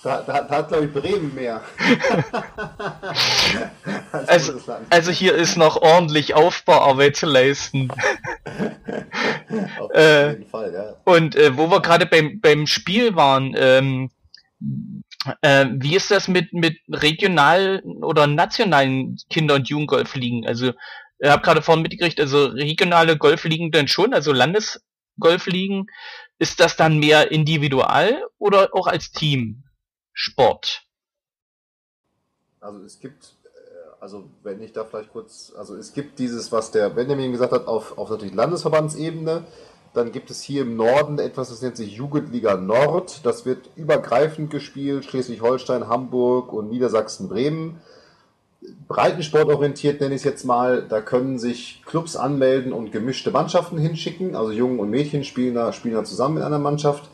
Da, da, da hat, glaube ich, Bremen mehr. also, also hier ist noch ordentlich Aufbauarbeit zu leisten. Auf äh, jeden Fall, ja. Und äh, wo wir gerade beim, beim Spiel waren, ähm, äh, wie ist das mit, mit regionalen oder nationalen Kinder- und Jugendgolfligen? Also, ich habe gerade vorhin mitgekriegt, also regionale Golfligen dann schon, also Landesgolfligen. Ist das dann mehr individual oder auch als Team? Sport? Also es gibt, äh, also wenn ich da vielleicht kurz, also es gibt dieses, was der Benjamin gesagt hat, auf, auf natürlich Landesverbandsebene. Dann gibt es hier im Norden etwas, das nennt sich Jugendliga Nord. Das wird übergreifend gespielt, Schleswig-Holstein, Hamburg und Niedersachsen-Bremen. Breitensport orientiert nenne ich es jetzt mal. Da können sich Clubs anmelden und gemischte Mannschaften hinschicken. Also Jungen und Mädchen spielen da, spielen da zusammen in einer Mannschaft.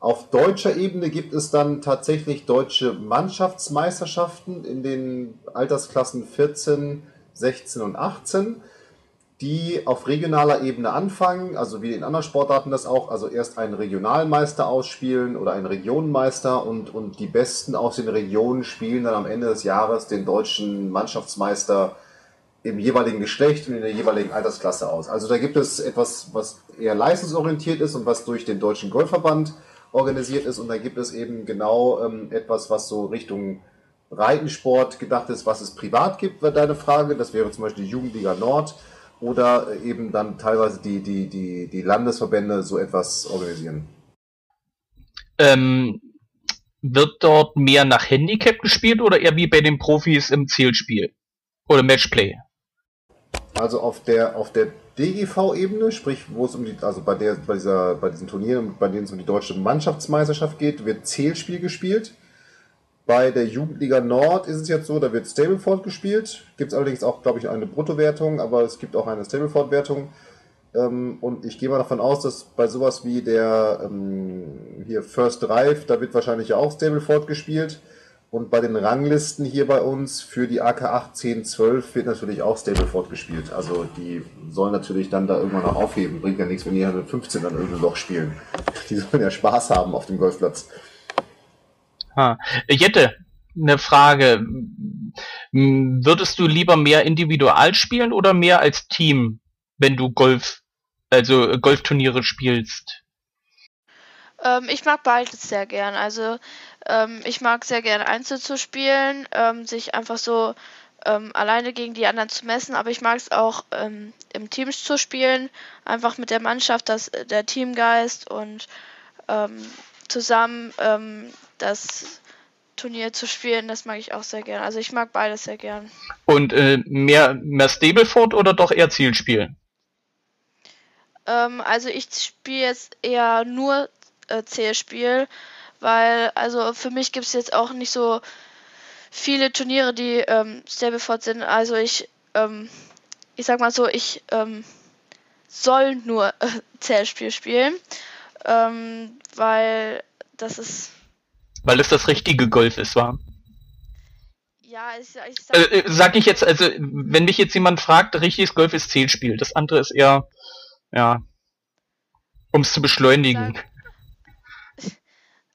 Auf deutscher Ebene gibt es dann tatsächlich deutsche Mannschaftsmeisterschaften in den Altersklassen 14, 16 und 18, die auf regionaler Ebene anfangen, also wie in anderen Sportarten das auch, also erst einen Regionalmeister ausspielen oder einen Regionenmeister und, und die Besten aus den Regionen spielen dann am Ende des Jahres den deutschen Mannschaftsmeister im jeweiligen Geschlecht und in der jeweiligen Altersklasse aus. Also da gibt es etwas, was eher leistungsorientiert ist und was durch den Deutschen Golfverband organisiert ist. Und da gibt es eben genau ähm, etwas, was so Richtung Reitensport gedacht ist, was es privat gibt, war deine Frage. Das wäre zum Beispiel die Jugendliga Nord oder eben dann teilweise die, die, die, die Landesverbände so etwas organisieren. Ähm, wird dort mehr nach Handicap gespielt oder eher wie bei den Profis im Zielspiel? Oder Matchplay? Also auf der, auf der DGV-Ebene, sprich, wo es um die, also bei der, bei dieser, bei diesen Turnieren, bei denen es um die deutsche Mannschaftsmeisterschaft geht, wird Zählspiel gespielt. Bei der Jugendliga Nord ist es jetzt so, da wird Stableford gespielt. Gibt es allerdings auch, glaube ich, eine Bruttowertung, aber es gibt auch eine Stableford-Wertung. Ähm, und ich gehe mal davon aus, dass bei sowas wie der ähm, hier First Drive, da wird wahrscheinlich auch Stableford gespielt. Und bei den Ranglisten hier bei uns für die AK 8, 10, 12 wird natürlich auch Stableford gespielt. Also die sollen natürlich dann da irgendwann noch aufheben. Bringt ja nichts, wenn die 115 dann irgendein Loch spielen. Die sollen ja Spaß haben auf dem Golfplatz. Ha. Jette, eine Frage. Würdest du lieber mehr individual spielen oder mehr als Team, wenn du Golf, also Golfturniere spielst? Ähm, ich mag beides sehr gern. Also ähm, ich mag sehr gern Einzel zu spielen, ähm, sich einfach so ähm, alleine gegen die anderen zu messen, aber ich mag es auch ähm, im Team zu spielen, einfach mit der Mannschaft, das, der Teamgeist und ähm, zusammen das Turnier zu spielen, das mag ich auch sehr gern. Also ich mag beides sehr gern. Und äh, mehr, mehr Stableford oder doch eher Zielspiel? Ähm, also ich spiele jetzt eher nur äh, Zählspiel, weil also für mich gibt es jetzt auch nicht so viele Turniere, die ähm, Stableford sind. Also ich, ähm, ich sag mal so, ich ähm, soll nur äh, Zählspiel spielen, ähm, weil das ist. Weil es das richtige Golf ist, war. Ja, ich, ich sag, äh, äh, sag ich jetzt, also wenn mich jetzt jemand fragt, richtiges Golf ist Zählspiel, das andere ist eher, ja, um es zu beschleunigen.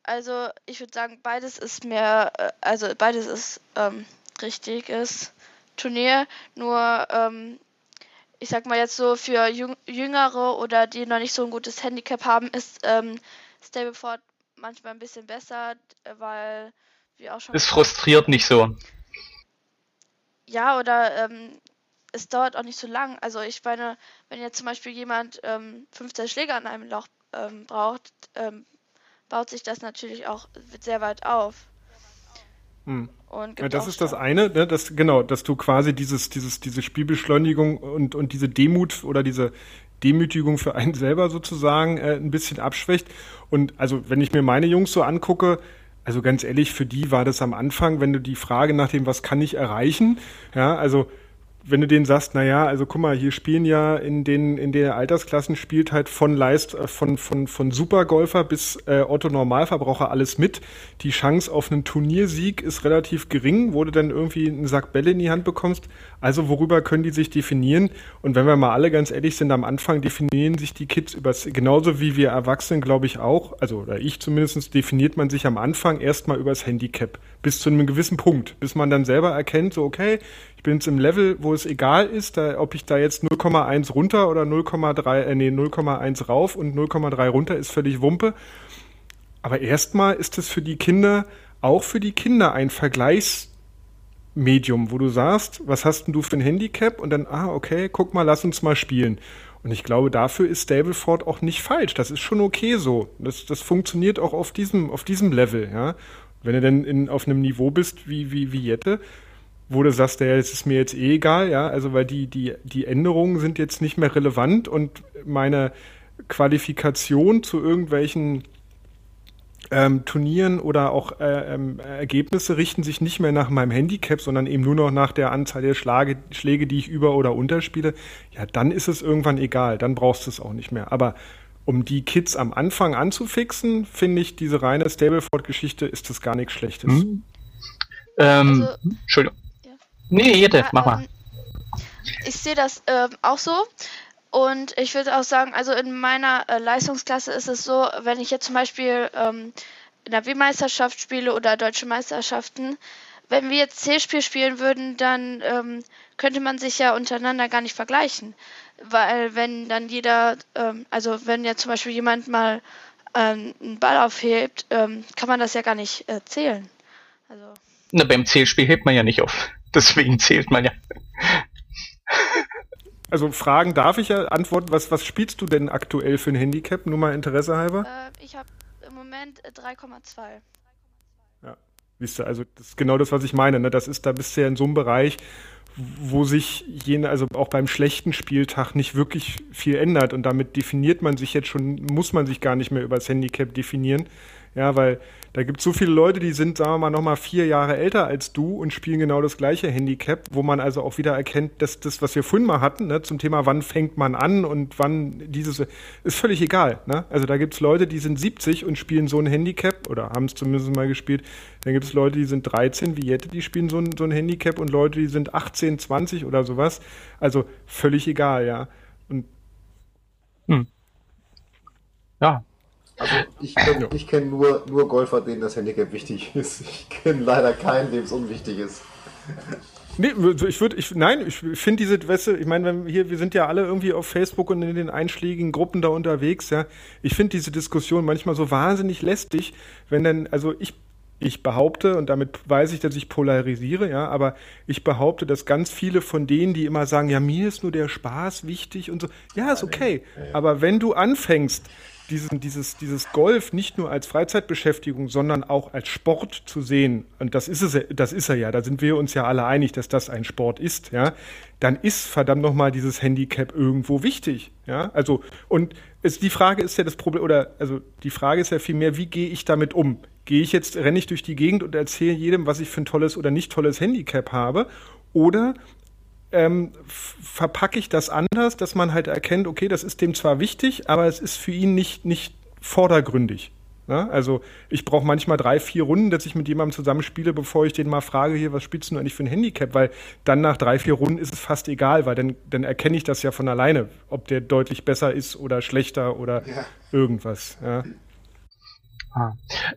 Also ich würde sagen, beides ist mehr, äh, also beides ist ähm, richtiges Turnier, nur ähm, ich sag mal jetzt so für Jüngere oder die noch nicht so ein gutes Handicap haben, ist ähm, Stableford manchmal ein bisschen besser, weil wir auch schon. Es frustriert nicht so. Ja, oder ähm, es dauert auch nicht so lang. Also ich meine, wenn jetzt zum Beispiel jemand ähm, 15 Schläge an einem Loch ähm, braucht, ähm, baut sich das natürlich auch sehr weit auf. Hm. Ja, das ist das eine, ne, das, genau, dass du quasi dieses, dieses, diese Spielbeschleunigung und, und diese Demut oder diese Demütigung für einen selber sozusagen äh, ein bisschen abschwächt. Und also, wenn ich mir meine Jungs so angucke, also ganz ehrlich, für die war das am Anfang, wenn du die Frage nach dem, was kann ich erreichen, ja, also wenn du denen sagst, naja, also guck mal, hier spielen ja in den, in den Altersklassen spielt halt von Leist, äh, von, von, von Supergolfer bis äh, Otto Normalverbraucher alles mit. Die Chance auf einen Turniersieg ist relativ gering, wo du dann irgendwie einen Sack Bälle in die Hand bekommst. Also worüber können die sich definieren? Und wenn wir mal alle ganz ehrlich sind, am Anfang definieren sich die Kids übers, genauso wie wir Erwachsenen, glaube ich auch, also oder ich zumindest, definiert man sich am Anfang erstmal übers Handicap. Bis zu einem gewissen Punkt, bis man dann selber erkennt, so okay, bin jetzt im Level, wo es egal ist, da, ob ich da jetzt 0,1 runter oder 0,3, äh, nee, 0,1 rauf und 0,3 runter ist völlig Wumpe. Aber erstmal ist es für die Kinder, auch für die Kinder ein Vergleichsmedium, wo du sagst, was hast denn du für ein Handicap? Und dann, ah, okay, guck mal, lass uns mal spielen. Und ich glaube, dafür ist Stableford auch nicht falsch. Das ist schon okay so. Das, das funktioniert auch auf diesem, auf diesem Level, ja. Wenn du denn in, auf einem Niveau bist wie, wie, wie Jette, wo du sagst, ja, es ist mir jetzt eh egal, ja, also weil die, die, die Änderungen sind jetzt nicht mehr relevant und meine Qualifikation zu irgendwelchen ähm, Turnieren oder auch äh, ähm, Ergebnisse richten sich nicht mehr nach meinem Handicap, sondern eben nur noch nach der Anzahl der Schlage, Schläge, die ich über- oder unterspiele, ja, dann ist es irgendwann egal, dann brauchst du es auch nicht mehr. Aber um die Kids am Anfang anzufixen, finde ich, diese reine Stableford-Geschichte ist das gar nichts Schlechtes. Hm. Ähm, also, Entschuldigung. Nee, Jette, ja, mach mal. Ähm, ich sehe das ähm, auch so. Und ich würde auch sagen, also in meiner äh, Leistungsklasse ist es so, wenn ich jetzt zum Beispiel ähm, in der W-Meisterschaft spiele oder deutsche Meisterschaften, wenn wir jetzt C-Spiel spielen würden, dann ähm, könnte man sich ja untereinander gar nicht vergleichen. Weil wenn dann jeder, ähm, also wenn ja zum Beispiel jemand mal ähm, einen Ball aufhebt, ähm, kann man das ja gar nicht äh, zählen. Also. Na, beim Zählspiel hebt man ja nicht auf. Deswegen zählt man ja. Also Fragen darf ich ja antworten. Was, was spielst du denn aktuell für ein Handicap? Nur mal Interesse halber. Äh, ich habe im Moment 3,2. Ja, siehst du, also das ist genau das, was ich meine. Ne? Das ist, da bist du ja in so einem Bereich, wo sich jene, also auch beim schlechten Spieltag nicht wirklich viel ändert und damit definiert man sich jetzt schon, muss man sich gar nicht mehr über das Handicap definieren. Ja, weil da gibt es so viele Leute, die sind, sagen wir mal, nochmal vier Jahre älter als du und spielen genau das gleiche Handicap, wo man also auch wieder erkennt, dass das, was wir vorhin mal hatten, ne, zum Thema, wann fängt man an und wann dieses, ist völlig egal. Ne? Also da gibt es Leute, die sind 70 und spielen so ein Handicap oder haben es zumindest mal gespielt. Dann gibt es Leute, die sind 13, wie Jette, die spielen so ein, so ein Handicap und Leute, die sind 18, 20 oder sowas. Also völlig egal, ja. Und hm. Ja, also ich kenne ja. kenn nur, nur Golfer, denen das Handicap wichtig ist. Ich kenne leider keinen, dem es unwichtig ist. Nee, ich würde, ich, nein, ich finde diese, weißt ich meine, hier, wir sind ja alle irgendwie auf Facebook und in den einschlägigen Gruppen da unterwegs, ja. Ich finde diese Diskussion manchmal so wahnsinnig lästig, wenn dann, also ich, ich behaupte, und damit weiß ich, dass ich polarisiere, ja, aber ich behaupte, dass ganz viele von denen, die immer sagen, ja, mir ist nur der Spaß wichtig und so, ja, ist okay. Aber wenn du anfängst, diesen, dieses, dieses Golf nicht nur als Freizeitbeschäftigung, sondern auch als Sport zu sehen, und das ist es, das ist er ja, da sind wir uns ja alle einig, dass das ein Sport ist, ja, dann ist verdammt nochmal dieses Handicap irgendwo wichtig, ja, also, und es, die Frage ist ja das Problem, oder, also, die Frage ist ja vielmehr, wie gehe ich damit um? Gehe ich jetzt, renne ich durch die Gegend und erzähle jedem, was ich für ein tolles oder nicht tolles Handicap habe, oder ähm, verpacke ich das anders, dass man halt erkennt, okay, das ist dem zwar wichtig, aber es ist für ihn nicht, nicht vordergründig. Ne? Also ich brauche manchmal drei, vier Runden, dass ich mit jemandem zusammenspiele, bevor ich den mal frage, hier, was spielst du eigentlich für ein Handicap? Weil dann nach drei, vier Runden ist es fast egal, weil dann, dann erkenne ich das ja von alleine, ob der deutlich besser ist oder schlechter oder ja. irgendwas. Ja. Ah.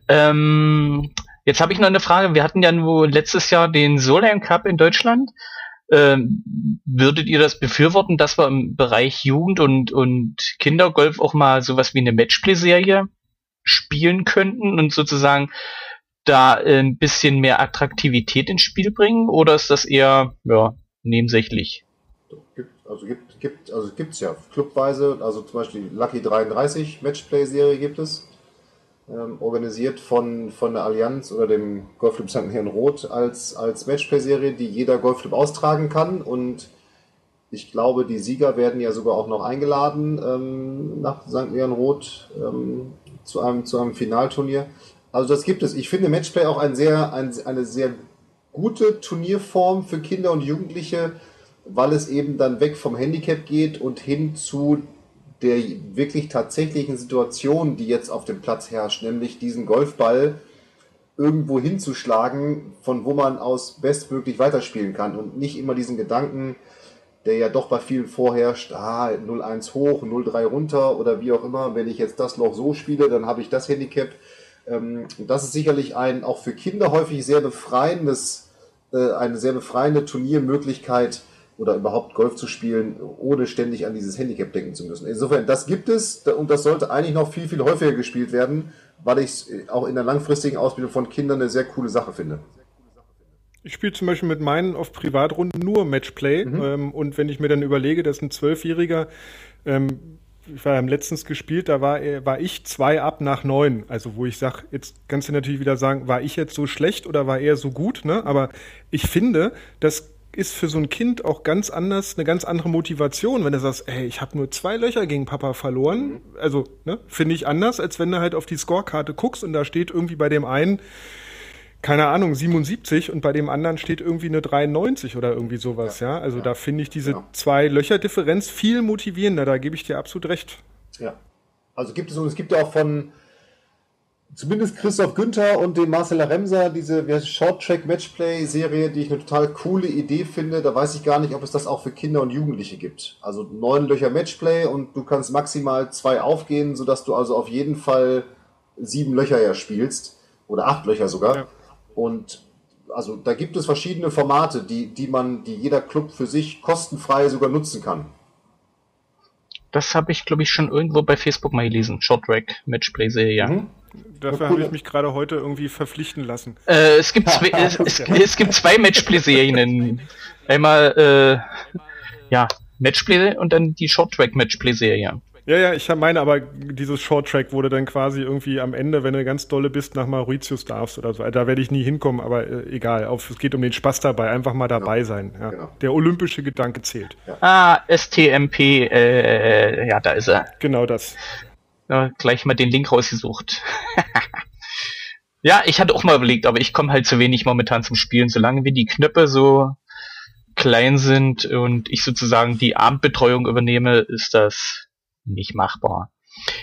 Ähm, jetzt habe ich noch eine Frage. Wir hatten ja nur letztes Jahr den Solheim Cup in Deutschland. Ähm, würdet ihr das befürworten, dass wir im Bereich Jugend und, und Kindergolf auch mal sowas wie eine Matchplay-Serie spielen könnten und sozusagen da ein bisschen mehr Attraktivität ins Spiel bringen? Oder ist das eher ja, nebensächlich? also gibt, gibt, also gibt's ja clubweise, also zum Beispiel Lucky 33 Matchplay-Serie gibt es ähm, organisiert von, von der Allianz oder dem Golfclub St. Herrn Roth als, als Matchplay-Serie, die jeder Golfclub austragen kann. Und ich glaube, die Sieger werden ja sogar auch noch eingeladen ähm, nach St. Leon Roth ähm, zu, einem, zu einem Finalturnier. Also das gibt es. Ich finde Matchplay auch ein sehr, ein, eine sehr gute Turnierform für Kinder und Jugendliche, weil es eben dann weg vom Handicap geht und hin zu der wirklich tatsächlichen Situation, die jetzt auf dem Platz herrscht, nämlich diesen Golfball irgendwo hinzuschlagen, von wo man aus bestmöglich weiterspielen kann und nicht immer diesen Gedanken, der ja doch bei vielen vorherrscht, ah, 0-1 hoch, 0-3 runter oder wie auch immer, wenn ich jetzt das Loch so spiele, dann habe ich das Handicap. Ähm, das ist sicherlich ein auch für Kinder häufig sehr befreiendes, äh, eine sehr befreiende Turniermöglichkeit, oder überhaupt Golf zu spielen, ohne ständig an dieses Handicap denken zu müssen. Insofern, das gibt es und das sollte eigentlich noch viel, viel häufiger gespielt werden, weil ich es auch in der langfristigen Ausbildung von Kindern eine sehr coole Sache finde. Ich spiele zum Beispiel mit meinen auf Privatrunden nur Matchplay mhm. ähm, und wenn ich mir dann überlege, dass ein Zwölfjähriger ähm, ich war ja letztens gespielt, da war, war ich zwei ab nach neun. Also wo ich sage, jetzt kannst du natürlich wieder sagen, war ich jetzt so schlecht oder war er so gut, ne? Aber ich finde, dass ist für so ein Kind auch ganz anders, eine ganz andere Motivation, wenn du sagst, ey, ich habe nur zwei Löcher gegen Papa verloren. Also, ne, finde ich anders, als wenn du halt auf die Scorekarte guckst und da steht irgendwie bei dem einen, keine Ahnung, 77 und bei dem anderen steht irgendwie eine 93 oder irgendwie sowas, ja. ja? Also ja. da finde ich diese ja. zwei Löcher-Differenz viel motivierender, da gebe ich dir absolut recht. Ja. Also gibt es, und es gibt ja auch von, zumindest Christoph Günther und den Marcel Remser, diese Short Track Matchplay Serie, die ich eine total coole Idee finde. Da weiß ich gar nicht, ob es das auch für Kinder und Jugendliche gibt. Also neun Löcher Matchplay und du kannst maximal zwei aufgehen, sodass du also auf jeden Fall sieben Löcher ja spielst. Oder acht Löcher sogar. Ja. Und also da gibt es verschiedene Formate, die, die man, die jeder Club für sich kostenfrei sogar nutzen kann. Das habe ich, glaube ich, schon irgendwo bei Facebook mal gelesen. Short Track Matchplay Serie. Mhm. Dafür habe ich mich gerade heute irgendwie verpflichten lassen. Äh, es, gibt zwei, es, es, es, gibt zwei Matchplay-Serien. Einmal äh, ja, Matchplay und dann die Short-Track-Matchplay-Serie. Ja, ja, ich meine aber dieses Short-Track, wo du dann quasi irgendwie am Ende, wenn du ganz dolle bist, nach Mauritius darfst oder so. Da werde ich nie hinkommen, aber äh, egal. Auf, es geht um den Spaß dabei, einfach mal dabei genau. sein. Ja. Genau. Der olympische Gedanke zählt. Ja. Ah, STMP, äh, ja, da ist er. Genau das ja, gleich mal den Link rausgesucht. ja, ich hatte auch mal überlegt, aber ich komme halt zu wenig momentan zum Spielen. Solange wie die Knöpfe so klein sind und ich sozusagen die Abendbetreuung übernehme, ist das nicht machbar.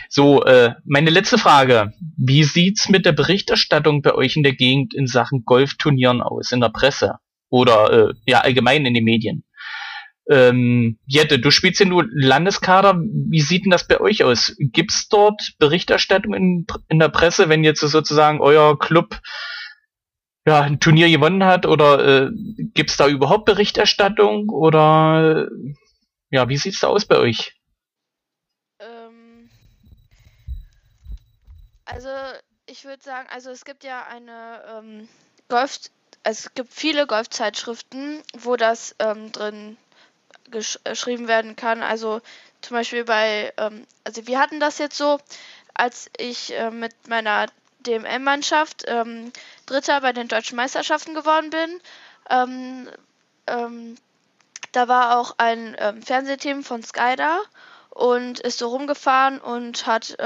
So, äh, meine letzte Frage. Wie sieht's mit der Berichterstattung bei euch in der Gegend in Sachen Golfturnieren aus, in der Presse? Oder äh, ja, allgemein in den Medien? Ähm, Jette, du spielst ja nur Landeskader. Wie sieht denn das bei euch aus? Gibt es dort Berichterstattung in, in der Presse, wenn jetzt sozusagen euer Club ja, ein Turnier gewonnen hat? Oder äh, gibt es da überhaupt Berichterstattung? Oder ja, wie sieht's da aus bei euch? Also ich würde sagen, also es gibt ja eine ähm, Golf, es gibt viele Golfzeitschriften, wo das ähm, drin gesch äh, geschrieben werden kann. Also zum Beispiel bei, ähm, also wir hatten das jetzt so, als ich äh, mit meiner DMM-Mannschaft ähm, Dritter bei den deutschen Meisterschaften geworden bin. Ähm, ähm da war auch ein ähm, Fernsehteam von Sky da und ist so rumgefahren und hat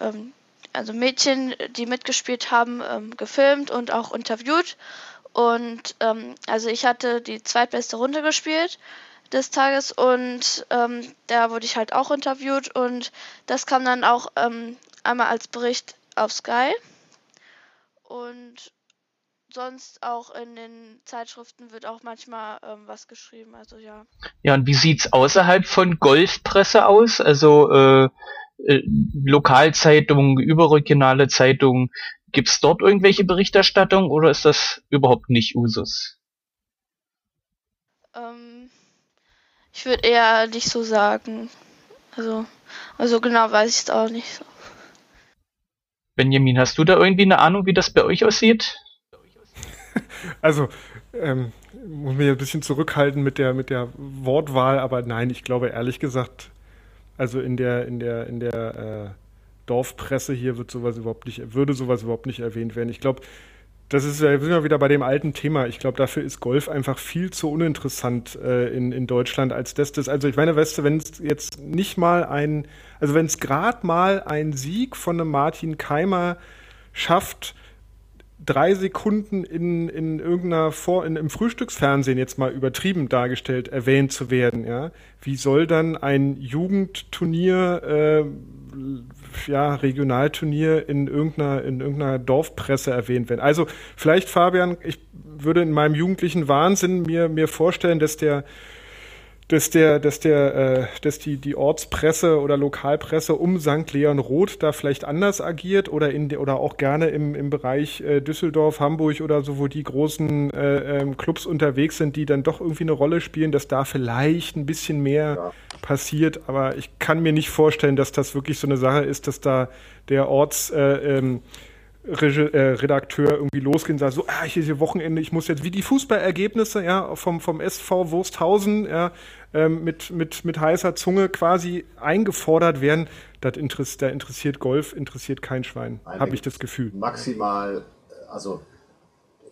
ähm, also Mädchen, die mitgespielt haben, gefilmt und auch interviewt. Und ähm, also ich hatte die zweitbeste Runde gespielt des Tages und ähm, da wurde ich halt auch interviewt und das kam dann auch ähm, einmal als Bericht auf Sky und sonst auch in den Zeitschriften wird auch manchmal ähm, was geschrieben, also ja. Ja, und wie sieht's außerhalb von Golfpresse aus? Also äh, äh, Lokalzeitungen, überregionale Zeitungen, gibt's dort irgendwelche Berichterstattung oder ist das überhaupt nicht Usus? Ähm, ich würde eher nicht so sagen. Also, also genau weiß ich es auch nicht so. Benjamin, hast du da irgendwie eine Ahnung, wie das bei euch aussieht? Also, ähm, muss mich ein bisschen zurückhalten mit der, mit der Wortwahl, aber nein, ich glaube ehrlich gesagt, also in der, in der, in der äh, Dorfpresse hier wird sowas überhaupt nicht, würde sowas überhaupt nicht erwähnt werden. Ich glaube, das ist ja sind wir wieder bei dem alten Thema. Ich glaube, dafür ist Golf einfach viel zu uninteressant äh, in, in Deutschland, als das das. Also ich meine, weißt du, wenn es jetzt nicht mal ein, also wenn es gerade mal ein Sieg von einem Martin Keimer schafft, drei Sekunden in, in irgendeiner Vor in, im Frühstücksfernsehen jetzt mal übertrieben dargestellt erwähnt zu werden, ja, wie soll dann ein Jugendturnier, äh, ja, Regionalturnier in irgendeiner, in irgendeiner Dorfpresse erwähnt werden? Also vielleicht, Fabian, ich würde in meinem jugendlichen Wahnsinn mir, mir vorstellen, dass der dass der, dass der, äh, dass die, die Ortspresse oder Lokalpresse um St. Leon Roth da vielleicht anders agiert oder in de, oder auch gerne im, im Bereich äh, Düsseldorf, Hamburg oder so, wo die großen äh, ähm, Clubs unterwegs sind, die dann doch irgendwie eine Rolle spielen, dass da vielleicht ein bisschen mehr ja. passiert. Aber ich kann mir nicht vorstellen, dass das wirklich so eine Sache ist, dass da der Orts äh, ähm, äh, Redakteur irgendwie losgehen und sagen, so, ah, hier ist hier Wochenende, ich muss jetzt wie die Fußballergebnisse ja, vom, vom SV Wursthausen ja, ähm, mit, mit, mit heißer Zunge quasi eingefordert werden. Das interessiert, da interessiert Golf, interessiert kein Schwein, habe ich das Gefühl. Maximal, also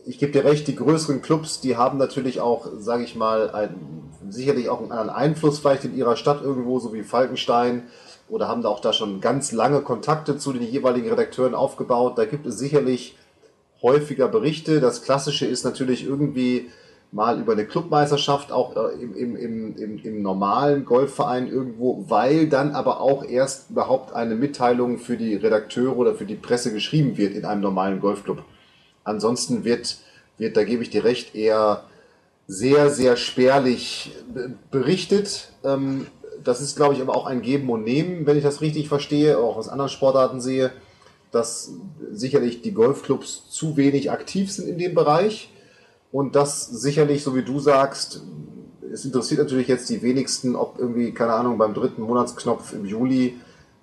ich gebe dir recht, die größeren Clubs, die haben natürlich auch, sage ich mal, ein, sicherlich auch einen Einfluss vielleicht in ihrer Stadt irgendwo, so wie Falkenstein oder haben da auch da schon ganz lange Kontakte zu den jeweiligen Redakteuren aufgebaut. Da gibt es sicherlich häufiger Berichte. Das Klassische ist natürlich irgendwie mal über eine Clubmeisterschaft, auch äh, im, im, im, im, normalen Golfverein irgendwo, weil dann aber auch erst überhaupt eine Mitteilung für die Redakteure oder für die Presse geschrieben wird in einem normalen Golfclub. Ansonsten wird, wird da gebe ich dir recht, eher sehr, sehr spärlich berichtet. Das ist, glaube ich, aber auch ein Geben und Nehmen, wenn ich das richtig verstehe, auch aus anderen Sportarten sehe, dass sicherlich die Golfclubs zu wenig aktiv sind in dem Bereich und das sicherlich, so wie du sagst, es interessiert natürlich jetzt die wenigsten, ob irgendwie, keine Ahnung, beim dritten Monatsknopf im Juli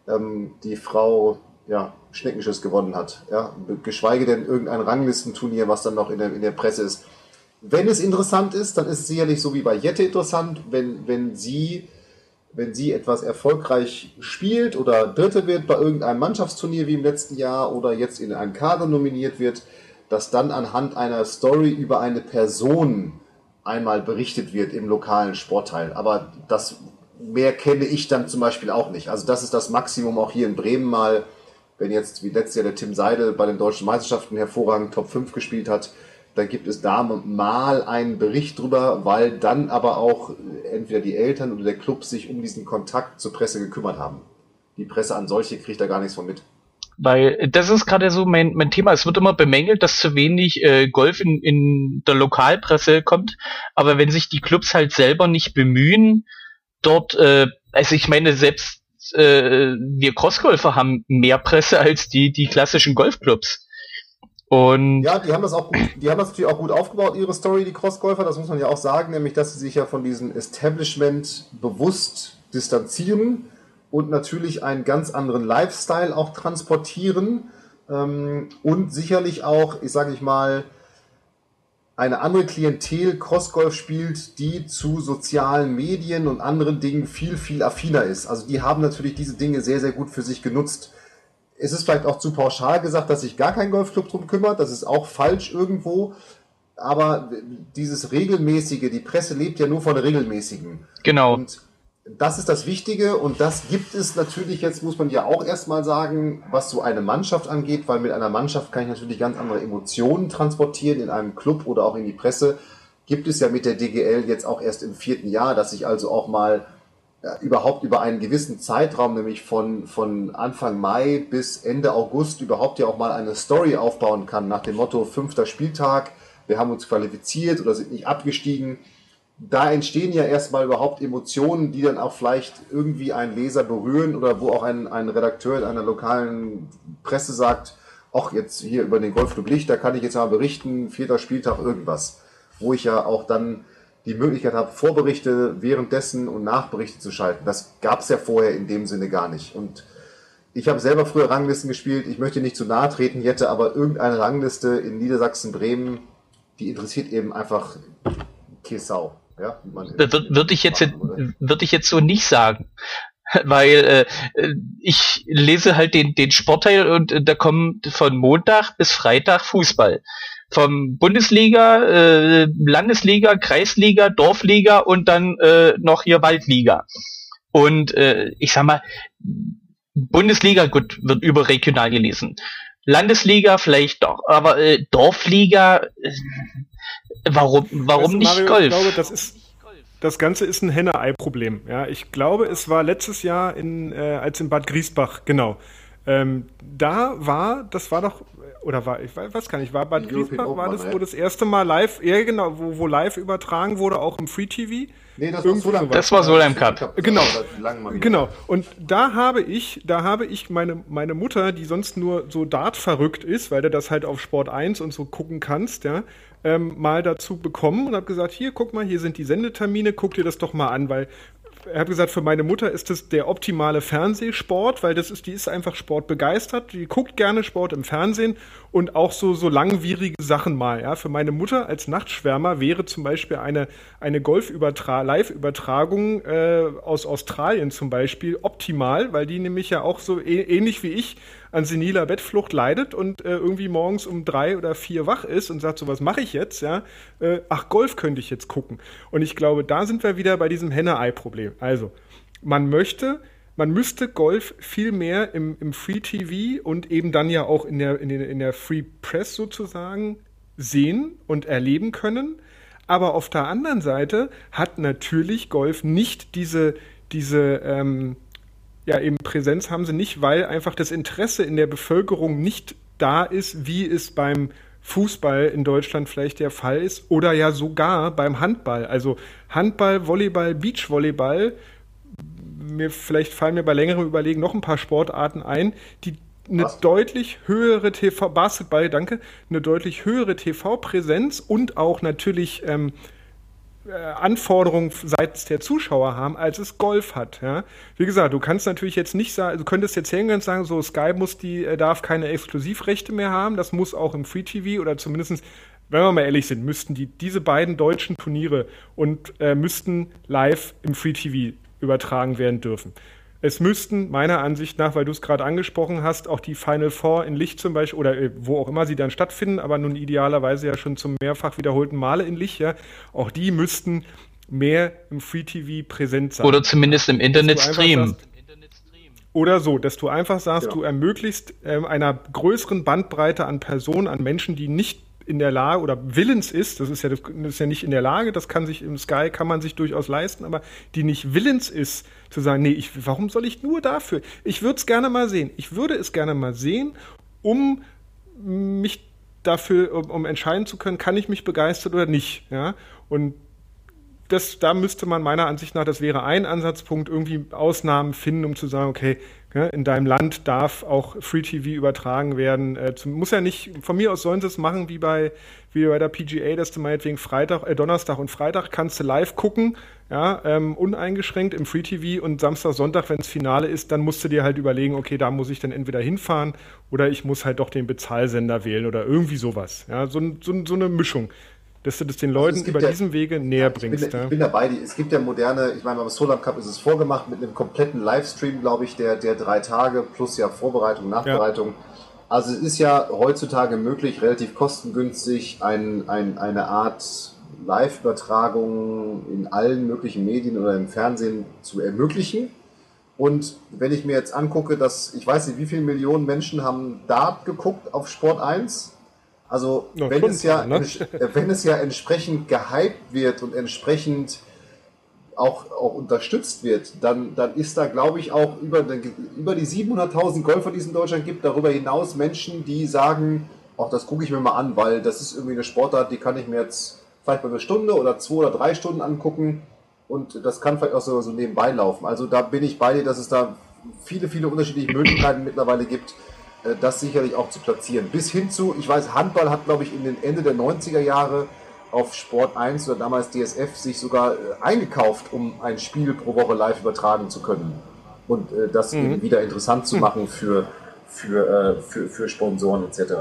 ähm, die Frau ja, Schneckenschiss gewonnen hat. Ja? Geschweige denn irgendein Ranglistenturnier, was dann noch in der, in der Presse ist. Wenn es interessant ist, dann ist es sicherlich so wie bei Jette interessant, wenn, wenn sie wenn sie etwas erfolgreich spielt oder Dritte wird bei irgendeinem Mannschaftsturnier wie im letzten Jahr oder jetzt in einen Kader nominiert wird, dass dann anhand einer Story über eine Person einmal berichtet wird im lokalen Sportteil. Aber das mehr kenne ich dann zum Beispiel auch nicht. Also das ist das Maximum auch hier in Bremen mal, wenn jetzt wie letztes Jahr der Tim Seidel bei den deutschen Meisterschaften hervorragend Top 5 gespielt hat, dann gibt es da mal einen Bericht drüber, weil dann aber auch entweder die Eltern oder der Club sich um diesen Kontakt zur Presse gekümmert haben. Die Presse an solche kriegt da gar nichts von mit. Weil das ist gerade so mein, mein Thema. Es wird immer bemängelt, dass zu wenig äh, Golf in, in der Lokalpresse kommt. Aber wenn sich die Clubs halt selber nicht bemühen, dort, äh, also ich meine, selbst äh, wir Crossgolfer haben mehr Presse als die, die klassischen Golfclubs. Und ja, die haben das auch gut, die haben das natürlich auch gut aufgebaut, ihre Story, die Crossgolfer, das muss man ja auch sagen, nämlich dass sie sich ja von diesem Establishment bewusst distanzieren und natürlich einen ganz anderen Lifestyle auch transportieren ähm, und sicherlich auch, ich sage ich mal, eine andere Klientel Crossgolf spielt, die zu sozialen Medien und anderen Dingen viel, viel affiner ist. Also die haben natürlich diese Dinge sehr, sehr gut für sich genutzt es ist vielleicht auch zu pauschal gesagt, dass sich gar kein Golfclub drum kümmert. Das ist auch falsch irgendwo. Aber dieses regelmäßige, die Presse lebt ja nur von regelmäßigen. Genau. Und das ist das Wichtige und das gibt es natürlich, jetzt muss man ja auch erstmal sagen, was so eine Mannschaft angeht, weil mit einer Mannschaft kann ich natürlich ganz andere Emotionen transportieren in einem Club oder auch in die Presse. Gibt es ja mit der DGL jetzt auch erst im vierten Jahr, dass ich also auch mal überhaupt über einen gewissen Zeitraum, nämlich von, von Anfang Mai bis Ende August, überhaupt ja auch mal eine Story aufbauen kann nach dem Motto fünfter Spieltag, wir haben uns qualifiziert oder sind nicht abgestiegen da entstehen ja erstmal überhaupt Emotionen, die dann auch vielleicht irgendwie einen Leser berühren oder wo auch ein, ein Redakteur in einer lokalen Presse sagt, ach, jetzt hier über den Golfclub Licht, da kann ich jetzt mal berichten, vierter Spieltag irgendwas. Wo ich ja auch dann die Möglichkeit habe, Vorberichte währenddessen und Nachberichte zu schalten. Das gab es ja vorher in dem Sinne gar nicht. Und ich habe selber früher Ranglisten gespielt. Ich möchte nicht zu nahe treten, Jette, aber irgendeine Rangliste in Niedersachsen, Bremen, die interessiert eben einfach Kesau. Ja, würde ich jetzt würde ich jetzt so nicht sagen. Weil äh, ich lese halt den, den Sportteil und äh, da kommt von Montag bis Freitag Fußball. Vom Bundesliga, äh, Landesliga, Kreisliga, Dorfliga und dann äh, noch hier Waldliga. Und äh, ich sag mal, Bundesliga, gut, wird überregional gelesen. Landesliga vielleicht doch, aber äh, Dorfliga, äh, warum, warum du, nicht Mario, Golf? Ich glaube, das ist das Ganze ist ein Henne-Ei-Problem. Ja, ich glaube, es war letztes Jahr in, äh, als in Bad Griesbach, genau. Ähm, da war, das war doch, oder war, ich weiß gar nicht, war Bad Griesbach, war das, wo das erste Mal live, ja genau, wo, wo live übertragen wurde, auch im Free TV. Nee, das war Solheim, das war Solheim Cup. Genau, genau. Und da habe ich, da habe ich meine, meine Mutter, die sonst nur so Dart verrückt ist, weil du das halt auf Sport 1 und so gucken kannst, ja, ähm, mal dazu bekommen und habe gesagt, hier, guck mal, hier sind die Sendetermine, guck dir das doch mal an, weil er hat gesagt, für meine Mutter ist das der optimale Fernsehsport, weil das ist, die ist einfach sportbegeistert, die guckt gerne Sport im Fernsehen und auch so, so langwierige Sachen mal. Ja. Für meine Mutter als Nachtschwärmer wäre zum Beispiel eine, eine Golf-Live-Übertragung äh, aus Australien zum Beispiel optimal, weil die nämlich ja auch so ähnlich wie ich an seniler Bettflucht leidet und äh, irgendwie morgens um drei oder vier wach ist und sagt so, was mache ich jetzt? Ja, äh, ach, Golf könnte ich jetzt gucken. Und ich glaube, da sind wir wieder bei diesem Henne-Ei-Problem. Also, man möchte, man müsste Golf viel mehr im, im Free TV und eben dann ja auch in der, in, der, in der Free Press sozusagen sehen und erleben können. Aber auf der anderen Seite hat natürlich Golf nicht diese, diese ähm, ja eben Präsenz haben sie nicht, weil einfach das Interesse in der Bevölkerung nicht da ist, wie es beim Fußball in Deutschland vielleicht der Fall ist oder ja sogar beim Handball. Also Handball, Volleyball, Beachvolleyball, mir vielleicht fallen mir bei längerem Überlegen noch ein paar Sportarten ein, die eine Was? deutlich höhere TV Basketball, danke, eine deutlich höhere TV-Präsenz und auch natürlich ähm, äh, Anforderungen seitens der Zuschauer haben, als es Golf hat. Ja? Wie gesagt, du kannst natürlich jetzt nicht sagen, du könntest jetzt hingehen und sagen, so Sky muss die, äh, darf keine Exklusivrechte mehr haben, das muss auch im Free TV oder zumindest, wenn wir mal ehrlich sind, müssten die diese beiden deutschen Turniere und äh, müssten live im Free TV übertragen werden dürfen. Es müssten meiner Ansicht nach, weil du es gerade angesprochen hast, auch die Final Four in Licht zum Beispiel oder äh, wo auch immer sie dann stattfinden, aber nun idealerweise ja schon zum mehrfach wiederholten Male in Licht, ja, auch die müssten mehr im Free TV präsent sein. Oder zumindest im Internet streamen. Oder so, dass du einfach sagst, ja. du ermöglicht äh, einer größeren Bandbreite an Personen, an Menschen, die nicht in der Lage oder willens ist, das ist ja, das ist ja nicht in der Lage, das kann sich im Sky, kann man sich durchaus leisten, aber die nicht willens ist, zu sagen, nee, ich, warum soll ich nur dafür? Ich würde es gerne mal sehen. Ich würde es gerne mal sehen, um mich dafür, um, um entscheiden zu können, kann ich mich begeistern oder nicht. Ja? Und das, da müsste man meiner Ansicht nach, das wäre ein Ansatzpunkt, irgendwie Ausnahmen finden, um zu sagen, okay, in deinem Land darf auch Free TV übertragen werden. Äh, muss ja nicht, von mir aus sollen sie es machen wie bei, wie bei der PGA, dass du meinetwegen Freitag, äh, Donnerstag und Freitag kannst du live gucken, ja, ähm, uneingeschränkt im Free TV und Samstag, Sonntag, wenn es Finale ist, dann musst du dir halt überlegen, okay, da muss ich dann entweder hinfahren oder ich muss halt doch den Bezahlsender wählen oder irgendwie sowas. Ja, so, so, so eine Mischung dass du das den Leuten also über ja, diesen Wege näher bringst. Ich bin, ja. ich bin dabei. Es gibt ja moderne, ich meine, beim Solar Cup ist es vorgemacht mit einem kompletten Livestream, glaube ich, der, der drei Tage plus ja Vorbereitung, Nachbereitung. Ja. Also es ist ja heutzutage möglich, relativ kostengünstig ein, ein, eine Art Live-Übertragungen in allen möglichen Medien oder im Fernsehen zu ermöglichen. Und wenn ich mir jetzt angucke, dass ich weiß nicht, wie viele Millionen Menschen haben Dart geguckt auf Sport 1. Also ja, wenn, es ja, ne? wenn es ja entsprechend gehypt wird und entsprechend auch, auch unterstützt wird, dann, dann ist da, glaube ich, auch über, über die 700.000 Golfer, die es in Deutschland gibt, darüber hinaus Menschen, die sagen, auch das gucke ich mir mal an, weil das ist irgendwie eine Sportart, die kann ich mir jetzt vielleicht mal eine Stunde oder zwei oder drei Stunden angucken und das kann vielleicht auch so, so nebenbei laufen. Also da bin ich bei dir, dass es da viele, viele unterschiedliche Möglichkeiten mittlerweile gibt, äh, das sicherlich auch zu platzieren. Bis hin zu, ich weiß, Handball hat, glaube ich, in den Ende der 90er Jahre auf Sport 1 oder damals DSF sich sogar äh, eingekauft, um ein Spiel pro Woche live übertragen zu können. Und äh, das mhm. wieder interessant zu machen für, für, äh, für, für Sponsoren etc.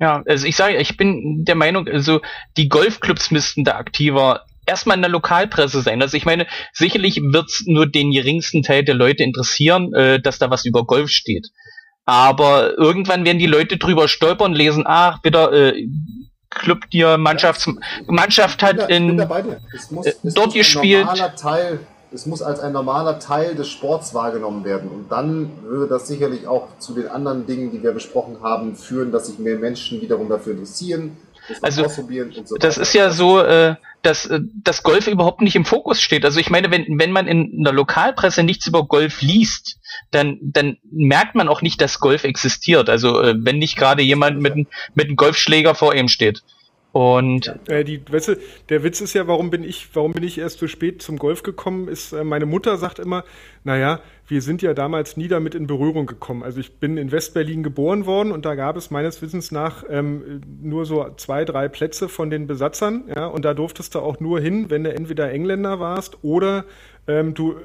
Ja, also ich sage, ich bin der Meinung, also die Golfclubs müssten da aktiver erstmal in der Lokalpresse sein. Also ich meine, sicherlich wird's nur den geringsten Teil der Leute interessieren, äh, dass da was über Golf steht. Aber irgendwann werden die Leute drüber stolpern, lesen, ach, wieder äh, Club dir Mannschafts. Mannschaft hat in muss, äh, dort gespielt. Teil, es muss als ein normaler Teil des Sports wahrgenommen werden. Und dann würde das sicherlich auch zu den anderen Dingen, die wir besprochen haben, führen, dass sich mehr Menschen wiederum dafür interessieren. Das also so das ist ja so, äh, dass äh, das Golf überhaupt nicht im Fokus steht. Also ich meine, wenn, wenn man in der Lokalpresse nichts über Golf liest, dann, dann merkt man auch nicht, dass Golf existiert. Also äh, wenn nicht gerade jemand mit, mit einem Golfschläger vor ihm steht. Und äh, die, weißt du, der Witz ist ja, warum bin ich, warum bin ich erst so spät zum Golf gekommen? Ist äh, meine Mutter sagt immer, naja, wir sind ja damals nie damit in Berührung gekommen. Also ich bin in Westberlin geboren worden und da gab es meines Wissens nach ähm, nur so zwei, drei Plätze von den Besatzern, ja, und da durftest du auch nur hin, wenn du entweder Engländer warst oder ähm, du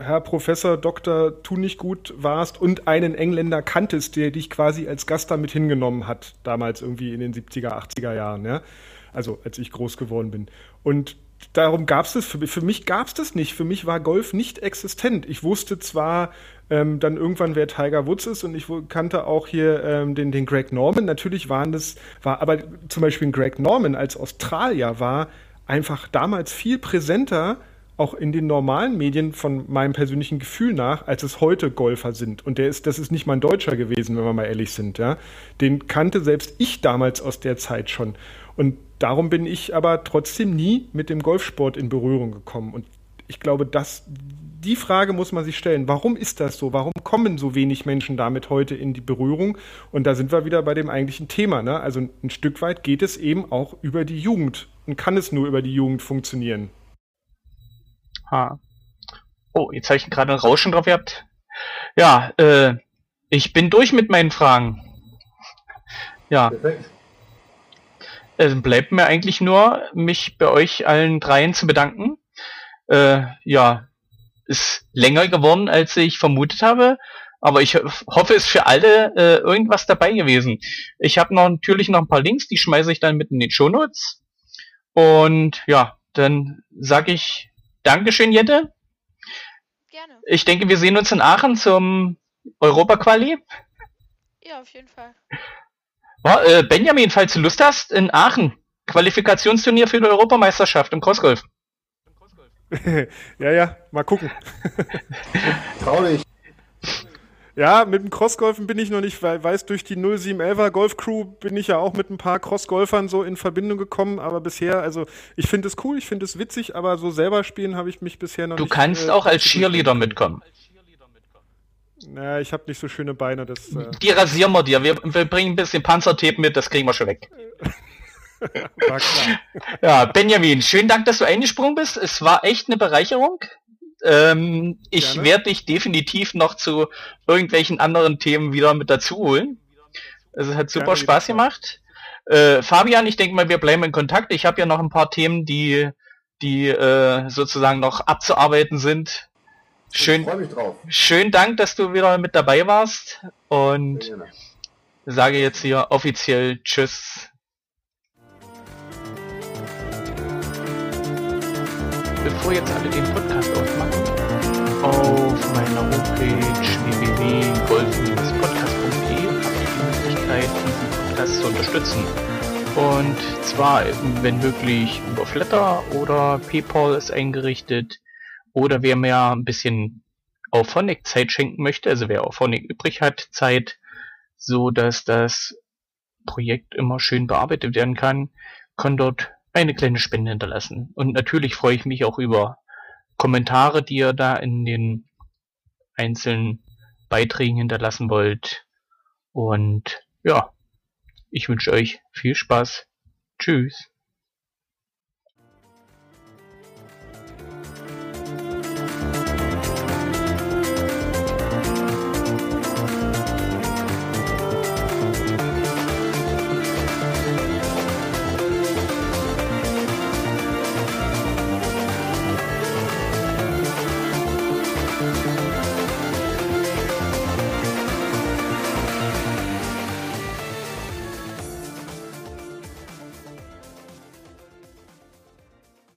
Herr Professor Dr. Tu nicht gut warst und einen Engländer kanntest, der dich quasi als Gast damit hingenommen hat, damals irgendwie in den 70er, 80er Jahren, ja. Also als ich groß geworden bin. Und darum gab es das, für, für mich gab es das nicht. Für mich war Golf nicht existent. Ich wusste zwar ähm, dann irgendwann, wer Tiger Woods ist und ich kannte auch hier ähm, den, den Greg Norman. Natürlich waren das, war aber zum Beispiel Greg Norman als Australier war einfach damals viel präsenter auch in den normalen Medien von meinem persönlichen Gefühl nach, als es heute Golfer sind. Und der ist, das ist nicht mal ein Deutscher gewesen, wenn wir mal ehrlich sind, ja. Den kannte selbst ich damals aus der Zeit schon. Und darum bin ich aber trotzdem nie mit dem Golfsport in Berührung gekommen. Und ich glaube, dass die Frage muss man sich stellen. Warum ist das so? Warum kommen so wenig Menschen damit heute in die Berührung? Und da sind wir wieder bei dem eigentlichen Thema. Ne? Also ein Stück weit geht es eben auch über die Jugend und kann es nur über die Jugend funktionieren. Ha. Oh, jetzt habe ich gerade ein Rauschen drauf gehabt. Ja, äh, ich bin durch mit meinen Fragen. Ja. Perfekt. Es bleibt mir eigentlich nur, mich bei euch allen dreien zu bedanken. Äh, ja, ist länger geworden, als ich vermutet habe. Aber ich hoffe, es ist für alle äh, irgendwas dabei gewesen. Ich habe noch natürlich noch ein paar Links, die schmeiße ich dann mit in die Show Notes. Und ja, dann sage ich Dankeschön, Jette. Gerne. Ich denke, wir sehen uns in Aachen zum Europa-Quali. Ja, auf jeden Fall. Oh, äh, Benjamin, falls du Lust hast, in Aachen. Qualifikationsturnier für die Europameisterschaft im Crossgolf. ja, ja, mal gucken. Traurig. Ja, mit dem Crossgolfen bin ich noch nicht, weil weiß durch die 0711er Golfcrew bin ich ja auch mit ein paar Crossgolfern so in Verbindung gekommen, aber bisher, also ich finde es cool, ich finde es witzig, aber so selber spielen habe ich mich bisher noch du nicht. Du kannst äh, auch als Cheerleader mitkommen. Naja, ich habe nicht so schöne Beine. Das, äh Die rasieren wir dir. Wir, wir bringen ein bisschen Panzertape mit, das kriegen wir schon weg. Ja, Benjamin, schönen Dank, dass du eingesprungen bist. Es war echt eine Bereicherung. Ähm, ich werde dich definitiv noch zu irgendwelchen anderen Themen wieder mit dazu holen. Also, es hat super Gerne Spaß gemacht. Äh, Fabian, ich denke mal, wir bleiben in Kontakt. Ich habe ja noch ein paar Themen, die, die äh, sozusagen noch abzuarbeiten sind. Schön, schön Dank, dass du wieder mit dabei warst und sage jetzt hier offiziell Tschüss. Bevor jetzt alle den Podcast ausmachen, auf meiner Homepage www.golf-podcast.de habe ich die Möglichkeit, diesen Podcast zu unterstützen. Und zwar, wenn möglich, über Flatter oder PayPal ist eingerichtet. Oder wer mir ein bisschen auf Phonic Zeit schenken möchte, also wer auf Phonic übrig hat, Zeit, so dass das Projekt immer schön bearbeitet werden kann, kann dort eine kleine Spende hinterlassen. Und natürlich freue ich mich auch über Kommentare, die ihr da in den einzelnen Beiträgen hinterlassen wollt. Und ja, ich wünsche euch viel Spaß. Tschüss.